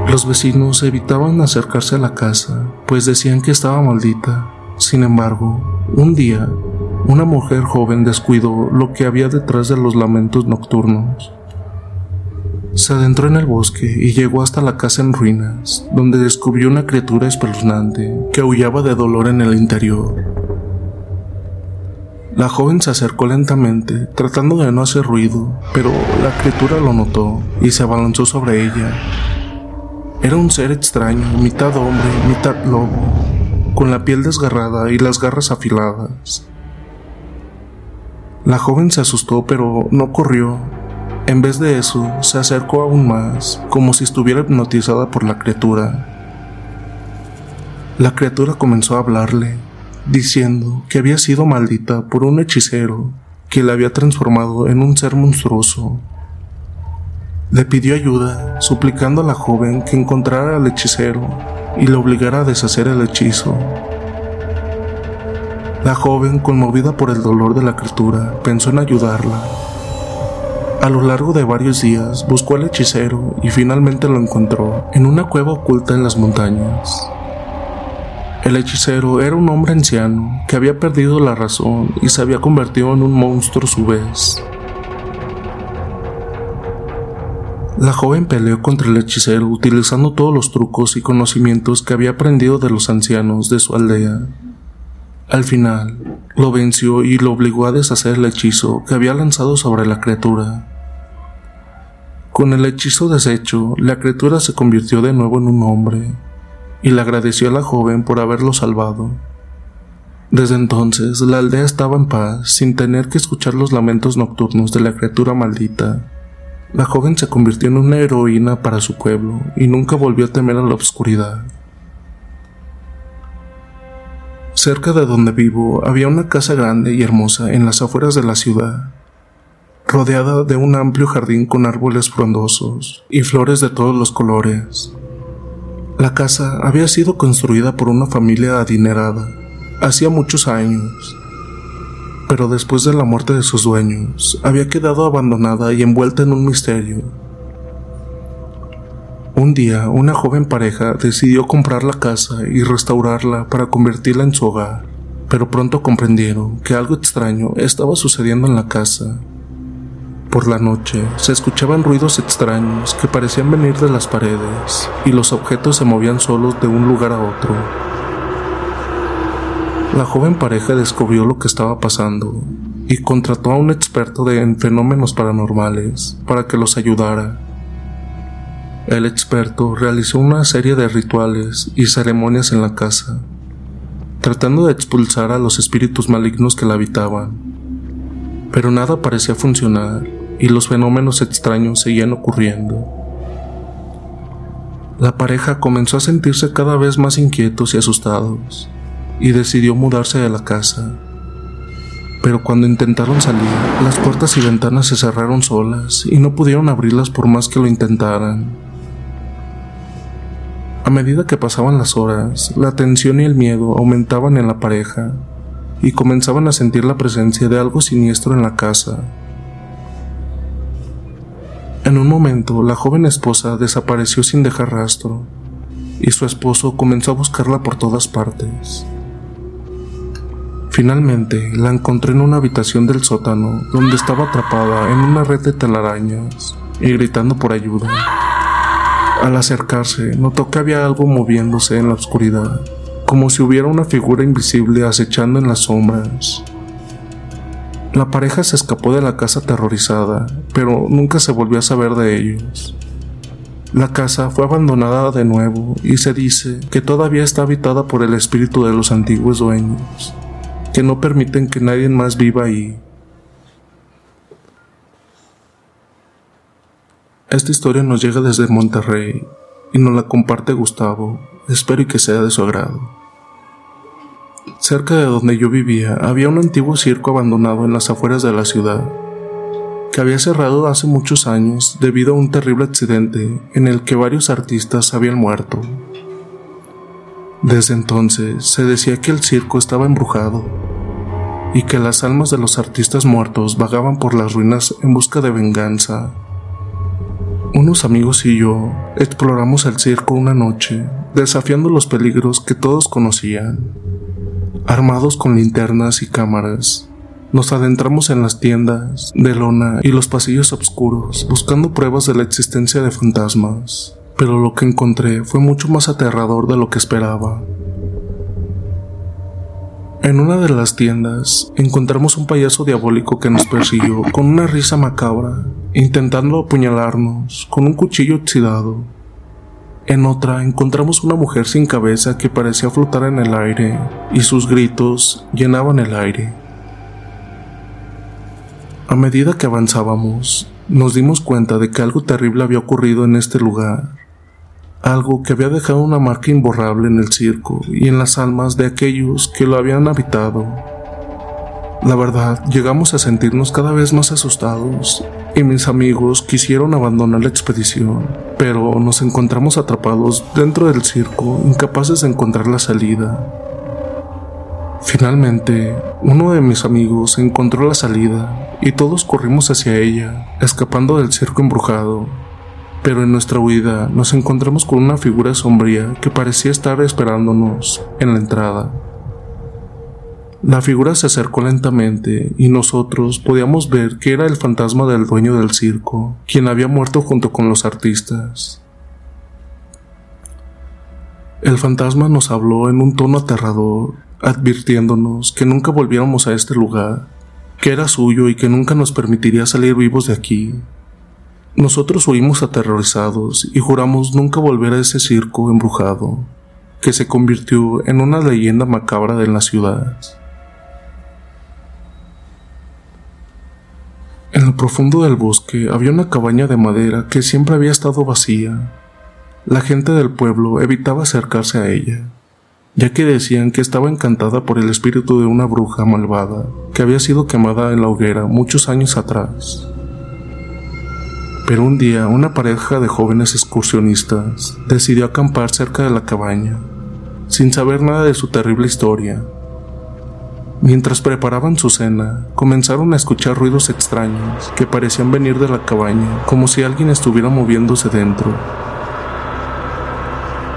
Los vecinos evitaban acercarse a la casa, pues decían que estaba maldita sin embargo, un día, una mujer joven descuidó lo que había detrás de los lamentos nocturnos. Se adentró en el bosque y llegó hasta la casa en ruinas, donde descubrió una criatura espeluznante que aullaba de dolor en el interior. La joven se acercó lentamente, tratando de no hacer ruido, pero la criatura lo notó y se abalanzó sobre ella. Era un ser extraño, mitad hombre, mitad lobo, con la piel desgarrada y las garras afiladas. La joven se asustó pero no corrió. En vez de eso, se acercó aún más, como si estuviera hipnotizada por la criatura. La criatura comenzó a hablarle, diciendo que había sido maldita por un hechicero que la había transformado en un ser monstruoso. Le pidió ayuda, suplicando a la joven que encontrara al hechicero y lo obligara a deshacer el hechizo. La joven, conmovida por el dolor de la criatura, pensó en ayudarla. A lo largo de varios días buscó al hechicero y finalmente lo encontró en una cueva oculta en las montañas. El hechicero era un hombre anciano que había perdido la razón y se había convertido en un monstruo a su vez. La joven peleó contra el hechicero utilizando todos los trucos y conocimientos que había aprendido de los ancianos de su aldea. Al final, lo venció y lo obligó a deshacer el hechizo que había lanzado sobre la criatura. Con el hechizo deshecho, la criatura se convirtió de nuevo en un hombre y le agradeció a la joven por haberlo salvado. Desde entonces, la aldea estaba en paz sin tener que escuchar los lamentos nocturnos de la criatura maldita. La joven se convirtió en una heroína para su pueblo y nunca volvió a temer a la oscuridad. Cerca de donde vivo había una casa grande y hermosa en las afueras de la ciudad, rodeada de un amplio jardín con árboles frondosos y flores de todos los colores. La casa había sido construida por una familia adinerada hacía muchos años pero después de la muerte de sus dueños, había quedado abandonada y envuelta en un misterio. Un día, una joven pareja decidió comprar la casa y restaurarla para convertirla en su hogar, pero pronto comprendieron que algo extraño estaba sucediendo en la casa. Por la noche se escuchaban ruidos extraños que parecían venir de las paredes y los objetos se movían solos de un lugar a otro. La joven pareja descubrió lo que estaba pasando y contrató a un experto en fenómenos paranormales para que los ayudara. El experto realizó una serie de rituales y ceremonias en la casa, tratando de expulsar a los espíritus malignos que la habitaban. Pero nada parecía funcionar y los fenómenos extraños seguían ocurriendo. La pareja comenzó a sentirse cada vez más inquietos y asustados y decidió mudarse de la casa. Pero cuando intentaron salir, las puertas y ventanas se cerraron solas y no pudieron abrirlas por más que lo intentaran. A medida que pasaban las horas, la tensión y el miedo aumentaban en la pareja y comenzaban a sentir la presencia de algo siniestro en la casa. En un momento, la joven esposa desapareció sin dejar rastro y su esposo comenzó a buscarla por todas partes. Finalmente la encontré en una habitación del sótano donde estaba atrapada en una red de telarañas y gritando por ayuda. Al acercarse, notó que había algo moviéndose en la oscuridad, como si hubiera una figura invisible acechando en las sombras. La pareja se escapó de la casa aterrorizada, pero nunca se volvió a saber de ellos. La casa fue abandonada de nuevo y se dice que todavía está habitada por el espíritu de los antiguos dueños que no permiten que nadie más viva ahí. Esta historia nos llega desde Monterrey y nos la comparte Gustavo. Espero que sea de su agrado. Cerca de donde yo vivía, había un antiguo circo abandonado en las afueras de la ciudad, que había cerrado hace muchos años debido a un terrible accidente en el que varios artistas habían muerto. Desde entonces se decía que el circo estaba embrujado y que las almas de los artistas muertos vagaban por las ruinas en busca de venganza. Unos amigos y yo exploramos el circo una noche, desafiando los peligros que todos conocían. Armados con linternas y cámaras, nos adentramos en las tiendas de lona y los pasillos oscuros buscando pruebas de la existencia de fantasmas, pero lo que encontré fue mucho más aterrador de lo que esperaba. En una de las tiendas encontramos un payaso diabólico que nos persiguió con una risa macabra, intentando apuñalarnos con un cuchillo oxidado. En otra encontramos una mujer sin cabeza que parecía flotar en el aire y sus gritos llenaban el aire. A medida que avanzábamos, nos dimos cuenta de que algo terrible había ocurrido en este lugar algo que había dejado una marca imborrable en el circo y en las almas de aquellos que lo habían habitado. La verdad, llegamos a sentirnos cada vez más asustados y mis amigos quisieron abandonar la expedición, pero nos encontramos atrapados dentro del circo, incapaces de encontrar la salida. Finalmente, uno de mis amigos encontró la salida y todos corrimos hacia ella, escapando del circo embrujado pero en nuestra huida nos encontramos con una figura sombría que parecía estar esperándonos en la entrada. La figura se acercó lentamente y nosotros podíamos ver que era el fantasma del dueño del circo, quien había muerto junto con los artistas. El fantasma nos habló en un tono aterrador, advirtiéndonos que nunca volviéramos a este lugar, que era suyo y que nunca nos permitiría salir vivos de aquí. Nosotros huimos aterrorizados y juramos nunca volver a ese circo embrujado, que se convirtió en una leyenda macabra de la ciudad. En lo profundo del bosque había una cabaña de madera que siempre había estado vacía. La gente del pueblo evitaba acercarse a ella, ya que decían que estaba encantada por el espíritu de una bruja malvada que había sido quemada en la hoguera muchos años atrás. Pero un día una pareja de jóvenes excursionistas decidió acampar cerca de la cabaña, sin saber nada de su terrible historia. Mientras preparaban su cena, comenzaron a escuchar ruidos extraños que parecían venir de la cabaña, como si alguien estuviera moviéndose dentro.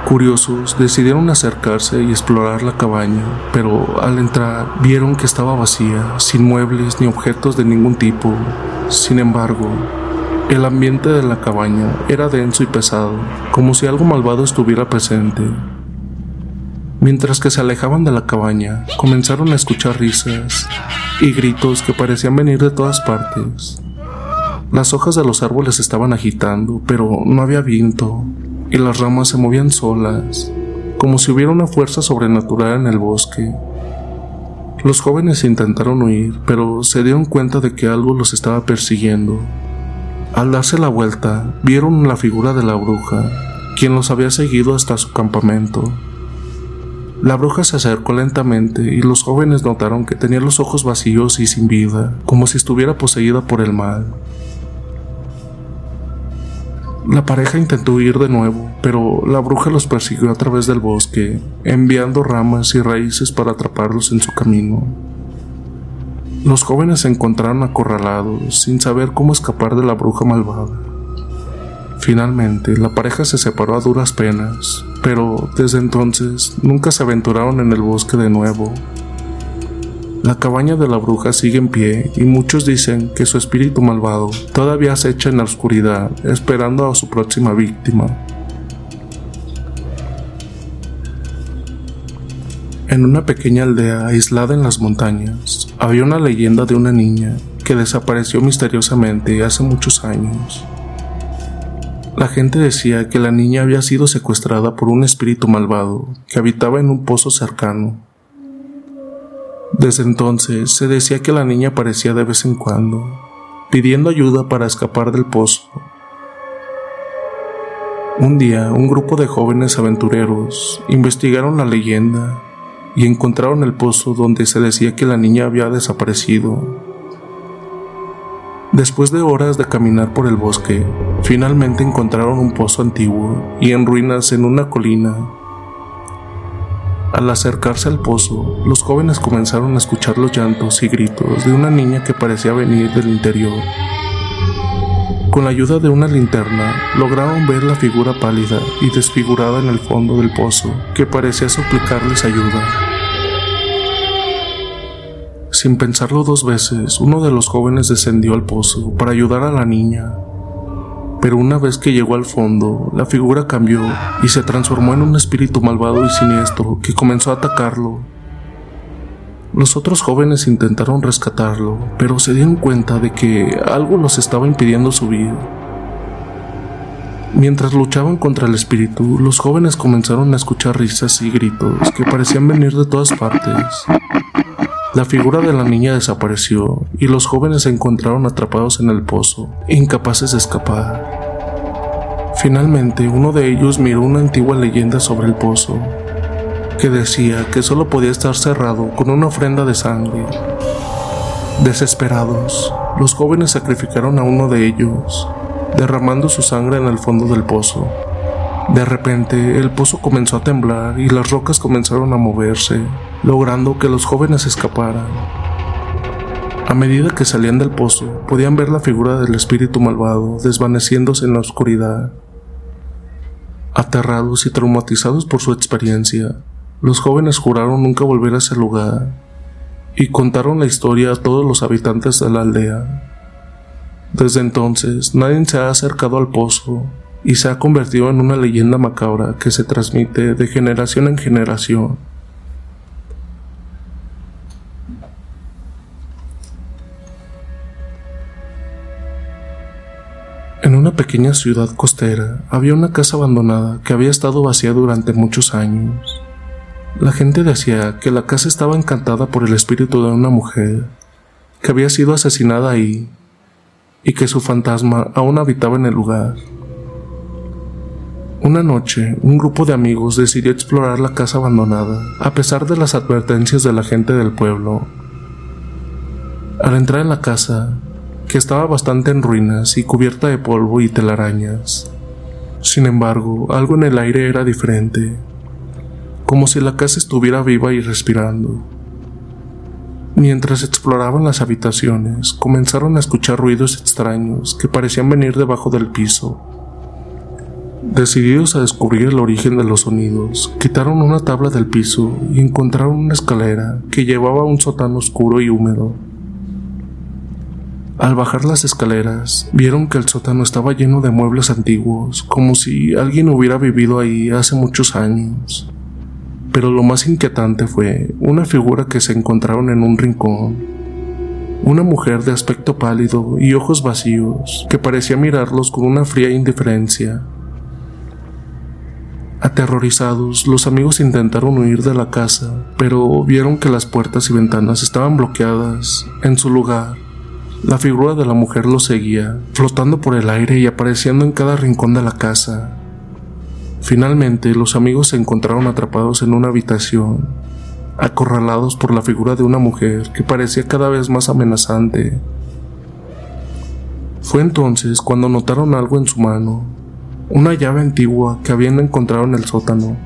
Curiosos, decidieron acercarse y explorar la cabaña, pero al entrar vieron que estaba vacía, sin muebles ni objetos de ningún tipo. Sin embargo, el ambiente de la cabaña era denso y pesado, como si algo malvado estuviera presente. Mientras que se alejaban de la cabaña, comenzaron a escuchar risas y gritos que parecían venir de todas partes. Las hojas de los árboles estaban agitando, pero no había viento, y las ramas se movían solas, como si hubiera una fuerza sobrenatural en el bosque. Los jóvenes intentaron huir, pero se dieron cuenta de que algo los estaba persiguiendo. Al darse la vuelta, vieron la figura de la bruja, quien los había seguido hasta su campamento. La bruja se acercó lentamente y los jóvenes notaron que tenía los ojos vacíos y sin vida, como si estuviera poseída por el mal. La pareja intentó huir de nuevo, pero la bruja los persiguió a través del bosque, enviando ramas y raíces para atraparlos en su camino. Los jóvenes se encontraron acorralados, sin saber cómo escapar de la bruja malvada. Finalmente, la pareja se separó a duras penas, pero desde entonces nunca se aventuraron en el bosque de nuevo. La cabaña de la bruja sigue en pie y muchos dicen que su espíritu malvado todavía acecha en la oscuridad, esperando a su próxima víctima. En una pequeña aldea aislada en las montañas, había una leyenda de una niña que desapareció misteriosamente hace muchos años. La gente decía que la niña había sido secuestrada por un espíritu malvado que habitaba en un pozo cercano. Desde entonces se decía que la niña aparecía de vez en cuando, pidiendo ayuda para escapar del pozo. Un día, un grupo de jóvenes aventureros investigaron la leyenda y encontraron el pozo donde se decía que la niña había desaparecido. Después de horas de caminar por el bosque, finalmente encontraron un pozo antiguo y en ruinas en una colina. Al acercarse al pozo, los jóvenes comenzaron a escuchar los llantos y gritos de una niña que parecía venir del interior. Con la ayuda de una linterna, lograron ver la figura pálida y desfigurada en el fondo del pozo, que parecía suplicarles ayuda. Sin pensarlo dos veces, uno de los jóvenes descendió al pozo para ayudar a la niña. Pero una vez que llegó al fondo, la figura cambió y se transformó en un espíritu malvado y siniestro que comenzó a atacarlo. Los otros jóvenes intentaron rescatarlo, pero se dieron cuenta de que algo los estaba impidiendo subir. Mientras luchaban contra el espíritu, los jóvenes comenzaron a escuchar risas y gritos que parecían venir de todas partes. La figura de la niña desapareció y los jóvenes se encontraron atrapados en el pozo, incapaces de escapar. Finalmente, uno de ellos miró una antigua leyenda sobre el pozo, que decía que solo podía estar cerrado con una ofrenda de sangre. Desesperados, los jóvenes sacrificaron a uno de ellos, derramando su sangre en el fondo del pozo. De repente, el pozo comenzó a temblar y las rocas comenzaron a moverse, logrando que los jóvenes escaparan. A medida que salían del pozo, podían ver la figura del espíritu malvado desvaneciéndose en la oscuridad. Aterrados y traumatizados por su experiencia, los jóvenes juraron nunca volver a ese lugar y contaron la historia a todos los habitantes de la aldea. Desde entonces, nadie se ha acercado al pozo y se ha convertido en una leyenda macabra que se transmite de generación en generación. En una pequeña ciudad costera había una casa abandonada que había estado vacía durante muchos años. La gente decía que la casa estaba encantada por el espíritu de una mujer que había sido asesinada ahí y que su fantasma aún habitaba en el lugar. Una noche, un grupo de amigos decidió explorar la casa abandonada, a pesar de las advertencias de la gente del pueblo. Al entrar en la casa, que estaba bastante en ruinas y cubierta de polvo y telarañas. Sin embargo, algo en el aire era diferente, como si la casa estuviera viva y respirando. Mientras exploraban las habitaciones, comenzaron a escuchar ruidos extraños que parecían venir debajo del piso. Decididos a descubrir el origen de los sonidos, quitaron una tabla del piso y encontraron una escalera que llevaba a un sótano oscuro y húmedo. Al bajar las escaleras, vieron que el sótano estaba lleno de muebles antiguos, como si alguien hubiera vivido ahí hace muchos años. Pero lo más inquietante fue una figura que se encontraron en un rincón. Una mujer de aspecto pálido y ojos vacíos, que parecía mirarlos con una fría indiferencia. Aterrorizados, los amigos intentaron huir de la casa, pero vieron que las puertas y ventanas estaban bloqueadas. En su lugar, la figura de la mujer lo seguía, flotando por el aire y apareciendo en cada rincón de la casa. Finalmente, los amigos se encontraron atrapados en una habitación, acorralados por la figura de una mujer que parecía cada vez más amenazante. Fue entonces cuando notaron algo en su mano, una llave antigua que habían encontrado en el sótano.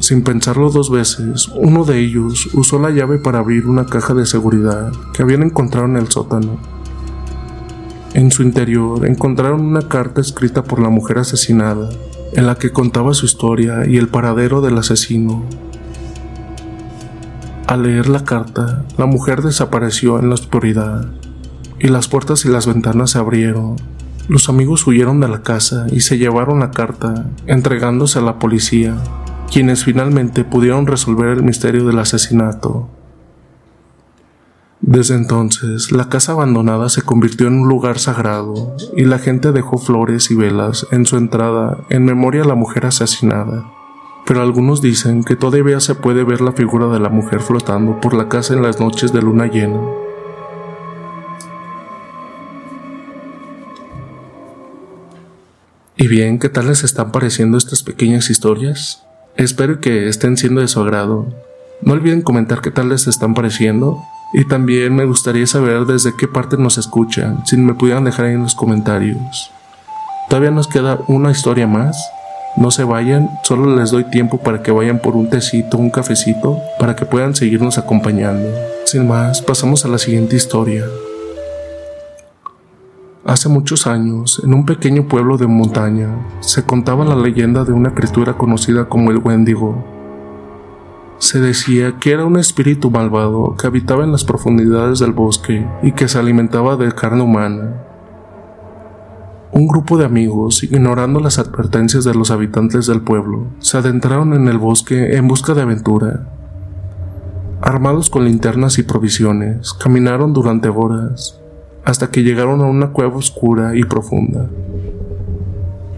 Sin pensarlo dos veces, uno de ellos usó la llave para abrir una caja de seguridad que habían encontrado en el sótano. En su interior encontraron una carta escrita por la mujer asesinada, en la que contaba su historia y el paradero del asesino. Al leer la carta, la mujer desapareció en la oscuridad y las puertas y las ventanas se abrieron. Los amigos huyeron de la casa y se llevaron la carta, entregándose a la policía quienes finalmente pudieron resolver el misterio del asesinato. Desde entonces, la casa abandonada se convirtió en un lugar sagrado y la gente dejó flores y velas en su entrada en memoria a la mujer asesinada. Pero algunos dicen que todavía se puede ver la figura de la mujer flotando por la casa en las noches de luna llena. Y bien, ¿qué tal les están pareciendo estas pequeñas historias? Espero que estén siendo de su agrado. No olviden comentar qué tal les están pareciendo y también me gustaría saber desde qué parte nos escuchan, si me pudieran dejar ahí en los comentarios. Todavía nos queda una historia más. No se vayan, solo les doy tiempo para que vayan por un tecito, un cafecito, para que puedan seguirnos acompañando. Sin más, pasamos a la siguiente historia. Hace muchos años, en un pequeño pueblo de montaña, se contaba la leyenda de una criatura conocida como el Wendigo. Se decía que era un espíritu malvado que habitaba en las profundidades del bosque y que se alimentaba de carne humana. Un grupo de amigos, ignorando las advertencias de los habitantes del pueblo, se adentraron en el bosque en busca de aventura. Armados con linternas y provisiones, caminaron durante horas, hasta que llegaron a una cueva oscura y profunda.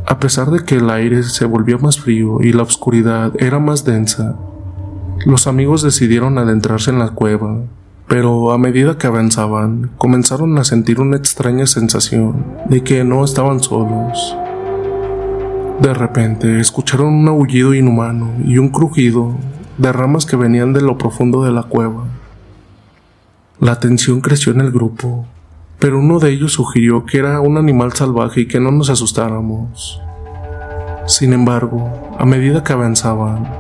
A pesar de que el aire se volvió más frío y la oscuridad era más densa, los amigos decidieron adentrarse en la cueva pero a medida que avanzaban, comenzaron a sentir una extraña sensación de que no estaban solos. De repente escucharon un aullido inhumano y un crujido de ramas que venían de lo profundo de la cueva. La tensión creció en el grupo, pero uno de ellos sugirió que era un animal salvaje y que no nos asustáramos. Sin embargo, a medida que avanzaban,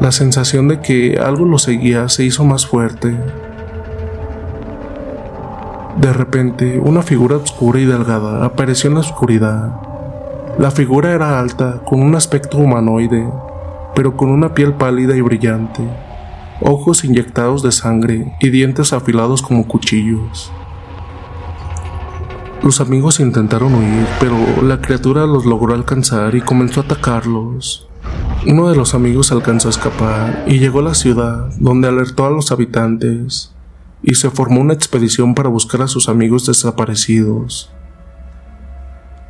la sensación de que algo lo seguía se hizo más fuerte de repente, una figura oscura y delgada apareció en la oscuridad. La figura era alta, con un aspecto humanoide, pero con una piel pálida y brillante, ojos inyectados de sangre y dientes afilados como cuchillos. Los amigos intentaron huir, pero la criatura los logró alcanzar y comenzó a atacarlos. Uno de los amigos alcanzó a escapar y llegó a la ciudad, donde alertó a los habitantes y se formó una expedición para buscar a sus amigos desaparecidos.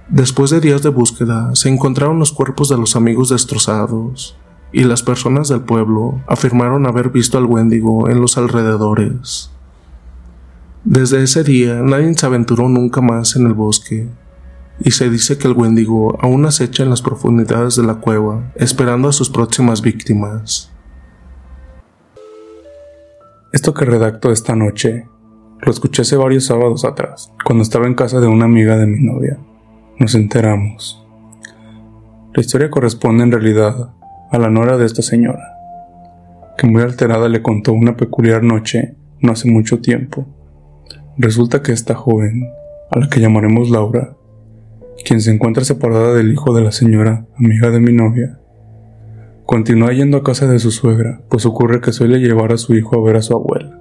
Después de días de búsqueda, se encontraron los cuerpos de los amigos destrozados, y las personas del pueblo afirmaron haber visto al Wendigo en los alrededores. Desde ese día nadie se aventuró nunca más en el bosque, y se dice que el Wendigo aún acecha en las profundidades de la cueva, esperando a sus próximas víctimas. Esto que redacto esta noche lo escuché hace varios sábados atrás, cuando estaba en casa de una amiga de mi novia. Nos enteramos. La historia corresponde en realidad a la nora de esta señora, que muy alterada le contó una peculiar noche no hace mucho tiempo. Resulta que esta joven, a la que llamaremos Laura, quien se encuentra separada del hijo de la señora, amiga de mi novia, Continúa yendo a casa de su suegra, pues ocurre que suele llevar a su hijo a ver a su abuela.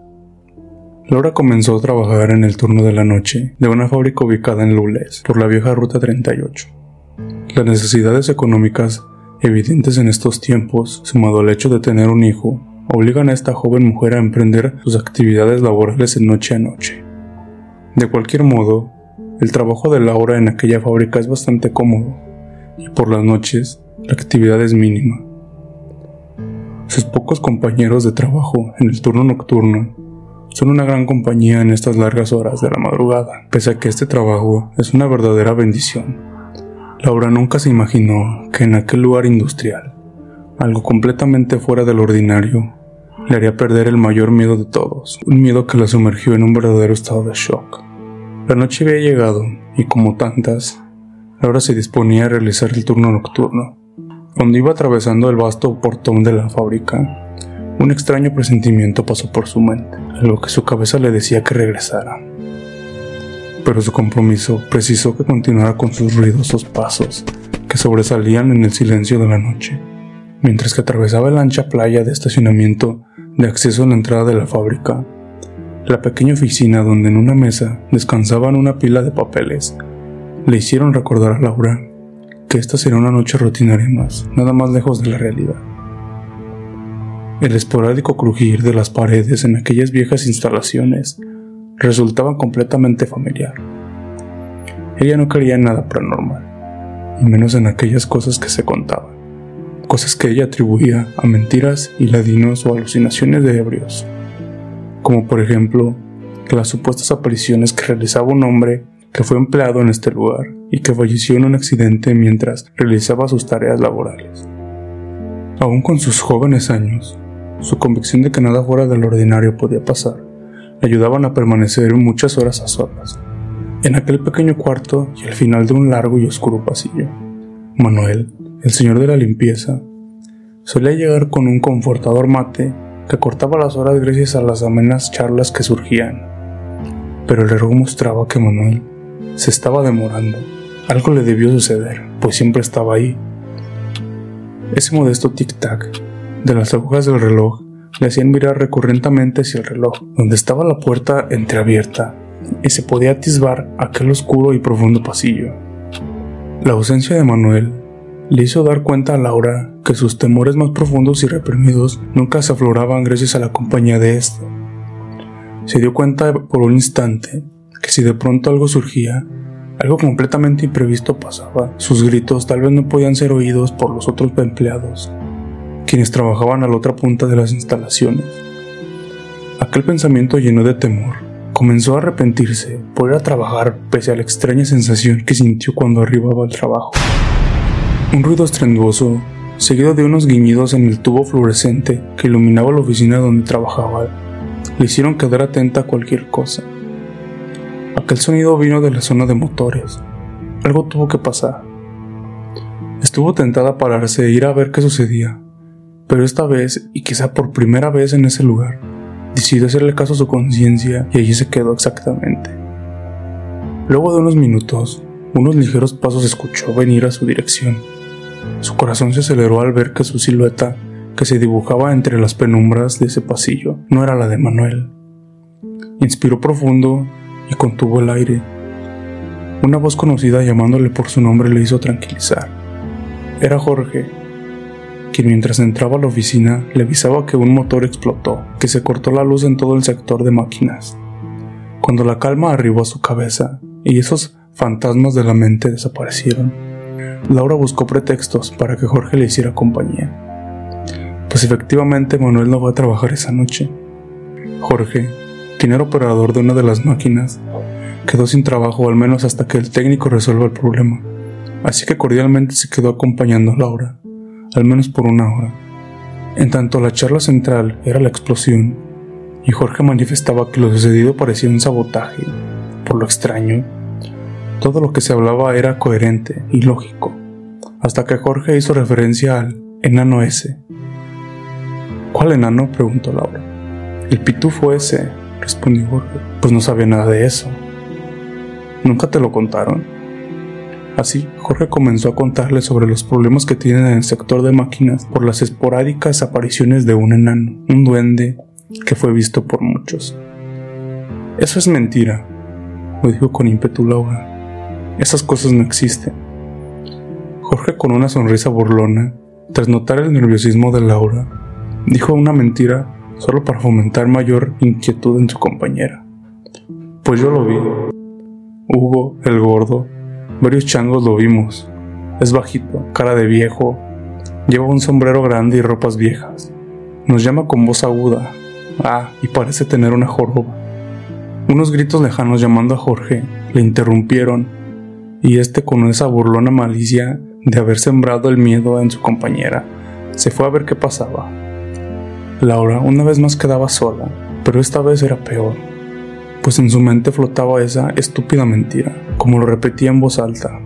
Laura comenzó a trabajar en el turno de la noche de una fábrica ubicada en Lules, por la vieja Ruta 38. Las necesidades económicas evidentes en estos tiempos, sumado al hecho de tener un hijo, obligan a esta joven mujer a emprender sus actividades laborales en noche a noche. De cualquier modo, el trabajo de Laura en aquella fábrica es bastante cómodo, y por las noches la actividad es mínima. Sus pocos compañeros de trabajo en el turno nocturno son una gran compañía en estas largas horas de la madrugada, pese a que este trabajo es una verdadera bendición. Laura nunca se imaginó que en aquel lugar industrial, algo completamente fuera del ordinario, le haría perder el mayor miedo de todos, un miedo que la sumergió en un verdadero estado de shock. La noche había llegado y como tantas, Laura se disponía a realizar el turno nocturno, cuando iba atravesando el vasto portón de la fábrica, un extraño presentimiento pasó por su mente, algo que su cabeza le decía que regresara. Pero su compromiso precisó que continuara con sus ruidosos pasos, que sobresalían en el silencio de la noche, mientras que atravesaba la ancha playa de estacionamiento de acceso a la entrada de la fábrica. La pequeña oficina donde en una mesa descansaban una pila de papeles le hicieron recordar a Laura que esta sería una noche rutinaria más, nada más lejos de la realidad. El esporádico crujir de las paredes en aquellas viejas instalaciones resultaba completamente familiar. Ella no quería nada paranormal, y menos en aquellas cosas que se contaban, cosas que ella atribuía a mentiras y ladinos o alucinaciones de ebrios, como por ejemplo las supuestas apariciones que realizaba un hombre que fue empleado en este lugar y que falleció en un accidente mientras realizaba sus tareas laborales. Aún con sus jóvenes años, su convicción de que nada fuera del ordinario podía pasar le ayudaban a permanecer muchas horas a solas, en aquel pequeño cuarto y al final de un largo y oscuro pasillo. Manuel, el señor de la limpieza, solía llegar con un confortador mate que cortaba las horas gracias a las amenas charlas que surgían. Pero el reloj mostraba que Manuel se estaba demorando. Algo le debió suceder, pues siempre estaba ahí. Ese modesto tic-tac de las agujas del reloj le hacían mirar recurrentemente hacia el reloj, donde estaba la puerta entreabierta y se podía atisbar aquel oscuro y profundo pasillo. La ausencia de Manuel le hizo dar cuenta a Laura que sus temores más profundos y reprimidos nunca se afloraban gracias a la compañía de éste. Se dio cuenta por un instante que si de pronto algo surgía, algo completamente imprevisto pasaba, sus gritos tal vez no podían ser oídos por los otros empleados, quienes trabajaban a la otra punta de las instalaciones. Aquel pensamiento lleno de temor comenzó a arrepentirse por ir a trabajar pese a la extraña sensación que sintió cuando arribaba al trabajo. Un ruido estruendoso, seguido de unos guiñidos en el tubo fluorescente que iluminaba la oficina donde trabajaba, le hicieron quedar atenta a cualquier cosa. Aquel sonido vino de la zona de motores. Algo tuvo que pasar. Estuvo tentada a pararse e ir a ver qué sucedía, pero esta vez, y quizá por primera vez en ese lugar, decidió hacerle caso a su conciencia y allí se quedó exactamente. Luego de unos minutos, unos ligeros pasos escuchó venir a su dirección. Su corazón se aceleró al ver que su silueta, que se dibujaba entre las penumbras de ese pasillo, no era la de Manuel. Inspiró profundo y contuvo el aire. Una voz conocida llamándole por su nombre le hizo tranquilizar. Era Jorge, quien mientras entraba a la oficina le avisaba que un motor explotó, que se cortó la luz en todo el sector de máquinas. Cuando la calma arribó a su cabeza y esos fantasmas de la mente desaparecieron, Laura buscó pretextos para que Jorge le hiciera compañía. Pues efectivamente Manuel no va a trabajar esa noche. Jorge, quien era operador de una de las máquinas, quedó sin trabajo al menos hasta que el técnico resuelva el problema, así que cordialmente se quedó acompañando a Laura, al menos por una hora. En tanto la charla central era la explosión, y Jorge manifestaba que lo sucedido parecía un sabotaje, por lo extraño, todo lo que se hablaba era coherente y lógico, hasta que Jorge hizo referencia al enano ese. ¿Cuál enano? preguntó Laura. El pitufo ese, respondió Jorge. Pues no sabía nada de eso. ¿Nunca te lo contaron? Así, Jorge comenzó a contarle sobre los problemas que tienen en el sector de máquinas por las esporádicas apariciones de un enano, un duende, que fue visto por muchos. Eso es mentira, lo dijo con ímpetu Laura. Esas cosas no existen. Jorge, con una sonrisa burlona, tras notar el nerviosismo de Laura, dijo una mentira solo para fomentar mayor inquietud en su compañera. Pues yo lo vi. Hugo, el gordo, varios changos lo vimos. Es bajito, cara de viejo, lleva un sombrero grande y ropas viejas. Nos llama con voz aguda. Ah, y parece tener una joroba. Unos gritos lejanos llamando a Jorge le interrumpieron, y este con esa burlona malicia de haber sembrado el miedo en su compañera, se fue a ver qué pasaba. Laura una vez más quedaba sola, pero esta vez era peor, pues en su mente flotaba esa estúpida mentira, como lo repetía en voz alta.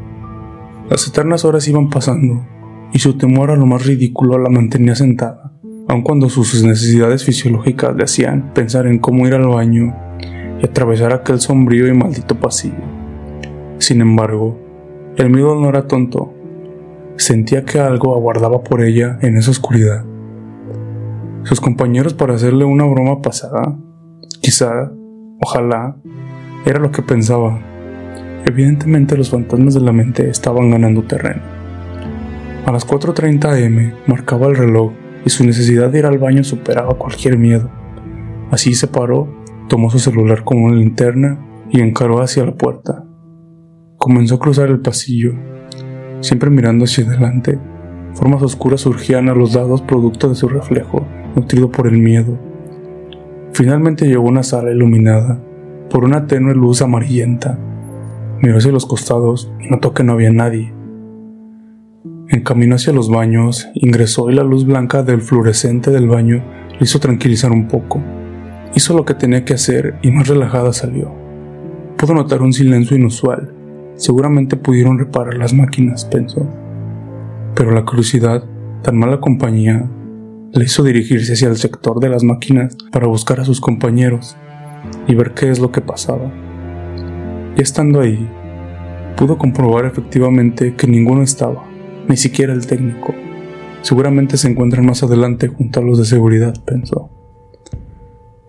Las eternas horas iban pasando, y su temor a lo más ridículo la mantenía sentada, aun cuando sus necesidades fisiológicas le hacían pensar en cómo ir al baño y atravesar aquel sombrío y maldito pasillo. Sin embargo, el miedo no era tonto. Sentía que algo aguardaba por ella en esa oscuridad sus compañeros para hacerle una broma pasada. Quizá, ojalá, era lo que pensaba. Evidentemente los fantasmas de la mente estaban ganando terreno. A las 4.30 am marcaba el reloj y su necesidad de ir al baño superaba cualquier miedo. Así se paró, tomó su celular como una linterna y encaró hacia la puerta. Comenzó a cruzar el pasillo, siempre mirando hacia adelante. Formas oscuras surgían a los lados producto de su reflejo nutrido por el miedo. Finalmente llegó a una sala iluminada por una tenue luz amarillenta. Miró hacia los costados y notó que no había nadie. En camino hacia los baños, ingresó y la luz blanca del fluorescente del baño le hizo tranquilizar un poco. Hizo lo que tenía que hacer y más relajada salió. Pudo notar un silencio inusual. Seguramente pudieron reparar las máquinas, pensó. Pero la curiosidad, tan mala compañía, le hizo dirigirse hacia el sector de las máquinas para buscar a sus compañeros y ver qué es lo que pasaba. Y estando ahí, pudo comprobar efectivamente que ninguno estaba, ni siquiera el técnico. Seguramente se encuentran más adelante junto a los de seguridad, pensó.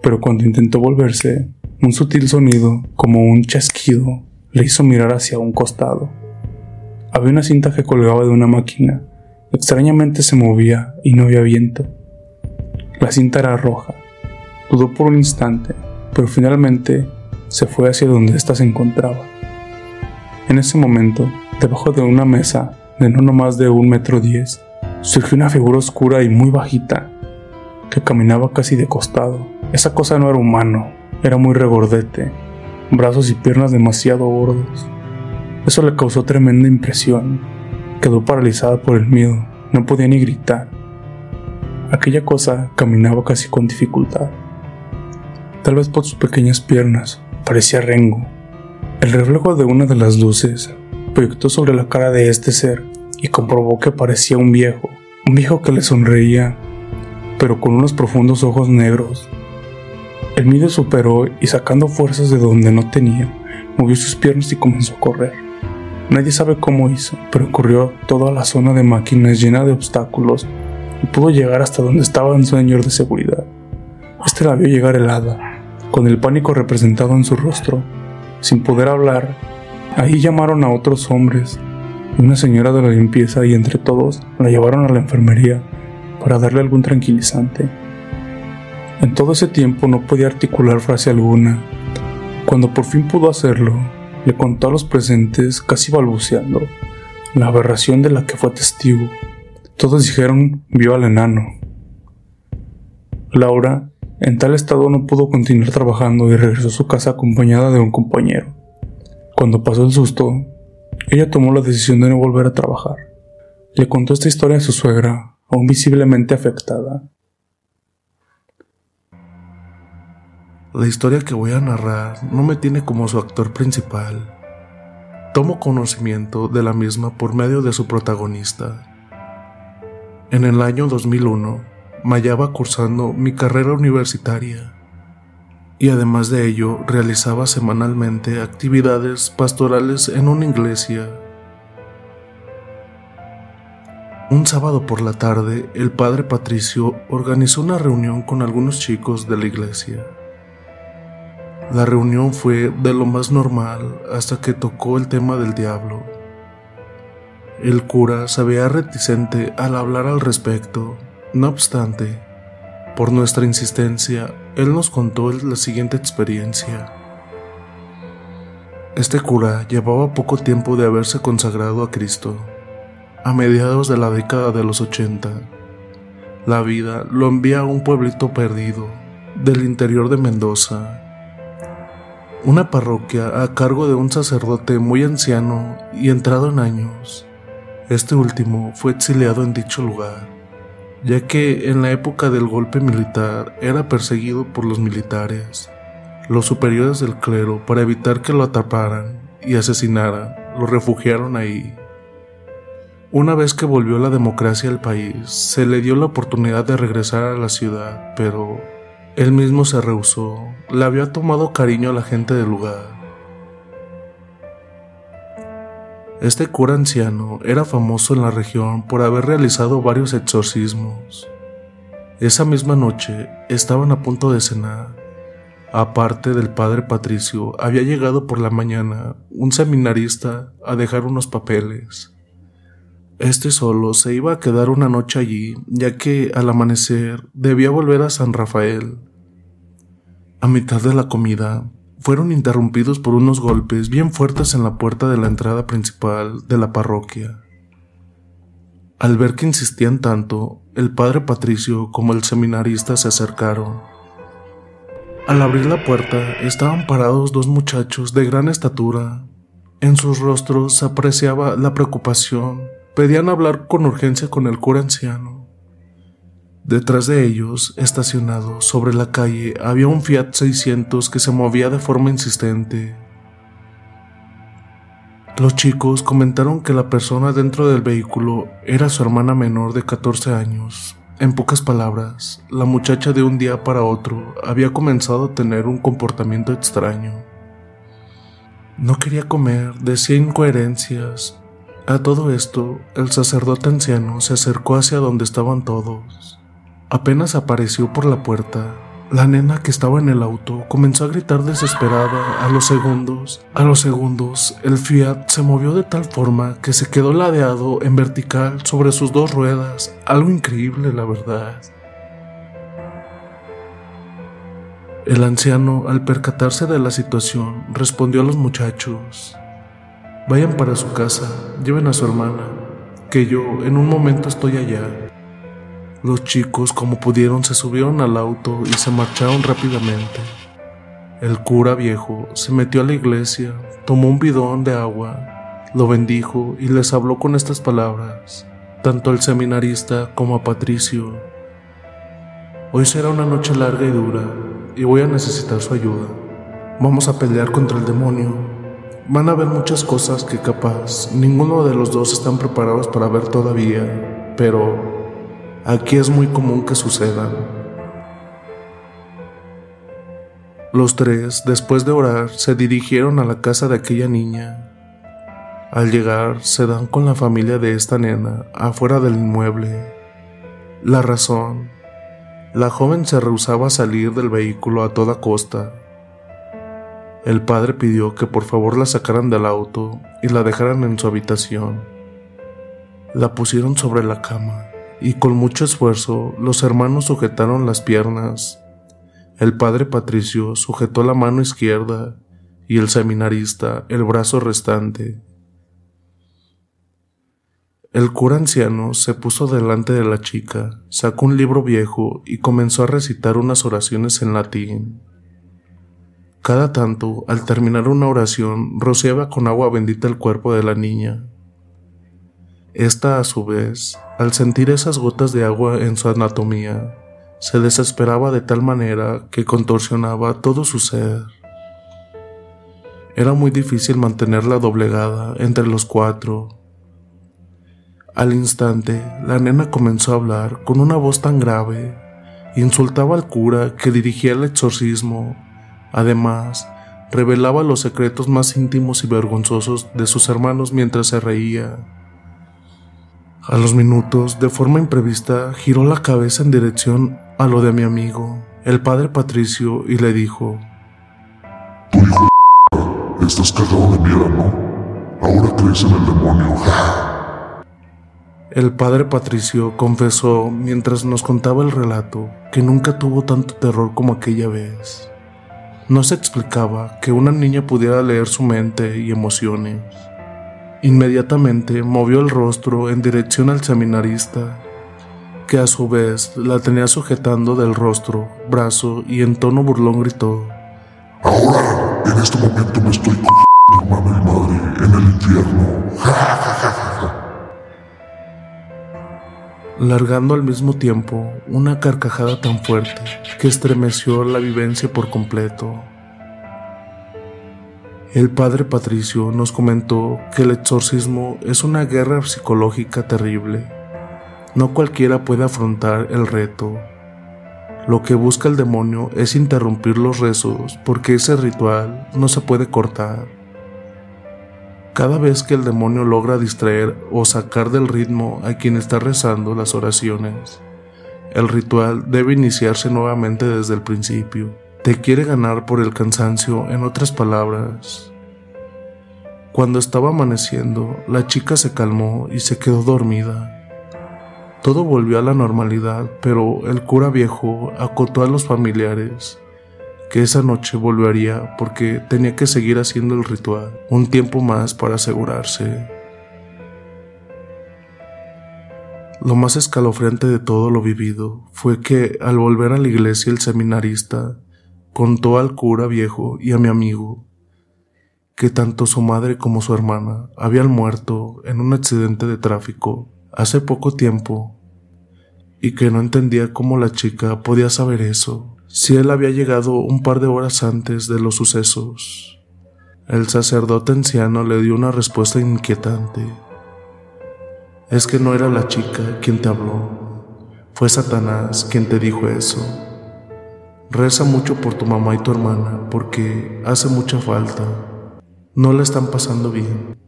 Pero cuando intentó volverse, un sutil sonido, como un chasquido, le hizo mirar hacia un costado. Había una cinta que colgaba de una máquina Extrañamente se movía y no había viento. La cinta era roja. Dudó por un instante, pero finalmente se fue hacia donde ésta se encontraba. En ese momento, debajo de una mesa de no más de un metro diez, surgió una figura oscura y muy bajita, que caminaba casi de costado. Esa cosa no era humano, era muy regordete, brazos y piernas demasiado gordos. Eso le causó tremenda impresión Quedó paralizada por el miedo, no podía ni gritar. Aquella cosa caminaba casi con dificultad. Tal vez por sus pequeñas piernas, parecía Rengo. El reflejo de una de las luces proyectó sobre la cara de este ser y comprobó que parecía un viejo, un viejo que le sonreía, pero con unos profundos ojos negros. El miedo superó y sacando fuerzas de donde no tenía, movió sus piernas y comenzó a correr. Nadie sabe cómo hizo, pero corrió toda la zona de máquinas llena de obstáculos y pudo llegar hasta donde estaba un señor de seguridad. Este la vio llegar helada, con el pánico representado en su rostro. Sin poder hablar, ahí llamaron a otros hombres una señora de la limpieza y entre todos la llevaron a la enfermería para darle algún tranquilizante. En todo ese tiempo no podía articular frase alguna. Cuando por fin pudo hacerlo, le contó a los presentes, casi balbuceando, la aberración de la que fue testigo. Todos dijeron vio al enano. Laura, en tal estado, no pudo continuar trabajando y regresó a su casa acompañada de un compañero. Cuando pasó el susto, ella tomó la decisión de no volver a trabajar. Le contó esta historia a su suegra, aún visiblemente afectada. La historia que voy a narrar no me tiene como su actor principal. Tomo conocimiento de la misma por medio de su protagonista. En el año 2001 me hallaba cursando mi carrera universitaria y además de ello realizaba semanalmente actividades pastorales en una iglesia. Un sábado por la tarde, el padre Patricio organizó una reunión con algunos chicos de la iglesia. La reunión fue de lo más normal hasta que tocó el tema del diablo. El cura se veía reticente al hablar al respecto. No obstante, por nuestra insistencia, él nos contó la siguiente experiencia. Este cura llevaba poco tiempo de haberse consagrado a Cristo, a mediados de la década de los 80. La vida lo envía a un pueblito perdido del interior de Mendoza una parroquia a cargo de un sacerdote muy anciano y entrado en años. Este último fue exiliado en dicho lugar, ya que en la época del golpe militar era perseguido por los militares. Los superiores del clero, para evitar que lo atraparan y asesinaran, lo refugiaron ahí. Una vez que volvió la democracia al país, se le dio la oportunidad de regresar a la ciudad, pero él mismo se rehusó, le había tomado cariño a la gente del lugar. Este cura anciano era famoso en la región por haber realizado varios exorcismos. Esa misma noche estaban a punto de cenar. Aparte del padre Patricio, había llegado por la mañana un seminarista a dejar unos papeles. Este solo se iba a quedar una noche allí, ya que al amanecer debía volver a San Rafael. A mitad de la comida, fueron interrumpidos por unos golpes bien fuertes en la puerta de la entrada principal de la parroquia. Al ver que insistían tanto, el padre Patricio como el seminarista se acercaron. Al abrir la puerta estaban parados dos muchachos de gran estatura. En sus rostros se apreciaba la preocupación pedían hablar con urgencia con el cura anciano. Detrás de ellos, estacionado sobre la calle, había un Fiat 600 que se movía de forma insistente. Los chicos comentaron que la persona dentro del vehículo era su hermana menor de 14 años. En pocas palabras, la muchacha de un día para otro había comenzado a tener un comportamiento extraño. No quería comer, decía incoherencias. A todo esto, el sacerdote anciano se acercó hacia donde estaban todos. Apenas apareció por la puerta, la nena que estaba en el auto comenzó a gritar desesperada a los segundos. A los segundos, el Fiat se movió de tal forma que se quedó ladeado en vertical sobre sus dos ruedas. Algo increíble, la verdad. El anciano, al percatarse de la situación, respondió a los muchachos. Vayan para su casa, lleven a su hermana, que yo en un momento estoy allá. Los chicos, como pudieron, se subieron al auto y se marcharon rápidamente. El cura viejo se metió a la iglesia, tomó un bidón de agua, lo bendijo y les habló con estas palabras, tanto al seminarista como a Patricio. Hoy será una noche larga y dura, y voy a necesitar su ayuda. Vamos a pelear contra el demonio. Van a haber muchas cosas que capaz ninguno de los dos están preparados para ver todavía, pero Aquí es muy común que sucedan. Los tres, después de orar, se dirigieron a la casa de aquella niña. Al llegar, se dan con la familia de esta nena afuera del inmueble. La razón, la joven se rehusaba a salir del vehículo a toda costa. El padre pidió que por favor la sacaran del auto y la dejaran en su habitación. La pusieron sobre la cama y con mucho esfuerzo los hermanos sujetaron las piernas. El padre Patricio sujetó la mano izquierda y el seminarista el brazo restante. El cura anciano se puso delante de la chica, sacó un libro viejo y comenzó a recitar unas oraciones en latín. Cada tanto, al terminar una oración, rociaba con agua bendita el cuerpo de la niña. Esta, a su vez, al sentir esas gotas de agua en su anatomía, se desesperaba de tal manera que contorsionaba todo su ser. Era muy difícil mantenerla doblegada entre los cuatro. Al instante, la nena comenzó a hablar con una voz tan grave, insultaba al cura que dirigía el exorcismo. Además, revelaba los secretos más íntimos y vergonzosos de sus hermanos mientras se reía. A los minutos, de forma imprevista, giró la cabeza en dirección a lo de mi amigo, el padre Patricio, y le dijo: Tu hijo de estás cagado de miedo, ¿no? Ahora crees en el demonio. El padre Patricio confesó mientras nos contaba el relato que nunca tuvo tanto terror como aquella vez. No se explicaba que una niña pudiera leer su mente y emociones. Inmediatamente movió el rostro en dirección al seminarista, que a su vez la tenía sujetando del rostro, brazo y en tono burlón gritó: Ahora, en este momento me estoy con y madre en el infierno. Largando al mismo tiempo una carcajada tan fuerte que estremeció la vivencia por completo. El padre Patricio nos comentó que el exorcismo es una guerra psicológica terrible. No cualquiera puede afrontar el reto. Lo que busca el demonio es interrumpir los rezos porque ese ritual no se puede cortar. Cada vez que el demonio logra distraer o sacar del ritmo a quien está rezando las oraciones, el ritual debe iniciarse nuevamente desde el principio. Te quiere ganar por el cansancio, en otras palabras. Cuando estaba amaneciendo, la chica se calmó y se quedó dormida. Todo volvió a la normalidad, pero el cura viejo acotó a los familiares que esa noche volvería porque tenía que seguir haciendo el ritual un tiempo más para asegurarse. Lo más escalofriante de todo lo vivido fue que al volver a la iglesia el seminarista contó al cura viejo y a mi amigo que tanto su madre como su hermana habían muerto en un accidente de tráfico hace poco tiempo y que no entendía cómo la chica podía saber eso si él había llegado un par de horas antes de los sucesos. El sacerdote anciano le dio una respuesta inquietante. Es que no era la chica quien te habló, fue Satanás quien te dijo eso. Reza mucho por tu mamá y tu hermana porque hace mucha falta. No la están pasando bien.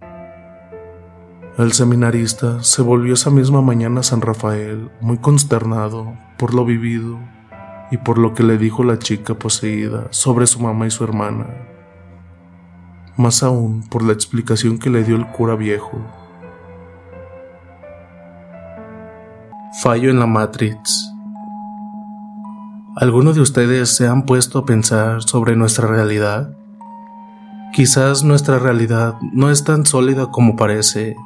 El seminarista se volvió esa misma mañana a San Rafael muy consternado por lo vivido y por lo que le dijo la chica poseída sobre su mamá y su hermana. Más aún por la explicación que le dio el cura viejo Fallo en la Matrix. ¿Alguno de ustedes se han puesto a pensar sobre nuestra realidad? Quizás nuestra realidad no es tan sólida como parece.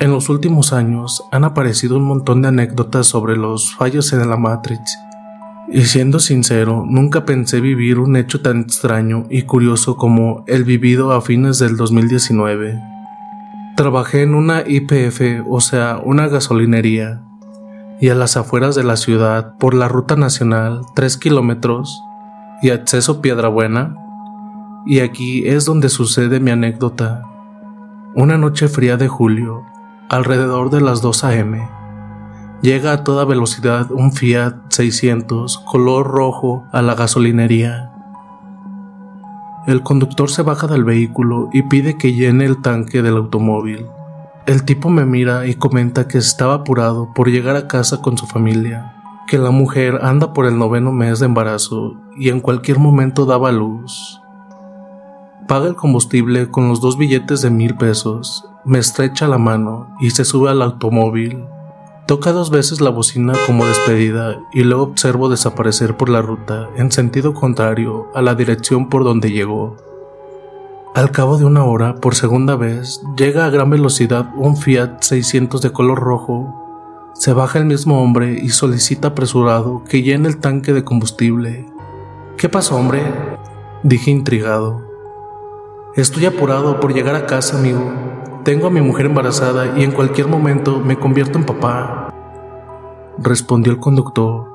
En los últimos años han aparecido un montón de anécdotas sobre los fallos en la Matrix. Y siendo sincero, nunca pensé vivir un hecho tan extraño y curioso como el vivido a fines del 2019. Trabajé en una IPF, o sea, una gasolinería, y a las afueras de la ciudad por la ruta nacional 3 kilómetros y acceso Piedrabuena. Y aquí es donde sucede mi anécdota. Una noche fría de julio, alrededor de las 2 a.m., llega a toda velocidad un Fiat 600 color rojo a la gasolinería. El conductor se baja del vehículo y pide que llene el tanque del automóvil. El tipo me mira y comenta que estaba apurado por llegar a casa con su familia, que la mujer anda por el noveno mes de embarazo y en cualquier momento daba luz. Paga el combustible con los dos billetes de mil pesos, me estrecha la mano y se sube al automóvil. Toca dos veces la bocina como despedida y luego observo desaparecer por la ruta en sentido contrario a la dirección por donde llegó. Al cabo de una hora, por segunda vez, llega a gran velocidad un Fiat 600 de color rojo. Se baja el mismo hombre y solicita apresurado que llene el tanque de combustible. ¿Qué pasó, hombre? Dije intrigado. Estoy apurado por llegar a casa, amigo. Tengo a mi mujer embarazada y en cualquier momento me convierto en papá. Respondió el conductor.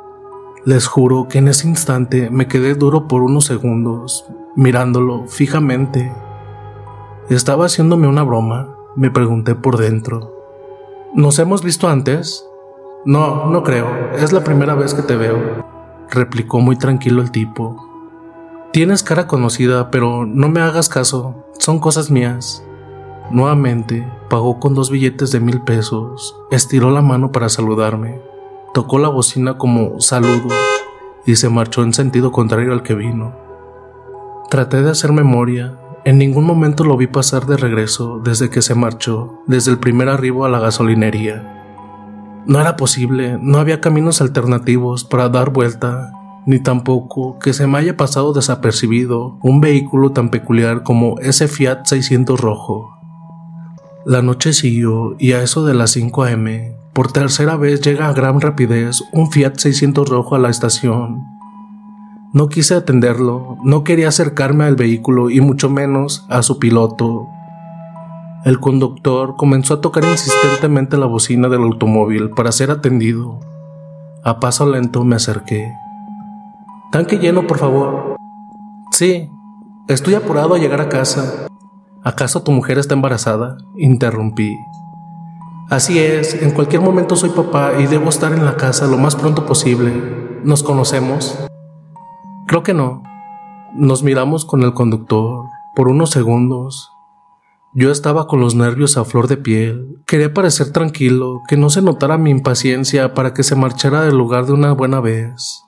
Les juro que en ese instante me quedé duro por unos segundos, mirándolo fijamente. ¿Estaba haciéndome una broma? Me pregunté por dentro. ¿Nos hemos visto antes? No, no creo. Es la primera vez que te veo, replicó muy tranquilo el tipo. Tienes cara conocida, pero no me hagas caso. Son cosas mías. Nuevamente, pagó con dos billetes de mil pesos, estiró la mano para saludarme, tocó la bocina como saludo y se marchó en sentido contrario al que vino. Traté de hacer memoria en ningún momento lo vi pasar de regreso desde que se marchó, desde el primer arribo a la gasolinería. No era posible, no había caminos alternativos para dar vuelta, ni tampoco que se me haya pasado desapercibido un vehículo tan peculiar como ese Fiat 600 rojo. La noche siguió y a eso de las 5 a.m., por tercera vez llega a gran rapidez un Fiat 600 rojo a la estación no quise atenderlo, no quería acercarme al vehículo y mucho menos a su piloto. El conductor comenzó a tocar insistentemente la bocina del automóvil para ser atendido. A paso lento me acerqué. Tanque lleno, por favor. Sí, estoy apurado a llegar a casa. ¿Acaso tu mujer está embarazada? Interrumpí. Así es, en cualquier momento soy papá y debo estar en la casa lo más pronto posible. ¿Nos conocemos? Creo que no. Nos miramos con el conductor por unos segundos. Yo estaba con los nervios a flor de piel. Quería parecer tranquilo, que no se notara mi impaciencia para que se marchara del lugar de una buena vez.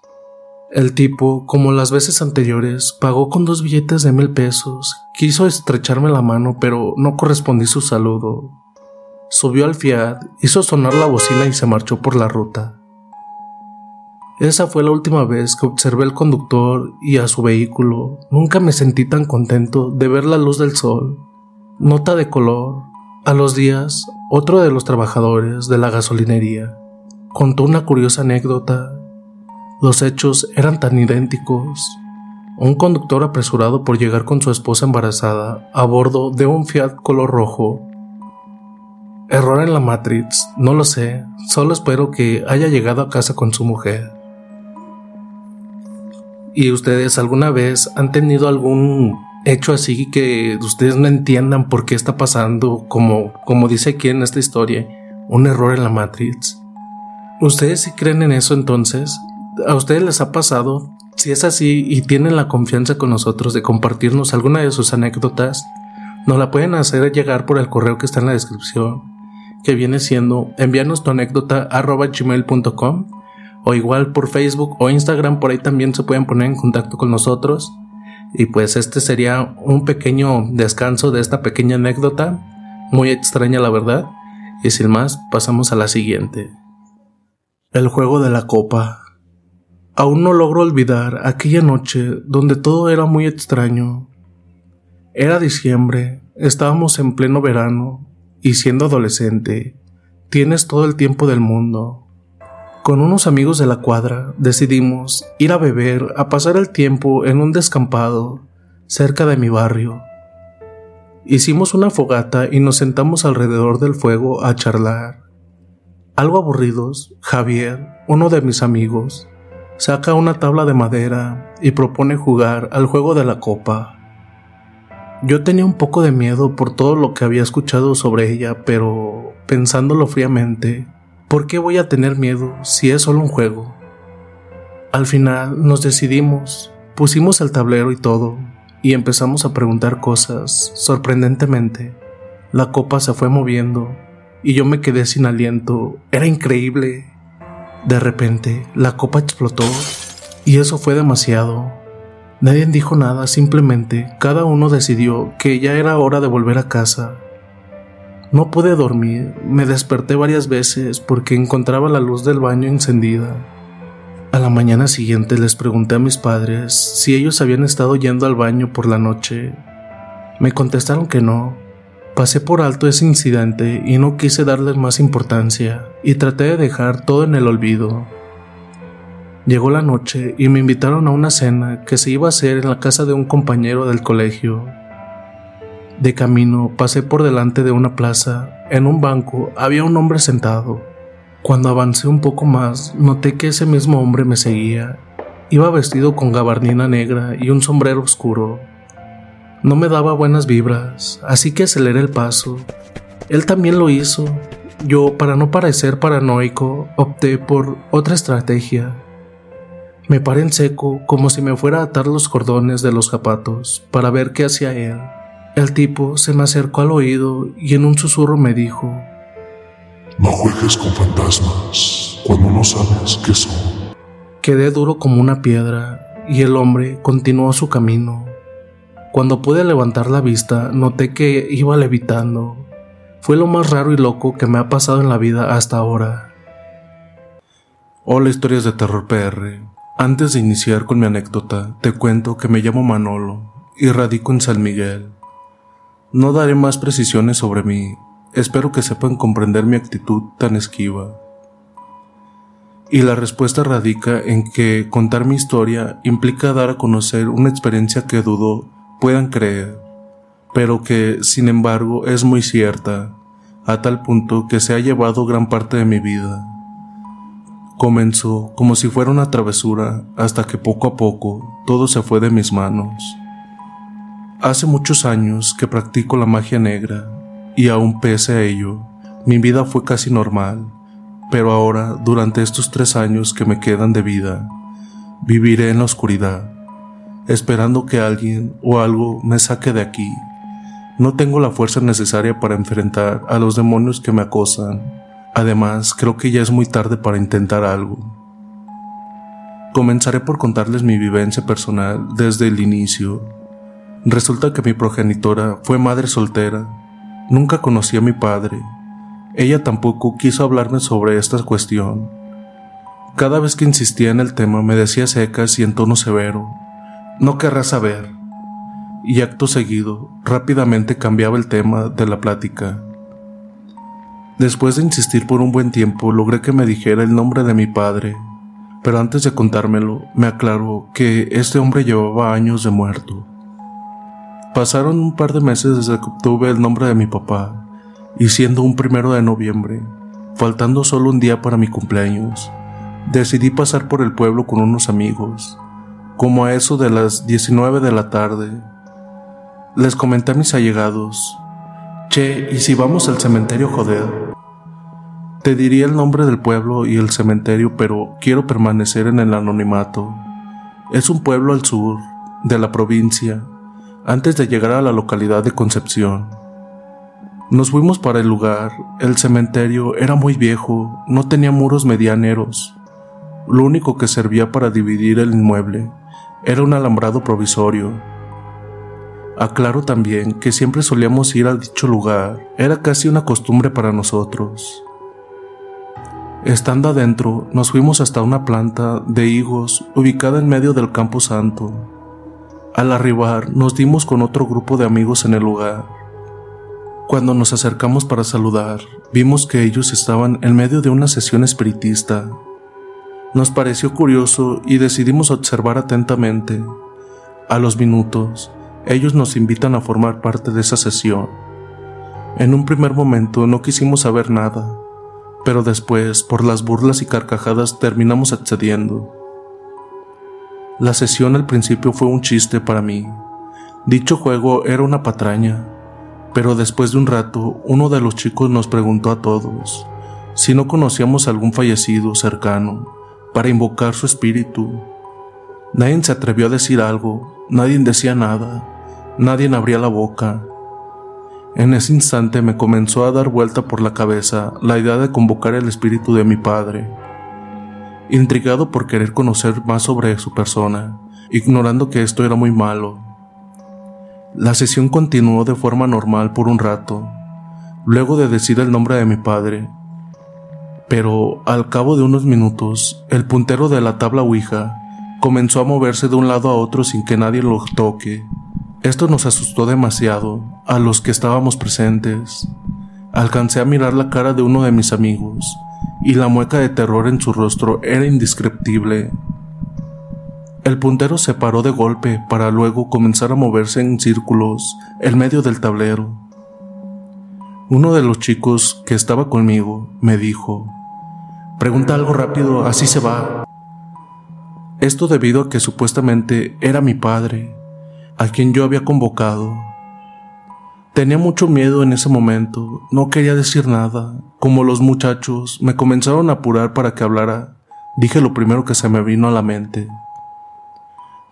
El tipo, como las veces anteriores, pagó con dos billetes de mil pesos. Quiso estrecharme la mano, pero no correspondí su saludo. Subió al Fiat, hizo sonar la bocina y se marchó por la ruta. Esa fue la última vez que observé al conductor y a su vehículo. Nunca me sentí tan contento de ver la luz del sol. Nota de color. A los días, otro de los trabajadores de la gasolinería contó una curiosa anécdota. Los hechos eran tan idénticos. un conductor apresurado por llegar con su esposa embarazada a bordo de un Fiat color rojo. Error en la Matrix, no lo sé, solo espero que haya llegado a casa con su mujer. ¿Y ustedes alguna vez han tenido algún hecho así que ustedes no entiendan por qué está pasando, como, como dice aquí en esta historia, un error en la Matrix? ¿Ustedes sí creen en eso entonces? ¿A ustedes les ha pasado? Si es así y tienen la confianza con nosotros de compartirnos alguna de sus anécdotas, nos la pueden hacer llegar por el correo que está en la descripción, que viene siendo enviarnos tu anécdota arroba gmail.com o igual por Facebook o Instagram, por ahí también se pueden poner en contacto con nosotros. Y pues este sería un pequeño descanso de esta pequeña anécdota, muy extraña la verdad. Y sin más, pasamos a la siguiente. El juego de la copa. Aún no logro olvidar aquella noche donde todo era muy extraño. Era diciembre, estábamos en pleno verano, y siendo adolescente, tienes todo el tiempo del mundo. Con unos amigos de la cuadra decidimos ir a beber, a pasar el tiempo en un descampado cerca de mi barrio. Hicimos una fogata y nos sentamos alrededor del fuego a charlar. Algo aburridos, Javier, uno de mis amigos, saca una tabla de madera y propone jugar al juego de la copa. Yo tenía un poco de miedo por todo lo que había escuchado sobre ella, pero pensándolo fríamente, ¿por qué voy a tener miedo si es solo un juego? Al final nos decidimos, pusimos el tablero y todo, y empezamos a preguntar cosas. Sorprendentemente, la copa se fue moviendo y yo me quedé sin aliento. Era increíble. De repente, la copa explotó y eso fue demasiado. Nadie dijo nada, simplemente cada uno decidió que ya era hora de volver a casa. No pude dormir, me desperté varias veces porque encontraba la luz del baño encendida. A la mañana siguiente les pregunté a mis padres si ellos habían estado yendo al baño por la noche. Me contestaron que no, Pasé por alto ese incidente y no quise darles más importancia y traté de dejar todo en el olvido. Llegó la noche y me invitaron a una cena que se iba a hacer en la casa de un compañero del colegio. De camino pasé por delante de una plaza. En un banco había un hombre sentado. Cuando avancé un poco más, noté que ese mismo hombre me seguía. Iba vestido con gabardina negra y un sombrero oscuro. No me daba buenas vibras, así que aceleré el paso. Él también lo hizo. Yo, para no parecer paranoico, opté por otra estrategia. Me paré en seco, como si me fuera a atar los cordones de los zapatos, para ver qué hacía él. El tipo se me acercó al oído y en un susurro me dijo, No juegues con fantasmas cuando no sabes qué son. Quedé duro como una piedra y el hombre continuó su camino. Cuando pude levantar la vista, noté que iba levitando. Fue lo más raro y loco que me ha pasado en la vida hasta ahora. Hola historias de terror PR. Antes de iniciar con mi anécdota, te cuento que me llamo Manolo y radico en San Miguel. No daré más precisiones sobre mí, espero que sepan comprender mi actitud tan esquiva. Y la respuesta radica en que contar mi historia implica dar a conocer una experiencia que dudo puedan creer, pero que, sin embargo, es muy cierta, a tal punto que se ha llevado gran parte de mi vida. Comenzó como si fuera una travesura hasta que poco a poco todo se fue de mis manos. Hace muchos años que practico la magia negra y aún pese a ello, mi vida fue casi normal, pero ahora, durante estos tres años que me quedan de vida, viviré en la oscuridad esperando que alguien o algo me saque de aquí. No tengo la fuerza necesaria para enfrentar a los demonios que me acosan. Además, creo que ya es muy tarde para intentar algo. Comenzaré por contarles mi vivencia personal desde el inicio. Resulta que mi progenitora fue madre soltera. Nunca conocí a mi padre. Ella tampoco quiso hablarme sobre esta cuestión. Cada vez que insistía en el tema me decía secas y en tono severo, no querrás saber. Y acto seguido, rápidamente cambiaba el tema de la plática. Después de insistir por un buen tiempo, logré que me dijera el nombre de mi padre. pero antes de contármelo, me aclaró que este hombre llevaba años de muerto. Pasaron un par de meses desde que obtuve el nombre de mi papá, y siendo un primero de noviembre, faltando solo un día para mi cumpleaños, decidí pasar por el pueblo con unos amigos, como a eso de las 19 de la tarde. Les comenté a mis allegados, Che, ¿y si vamos al cementerio, joder? Te diría el nombre del pueblo y el cementerio, pero quiero permanecer en el anonimato. Es un pueblo al sur, de la provincia, antes de llegar a la localidad de Concepción. Nos fuimos para el lugar. El cementerio era muy viejo, no tenía muros medianeros. Lo único que servía para dividir el inmueble era un alambrado provisorio. Aclaro también que siempre solíamos ir a dicho lugar, era casi una costumbre para nosotros. Estando adentro, nos fuimos hasta una planta de higos ubicada en medio del campo santo. Al arribar, nos dimos con otro grupo de amigos en el lugar. Cuando nos acercamos para saludar, vimos que ellos estaban en medio de una sesión espiritista. Nos pareció curioso y decidimos observar atentamente. A los minutos, ellos nos invitan a formar parte de esa sesión. En un primer momento no quisimos saber nada, pero después, por las burlas y carcajadas, terminamos accediendo. La sesión al principio fue un chiste para mí. Dicho juego era una patraña, pero después de un rato, uno de los chicos nos preguntó a todos si no conocíamos algún fallecido cercano para invocar su espíritu. Nadie se atrevió a decir algo, nadie decía nada, nadie abría la boca, en ese instante me comenzó a dar vuelta por la cabeza la idea de convocar el espíritu de mi padre. Intrigado por querer conocer más sobre su persona, ignorando que esto era muy malo. La sesión continuó de forma normal por un rato, luego de decir el nombre de mi padre. Pero al cabo de unos minutos, el puntero de la tabla Ouija comenzó a moverse de un lado a otro sin que nadie lo toque. Esto nos asustó demasiado a los que estábamos presentes. Alcancé a mirar la cara de uno de mis amigos, y la mueca de terror en su rostro era indescriptible. El puntero se paró de golpe para luego comenzar a moverse en círculos en medio del tablero. Uno de los chicos que estaba conmigo me dijo, Pregunta algo rápido, así se va. Esto debido a que supuestamente era mi padre a quien yo había convocado. Tenía mucho miedo en ese momento, no quería decir nada. Como los muchachos me comenzaron a apurar para que hablara, dije lo primero que se me vino a la mente.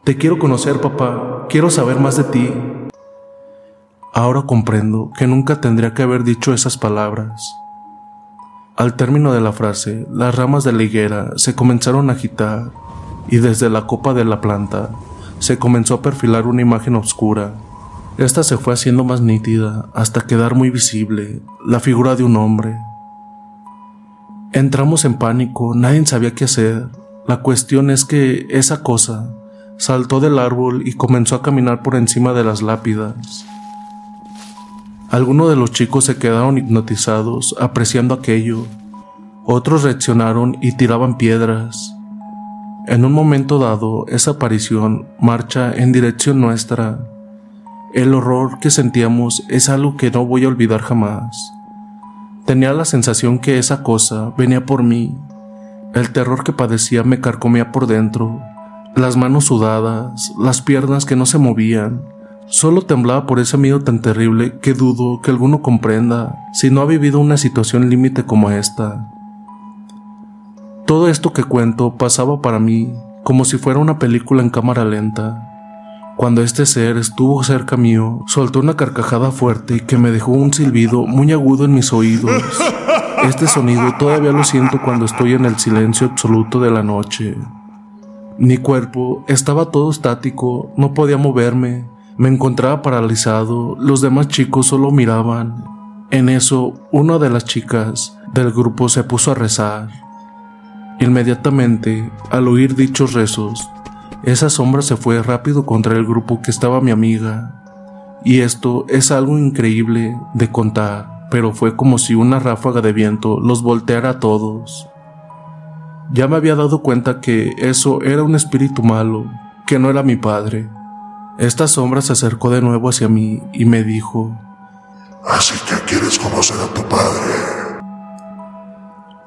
Te quiero conocer, papá, quiero saber más de ti. Ahora comprendo que nunca tendría que haber dicho esas palabras. Al término de la frase, las ramas de la higuera se comenzaron a agitar y desde la copa de la planta se comenzó a perfilar una imagen oscura. Esta se fue haciendo más nítida hasta quedar muy visible la figura de un hombre. Entramos en pánico, nadie sabía qué hacer. La cuestión es que esa cosa saltó del árbol y comenzó a caminar por encima de las lápidas. Algunos de los chicos se quedaron hipnotizados apreciando aquello. Otros reaccionaron y tiraban piedras. En un momento dado, esa aparición marcha en dirección nuestra. El horror que sentíamos es algo que no voy a olvidar jamás. Tenía la sensación que esa cosa venía por mí. El terror que padecía me carcomía por dentro. Las manos sudadas, las piernas que no se movían. Solo temblaba por ese miedo tan terrible que dudo que alguno comprenda si no ha vivido una situación límite como esta. Todo esto que cuento pasaba para mí como si fuera una película en cámara lenta. Cuando este ser estuvo cerca mío, soltó una carcajada fuerte que me dejó un silbido muy agudo en mis oídos. Este sonido todavía lo siento cuando estoy en el silencio absoluto de la noche. Mi cuerpo estaba todo estático, no podía moverme, me encontraba paralizado, los demás chicos solo miraban. En eso, una de las chicas del grupo se puso a rezar. Inmediatamente, al oír dichos rezos, esa sombra se fue rápido contra el grupo que estaba mi amiga. Y esto es algo increíble de contar, pero fue como si una ráfaga de viento los volteara a todos. Ya me había dado cuenta que eso era un espíritu malo, que no era mi padre. Esta sombra se acercó de nuevo hacia mí y me dijo, Así que quieres conocer a tu padre.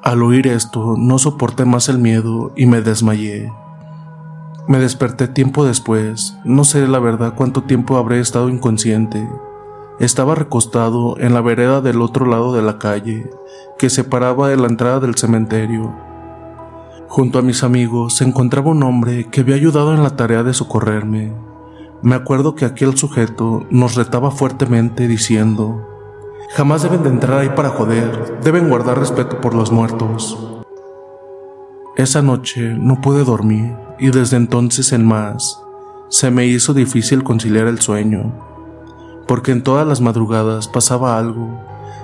Al oír esto, no soporté más el miedo y me desmayé. Me desperté tiempo después, no sé la verdad cuánto tiempo habré estado inconsciente. Estaba recostado en la vereda del otro lado de la calle, que separaba de la entrada del cementerio. Junto a mis amigos se encontraba un hombre que había ayudado en la tarea de socorrerme. Me acuerdo que aquel sujeto nos retaba fuertemente diciendo, Jamás deben de entrar ahí para joder, deben guardar respeto por los muertos. Esa noche no pude dormir y desde entonces en más se me hizo difícil conciliar el sueño, porque en todas las madrugadas pasaba algo,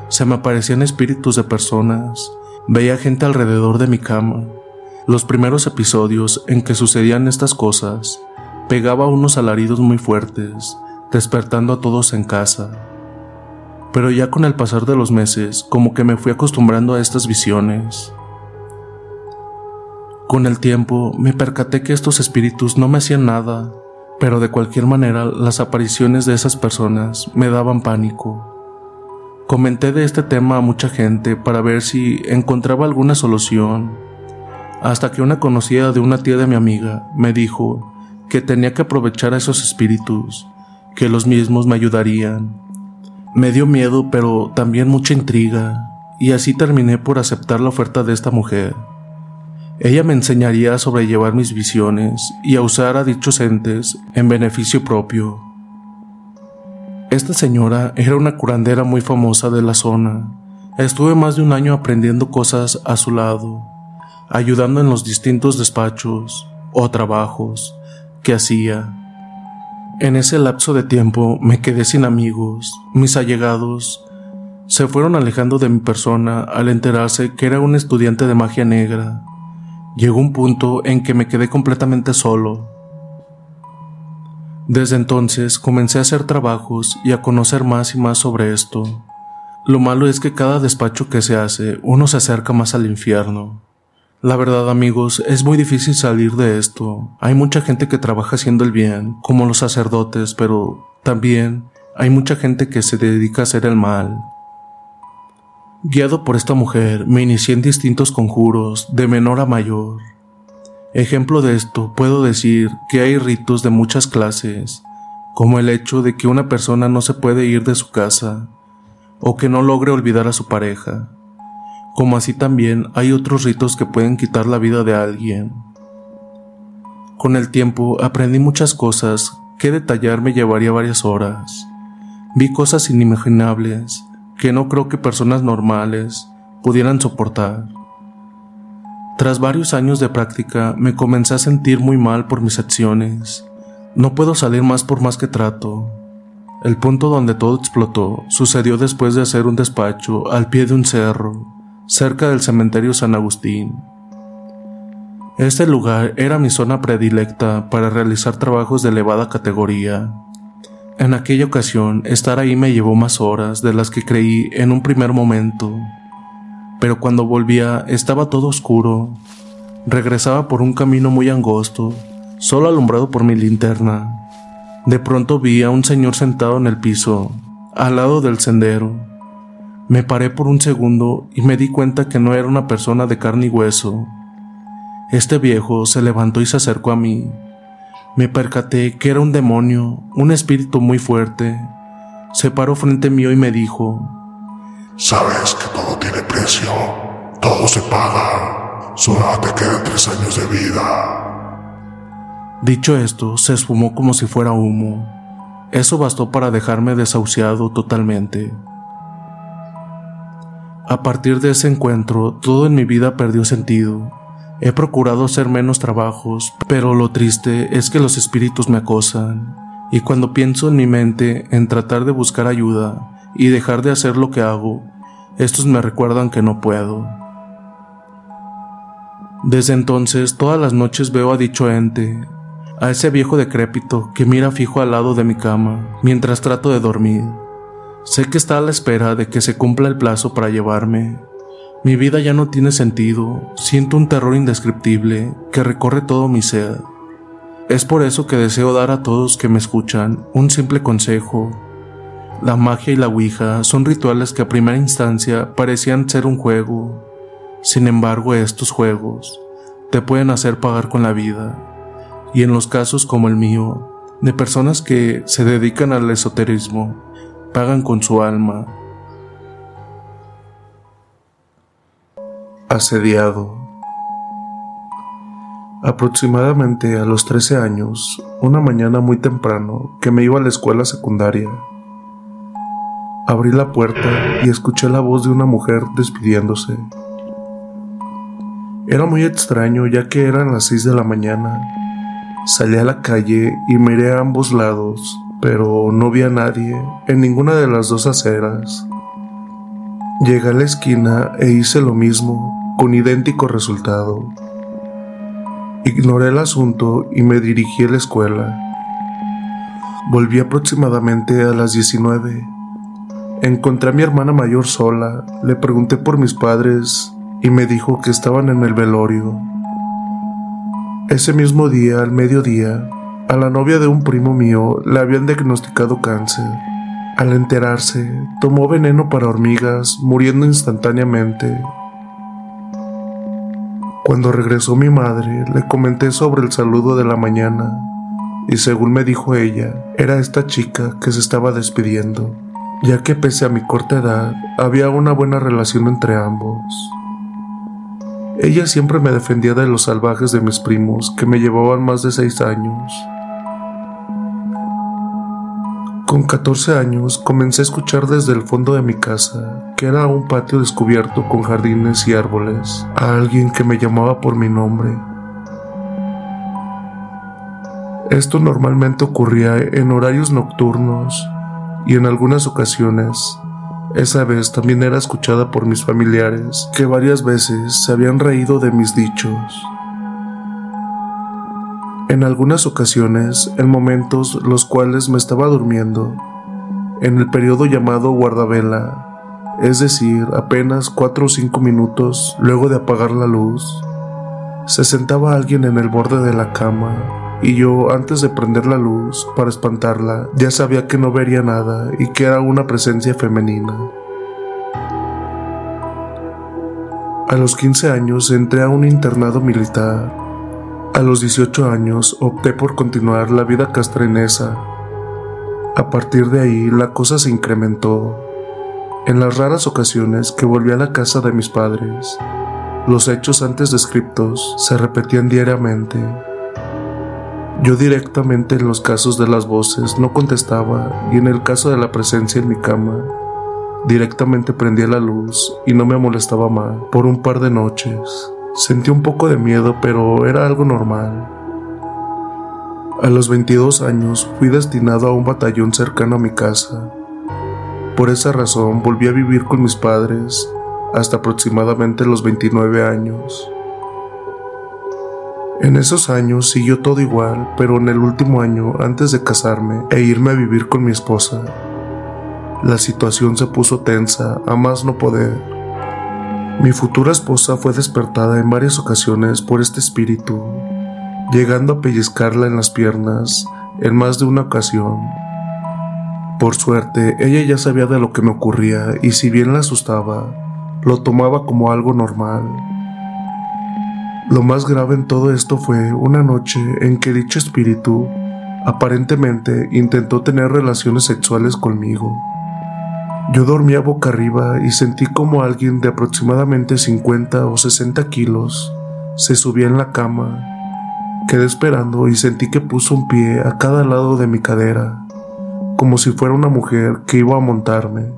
se me aparecían espíritus de personas, veía gente alrededor de mi cama. Los primeros episodios en que sucedían estas cosas, pegaba unos alaridos muy fuertes, despertando a todos en casa. Pero ya con el pasar de los meses, como que me fui acostumbrando a estas visiones. Con el tiempo me percaté que estos espíritus no me hacían nada, pero de cualquier manera las apariciones de esas personas me daban pánico. Comenté de este tema a mucha gente para ver si encontraba alguna solución, hasta que una conocida de una tía de mi amiga me dijo que tenía que aprovechar a esos espíritus, que los mismos me ayudarían. Me dio miedo, pero también mucha intriga, y así terminé por aceptar la oferta de esta mujer. Ella me enseñaría a sobrellevar mis visiones y a usar a dichos entes en beneficio propio. Esta señora era una curandera muy famosa de la zona. Estuve más de un año aprendiendo cosas a su lado, ayudando en los distintos despachos o trabajos que hacía. En ese lapso de tiempo me quedé sin amigos, mis allegados se fueron alejando de mi persona al enterarse que era un estudiante de magia negra Llegó un punto en que me quedé completamente solo. Desde entonces comencé a hacer trabajos y a conocer más y más sobre esto. Lo malo es que cada despacho que se hace uno se acerca más al infierno. La verdad amigos, es muy difícil salir de esto. Hay mucha gente que trabaja haciendo el bien, como los sacerdotes, pero también hay mucha gente que se dedica a hacer el mal. Guiado por esta mujer, me inicié en distintos conjuros, de menor a mayor. Ejemplo de esto, puedo decir que hay ritos de muchas clases, como el hecho de que una persona no se puede ir de su casa, o que no logre olvidar a su pareja, como así también hay otros ritos que pueden quitar la vida de alguien. Con el tiempo aprendí muchas cosas que detallar me llevaría varias horas. Vi cosas inimaginables, que no creo que personas normales pudieran soportar. Tras varios años de práctica me comencé a sentir muy mal por mis acciones. No puedo salir más por más que trato. El punto donde todo explotó sucedió después de hacer un despacho al pie de un cerro, cerca del cementerio San Agustín. Este lugar era mi zona predilecta para realizar trabajos de elevada categoría. En aquella ocasión, estar ahí me llevó más horas de las que creí en un primer momento. Pero cuando volvía estaba todo oscuro. Regresaba por un camino muy angosto, solo alumbrado por mi linterna. De pronto vi a un señor sentado en el piso, al lado del sendero. Me paré por un segundo y me di cuenta que no era una persona de carne y hueso. Este viejo se levantó y se acercó a mí me percaté que era un demonio, un espíritu muy fuerte. Se paró frente mío y me dijo, Sabes que todo tiene precio, todo se paga, solo te quedan tres años de vida. Dicho esto, se esfumó como si fuera humo. Eso bastó para dejarme desahuciado totalmente. A partir de ese encuentro, todo en mi vida perdió sentido. He procurado hacer menos trabajos, pero lo triste es que los espíritus me acosan, y cuando pienso en mi mente en tratar de buscar ayuda y dejar de hacer lo que hago, estos me recuerdan que no puedo. Desde entonces todas las noches veo a dicho ente, a ese viejo decrépito que mira fijo al lado de mi cama mientras trato de dormir. Sé que está a la espera de que se cumpla el plazo para llevarme, Mi vida ya no tiene sentido, siento un terror indescriptible que recorre todo mi ser. Es por eso que deseo dar a todos que me escuchan un simple consejo. La magia y la Ouija son rituales que a primera instancia parecían ser un juego. Sin embargo, estos juegos te pueden hacer pagar con la vida. Y en los casos como el mío, de personas que se dedican al esoterismo, pagan con su alma. Asediado. Aproximadamente a los 13 años, una mañana muy temprano que me iba a la escuela secundaria, abrí la puerta y escuché la voz de una mujer despidiéndose. Era muy extraño ya que eran las 6 de la mañana. Salí a la calle y miré a ambos lados, pero no vi a nadie en ninguna de las dos aceras. Llegué a la esquina e hice lo mismo, con idéntico resultado. Ignoré el asunto y me dirigí a la escuela. Volví aproximadamente a las 19. Encontré a mi hermana mayor sola, le pregunté por mis padres y me dijo que estaban en el velorio. Ese mismo día, al mediodía, a la novia de un primo mío le habían diagnosticado cáncer. Al enterarse, tomó veneno para hormigas, muriendo instantáneamente. Cuando regresó mi madre, le comenté sobre el saludo de la mañana, y según me dijo ella, era esta chica que se estaba despidiendo, ya que pese a mi corta edad, había una buena relación entre ambos. Ella siempre me defendía de los salvajes de mis primos, que me llevaban más de seis años. Con 14 años comencé a escuchar desde el fondo de mi casa, que era un patio descubierto con jardines y árboles, a alguien que me llamaba por mi nombre. Esto normalmente ocurría en horarios nocturnos y en algunas ocasiones. Esa vez también era escuchada por mis familiares, que varias veces se habían reído de mis dichos. En algunas ocasiones, en momentos los cuales me estaba durmiendo, en el periodo llamado guardavela, es decir, apenas cuatro o cinco minutos luego de apagar la luz, se sentaba alguien en el borde de la cama y yo, antes de prender la luz para espantarla, ya sabía que no vería nada y que era una presencia femenina. A los 15 años entré a un internado militar a los 18 años opté por continuar la vida castrenesa. A partir de ahí la cosa se incrementó. En las raras ocasiones que volví a la casa de mis padres, los hechos antes descritos se repetían diariamente. Yo directamente en los casos de las voces no contestaba y en el caso de la presencia en mi cama, directamente prendía la luz y no me molestaba más por un par de noches. Sentí un poco de miedo, pero era algo normal. A los 22 años fui destinado a un batallón cercano a mi casa. Por esa razón volví a vivir con mis padres hasta aproximadamente los 29 años. En esos años siguió todo igual, pero en el último año, antes de casarme e irme a vivir con mi esposa, la situación se puso tensa a más no poder. Mi futura esposa fue despertada en varias ocasiones por este espíritu, llegando a pellizcarla en las piernas en más de una ocasión. Por suerte, ella ya sabía de lo que me ocurría y si bien la asustaba, lo tomaba como algo normal. Lo más grave en todo esto fue una noche en que dicho espíritu aparentemente intentó tener relaciones sexuales conmigo. Yo dormía boca arriba y sentí como alguien de aproximadamente 50 o 60 kilos se subía en la cama. Quedé esperando y sentí que puso un pie a cada lado de mi cadera, como si fuera una mujer que iba a montarme.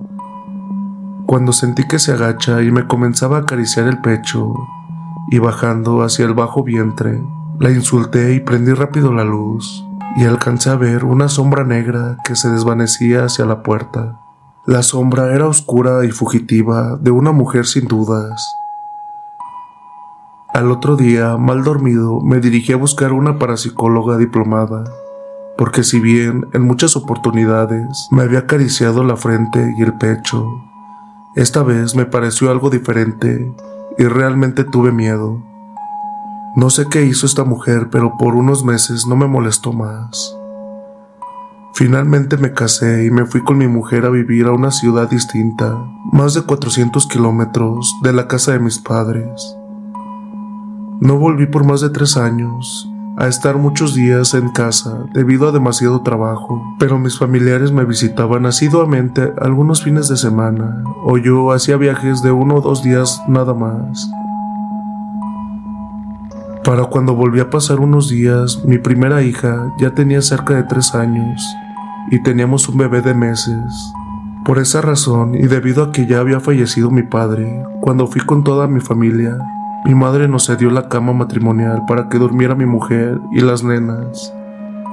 Cuando sentí que se agacha y me comenzaba a acariciar el pecho y bajando hacia el bajo vientre, la insulté y prendí rápido la luz y alcancé a ver una sombra negra que se desvanecía hacia la puerta. La sombra era oscura y fugitiva de una mujer sin dudas. Al otro día, mal dormido, me dirigí a buscar una parapsicóloga diplomada, porque si bien en muchas oportunidades me había acariciado la frente y el pecho, Esta vez me pareció algo diferente y realmente tuve miedo. No sé qué hizo esta mujer, pero por unos meses no me molestó más. Finalmente me casé y me fui con mi mujer a vivir a una ciudad distinta, más de 400 kilómetros de la casa de mis padres. No volví por más de tres años a estar muchos días en casa debido a demasiado trabajo, pero mis familiares me visitaban asiduamente algunos fines de semana o yo hacía viajes de uno o dos días nada más. Para cuando volví a pasar unos días, mi primera hija ya tenía cerca de tres años y teníamos un bebé de meses. Por esa razón y debido a que ya había fallecido mi padre, cuando fui con toda mi familia, mi madre nos cedió la cama matrimonial para que durmiera mi mujer y las nenas,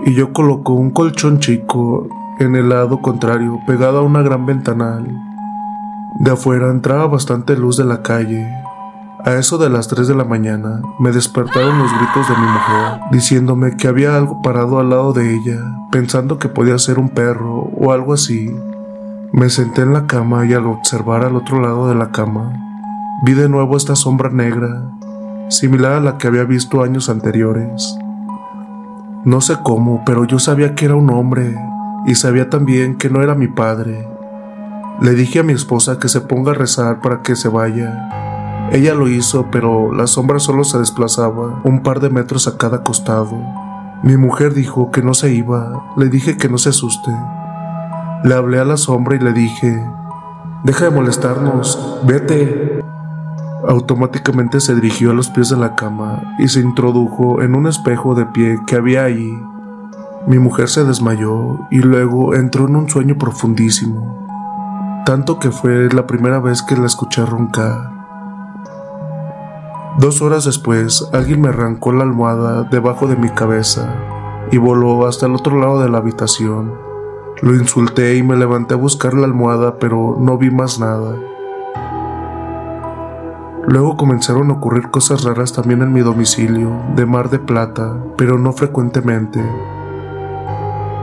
y yo colocó un colchón chico en el lado contrario, pegado a una gran ventanal. De afuera entraba bastante luz de la calle. A eso de las 3 de la mañana me despertaron los gritos de mi mujer, diciéndome que había algo parado al lado de ella, pensando que podía ser un perro o algo así. Me senté en la cama y al observar al otro lado de la cama, Vi de nuevo esta sombra negra, similar a la que había visto años anteriores. No sé cómo, pero yo sabía que era un hombre y sabía también que no era mi padre. Le dije a mi esposa que se ponga a rezar para que se vaya. Ella lo hizo, pero la sombra solo se desplazaba un par de metros a cada costado. Mi mujer dijo que no se iba. Le dije que no se asuste. Le hablé a la sombra y le dije, deja de molestarnos, vete. Automáticamente se dirigió a los pies de la cama y se introdujo en un espejo de pie que había allí. Mi mujer se desmayó y luego entró en un sueño profundísimo, tanto que fue la primera vez que la escuché roncar. Dos horas después, alguien me arrancó la almohada debajo de mi cabeza y voló hasta el otro lado de la habitación. Lo insulté y me levanté a buscar la almohada, pero no vi más nada. Luego comenzaron a ocurrir cosas raras también en mi domicilio, de Mar de Plata, pero no frecuentemente.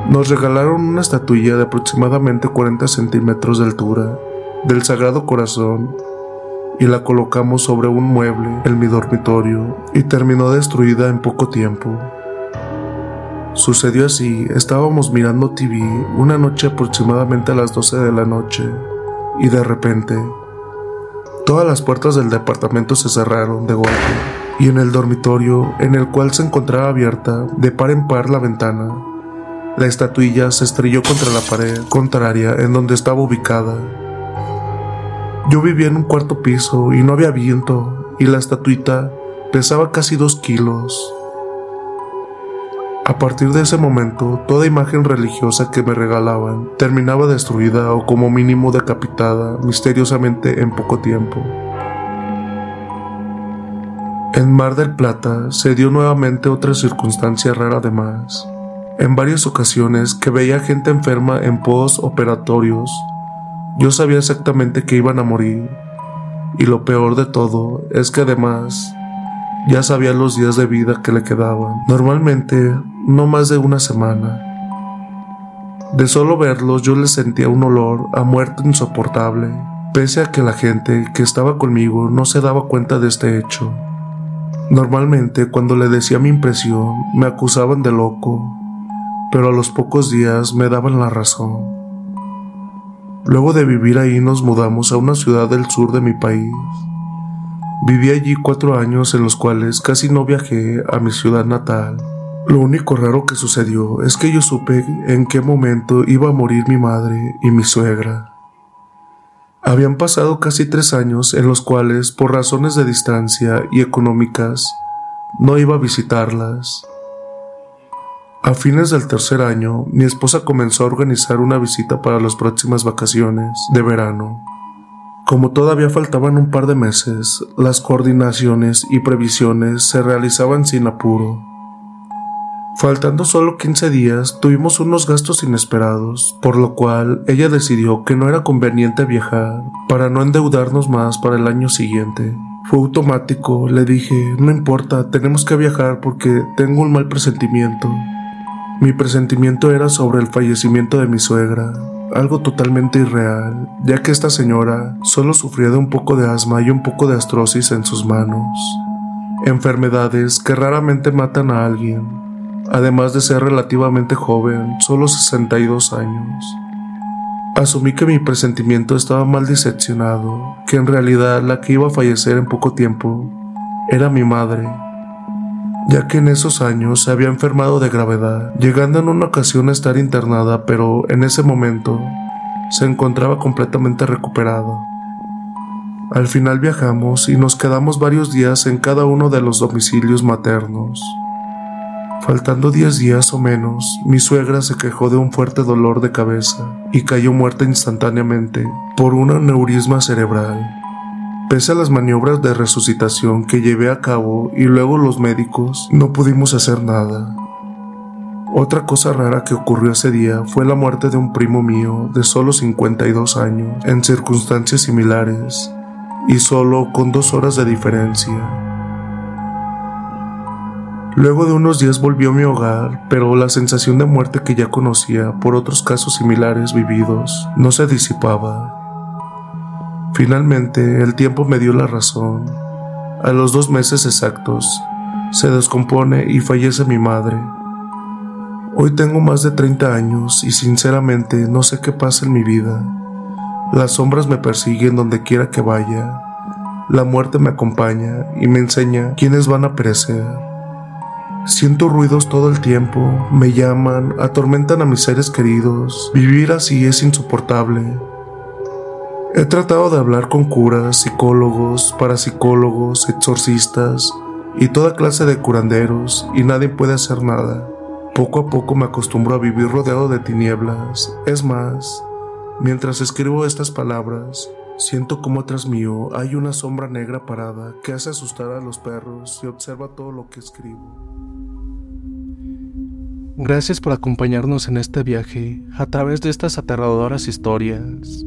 Nos regalaron una estatuilla de aproximadamente 40 centímetros de altura, del Sagrado Corazón, y la colocamos sobre un mueble en mi dormitorio, y terminó destruida en poco tiempo. Sucedió así, estábamos mirando TV una noche aproximadamente a las 12 de la noche, y de repente Todas las puertas del departamento se cerraron de golpe y en el dormitorio, en el cual se encontraba abierta de par en par la ventana, la estatuilla se estrelló contra la pared contraria en donde estaba ubicada. Yo vivía en un cuarto piso y no había viento y la estatuita pesaba casi dos kilos. A partir de ese momento, toda imagen religiosa que me regalaban terminaba destruida o como mínimo decapitada misteriosamente en poco tiempo. En Mar del Plata se dio nuevamente otra circunstancia rara además. En varias ocasiones que veía gente enferma en post-operatorios, yo sabía exactamente que iban a morir. Y lo peor de todo es que además ya sabía los días de vida que le quedaban. Normalmente, no más de una semana. De solo verlos yo le sentía un olor a muerte insoportable, pese a que la gente que estaba conmigo no se daba cuenta de este hecho. Normalmente cuando le decía mi impresión me acusaban de loco, pero a los pocos días me daban la razón. Luego de vivir ahí nos mudamos a una ciudad del sur de mi país. Viví allí cuatro años en los cuales casi no viajé a mi ciudad natal. Lo único raro que sucedió es que yo supe en qué momento iba a morir mi madre y mi suegra. Habían pasado casi tres años en los cuales, por razones de distancia y económicas, no iba a visitarlas. A fines del tercer año, mi esposa comenzó a organizar una visita para las próximas vacaciones de verano. Como todavía faltaban un par de meses, las coordinaciones y previsiones se realizaban sin apuro. Faltando solo 15 días, tuvimos unos gastos inesperados, por lo cual ella decidió que no era conveniente viajar para no endeudarnos más para el año siguiente. Fue automático, le dije, no importa, tenemos que viajar porque tengo un mal presentimiento. Mi presentimiento era sobre el fallecimiento de mi suegra, algo totalmente irreal, ya que esta señora solo sufría de un poco de asma y un poco de astrosis en sus manos. Enfermedades que raramente matan a alguien, además de ser relativamente joven, solo 62 años. Asumí que mi presentimiento estaba mal diseccionado, que en realidad la que iba a fallecer en poco tiempo era mi madre, ya que en esos años se había enfermado de gravedad, llegando en una ocasión a estar internada, pero en ese momento se encontraba completamente recuperada. Al final viajamos y nos quedamos varios días en cada uno de los domicilios maternos. Faltando diez días o menos, mi suegra se quejó de un fuerte dolor de cabeza y cayó muerta instantáneamente por un aneurisma cerebral. Pese a las maniobras de resucitación que llevé a cabo y luego los médicos, no pudimos hacer nada. Otra cosa rara que ocurrió ese día fue la muerte de un primo mío de solo 52 años en circunstancias similares y solo con dos horas de diferencia. Luego de unos días volvió a mi hogar, pero la sensación de muerte que ya conocía por otros casos similares vividos no se disipaba. Finalmente, el tiempo me dio la razón. A los dos meses exactos, se descompone y fallece mi madre. Hoy tengo más de 30 años y sinceramente no sé qué pasa en mi vida. Las sombras me persiguen donde quiera que vaya. La muerte me acompaña y me enseña quiénes van a perecer. Siento ruidos todo el tiempo, me llaman, atormentan a mis seres queridos. Vivir así es insoportable. He tratado de hablar con curas, psicólogos, parapsicólogos, exorcistas y toda clase de curanderos y nadie puede hacer nada. Poco a poco me acostumbro a vivir rodeado de tinieblas. Es más, mientras escribo estas palabras, siento como tras mío hay una sombra negra parada que hace asustar a los perros y observa todo lo que escribo. Gracias por acompañarnos en este viaje a través de estas aterradoras historias.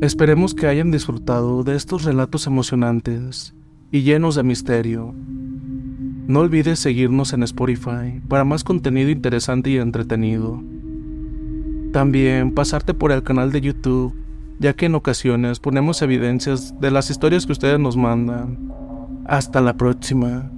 Esperemos que hayan disfrutado de estos relatos emocionantes y llenos de misterio. No olvides seguirnos en Spotify para más contenido interesante y entretenido. También pasarte por el canal de YouTube, ya que en ocasiones ponemos evidencias de las historias que ustedes nos mandan. Hasta la próxima.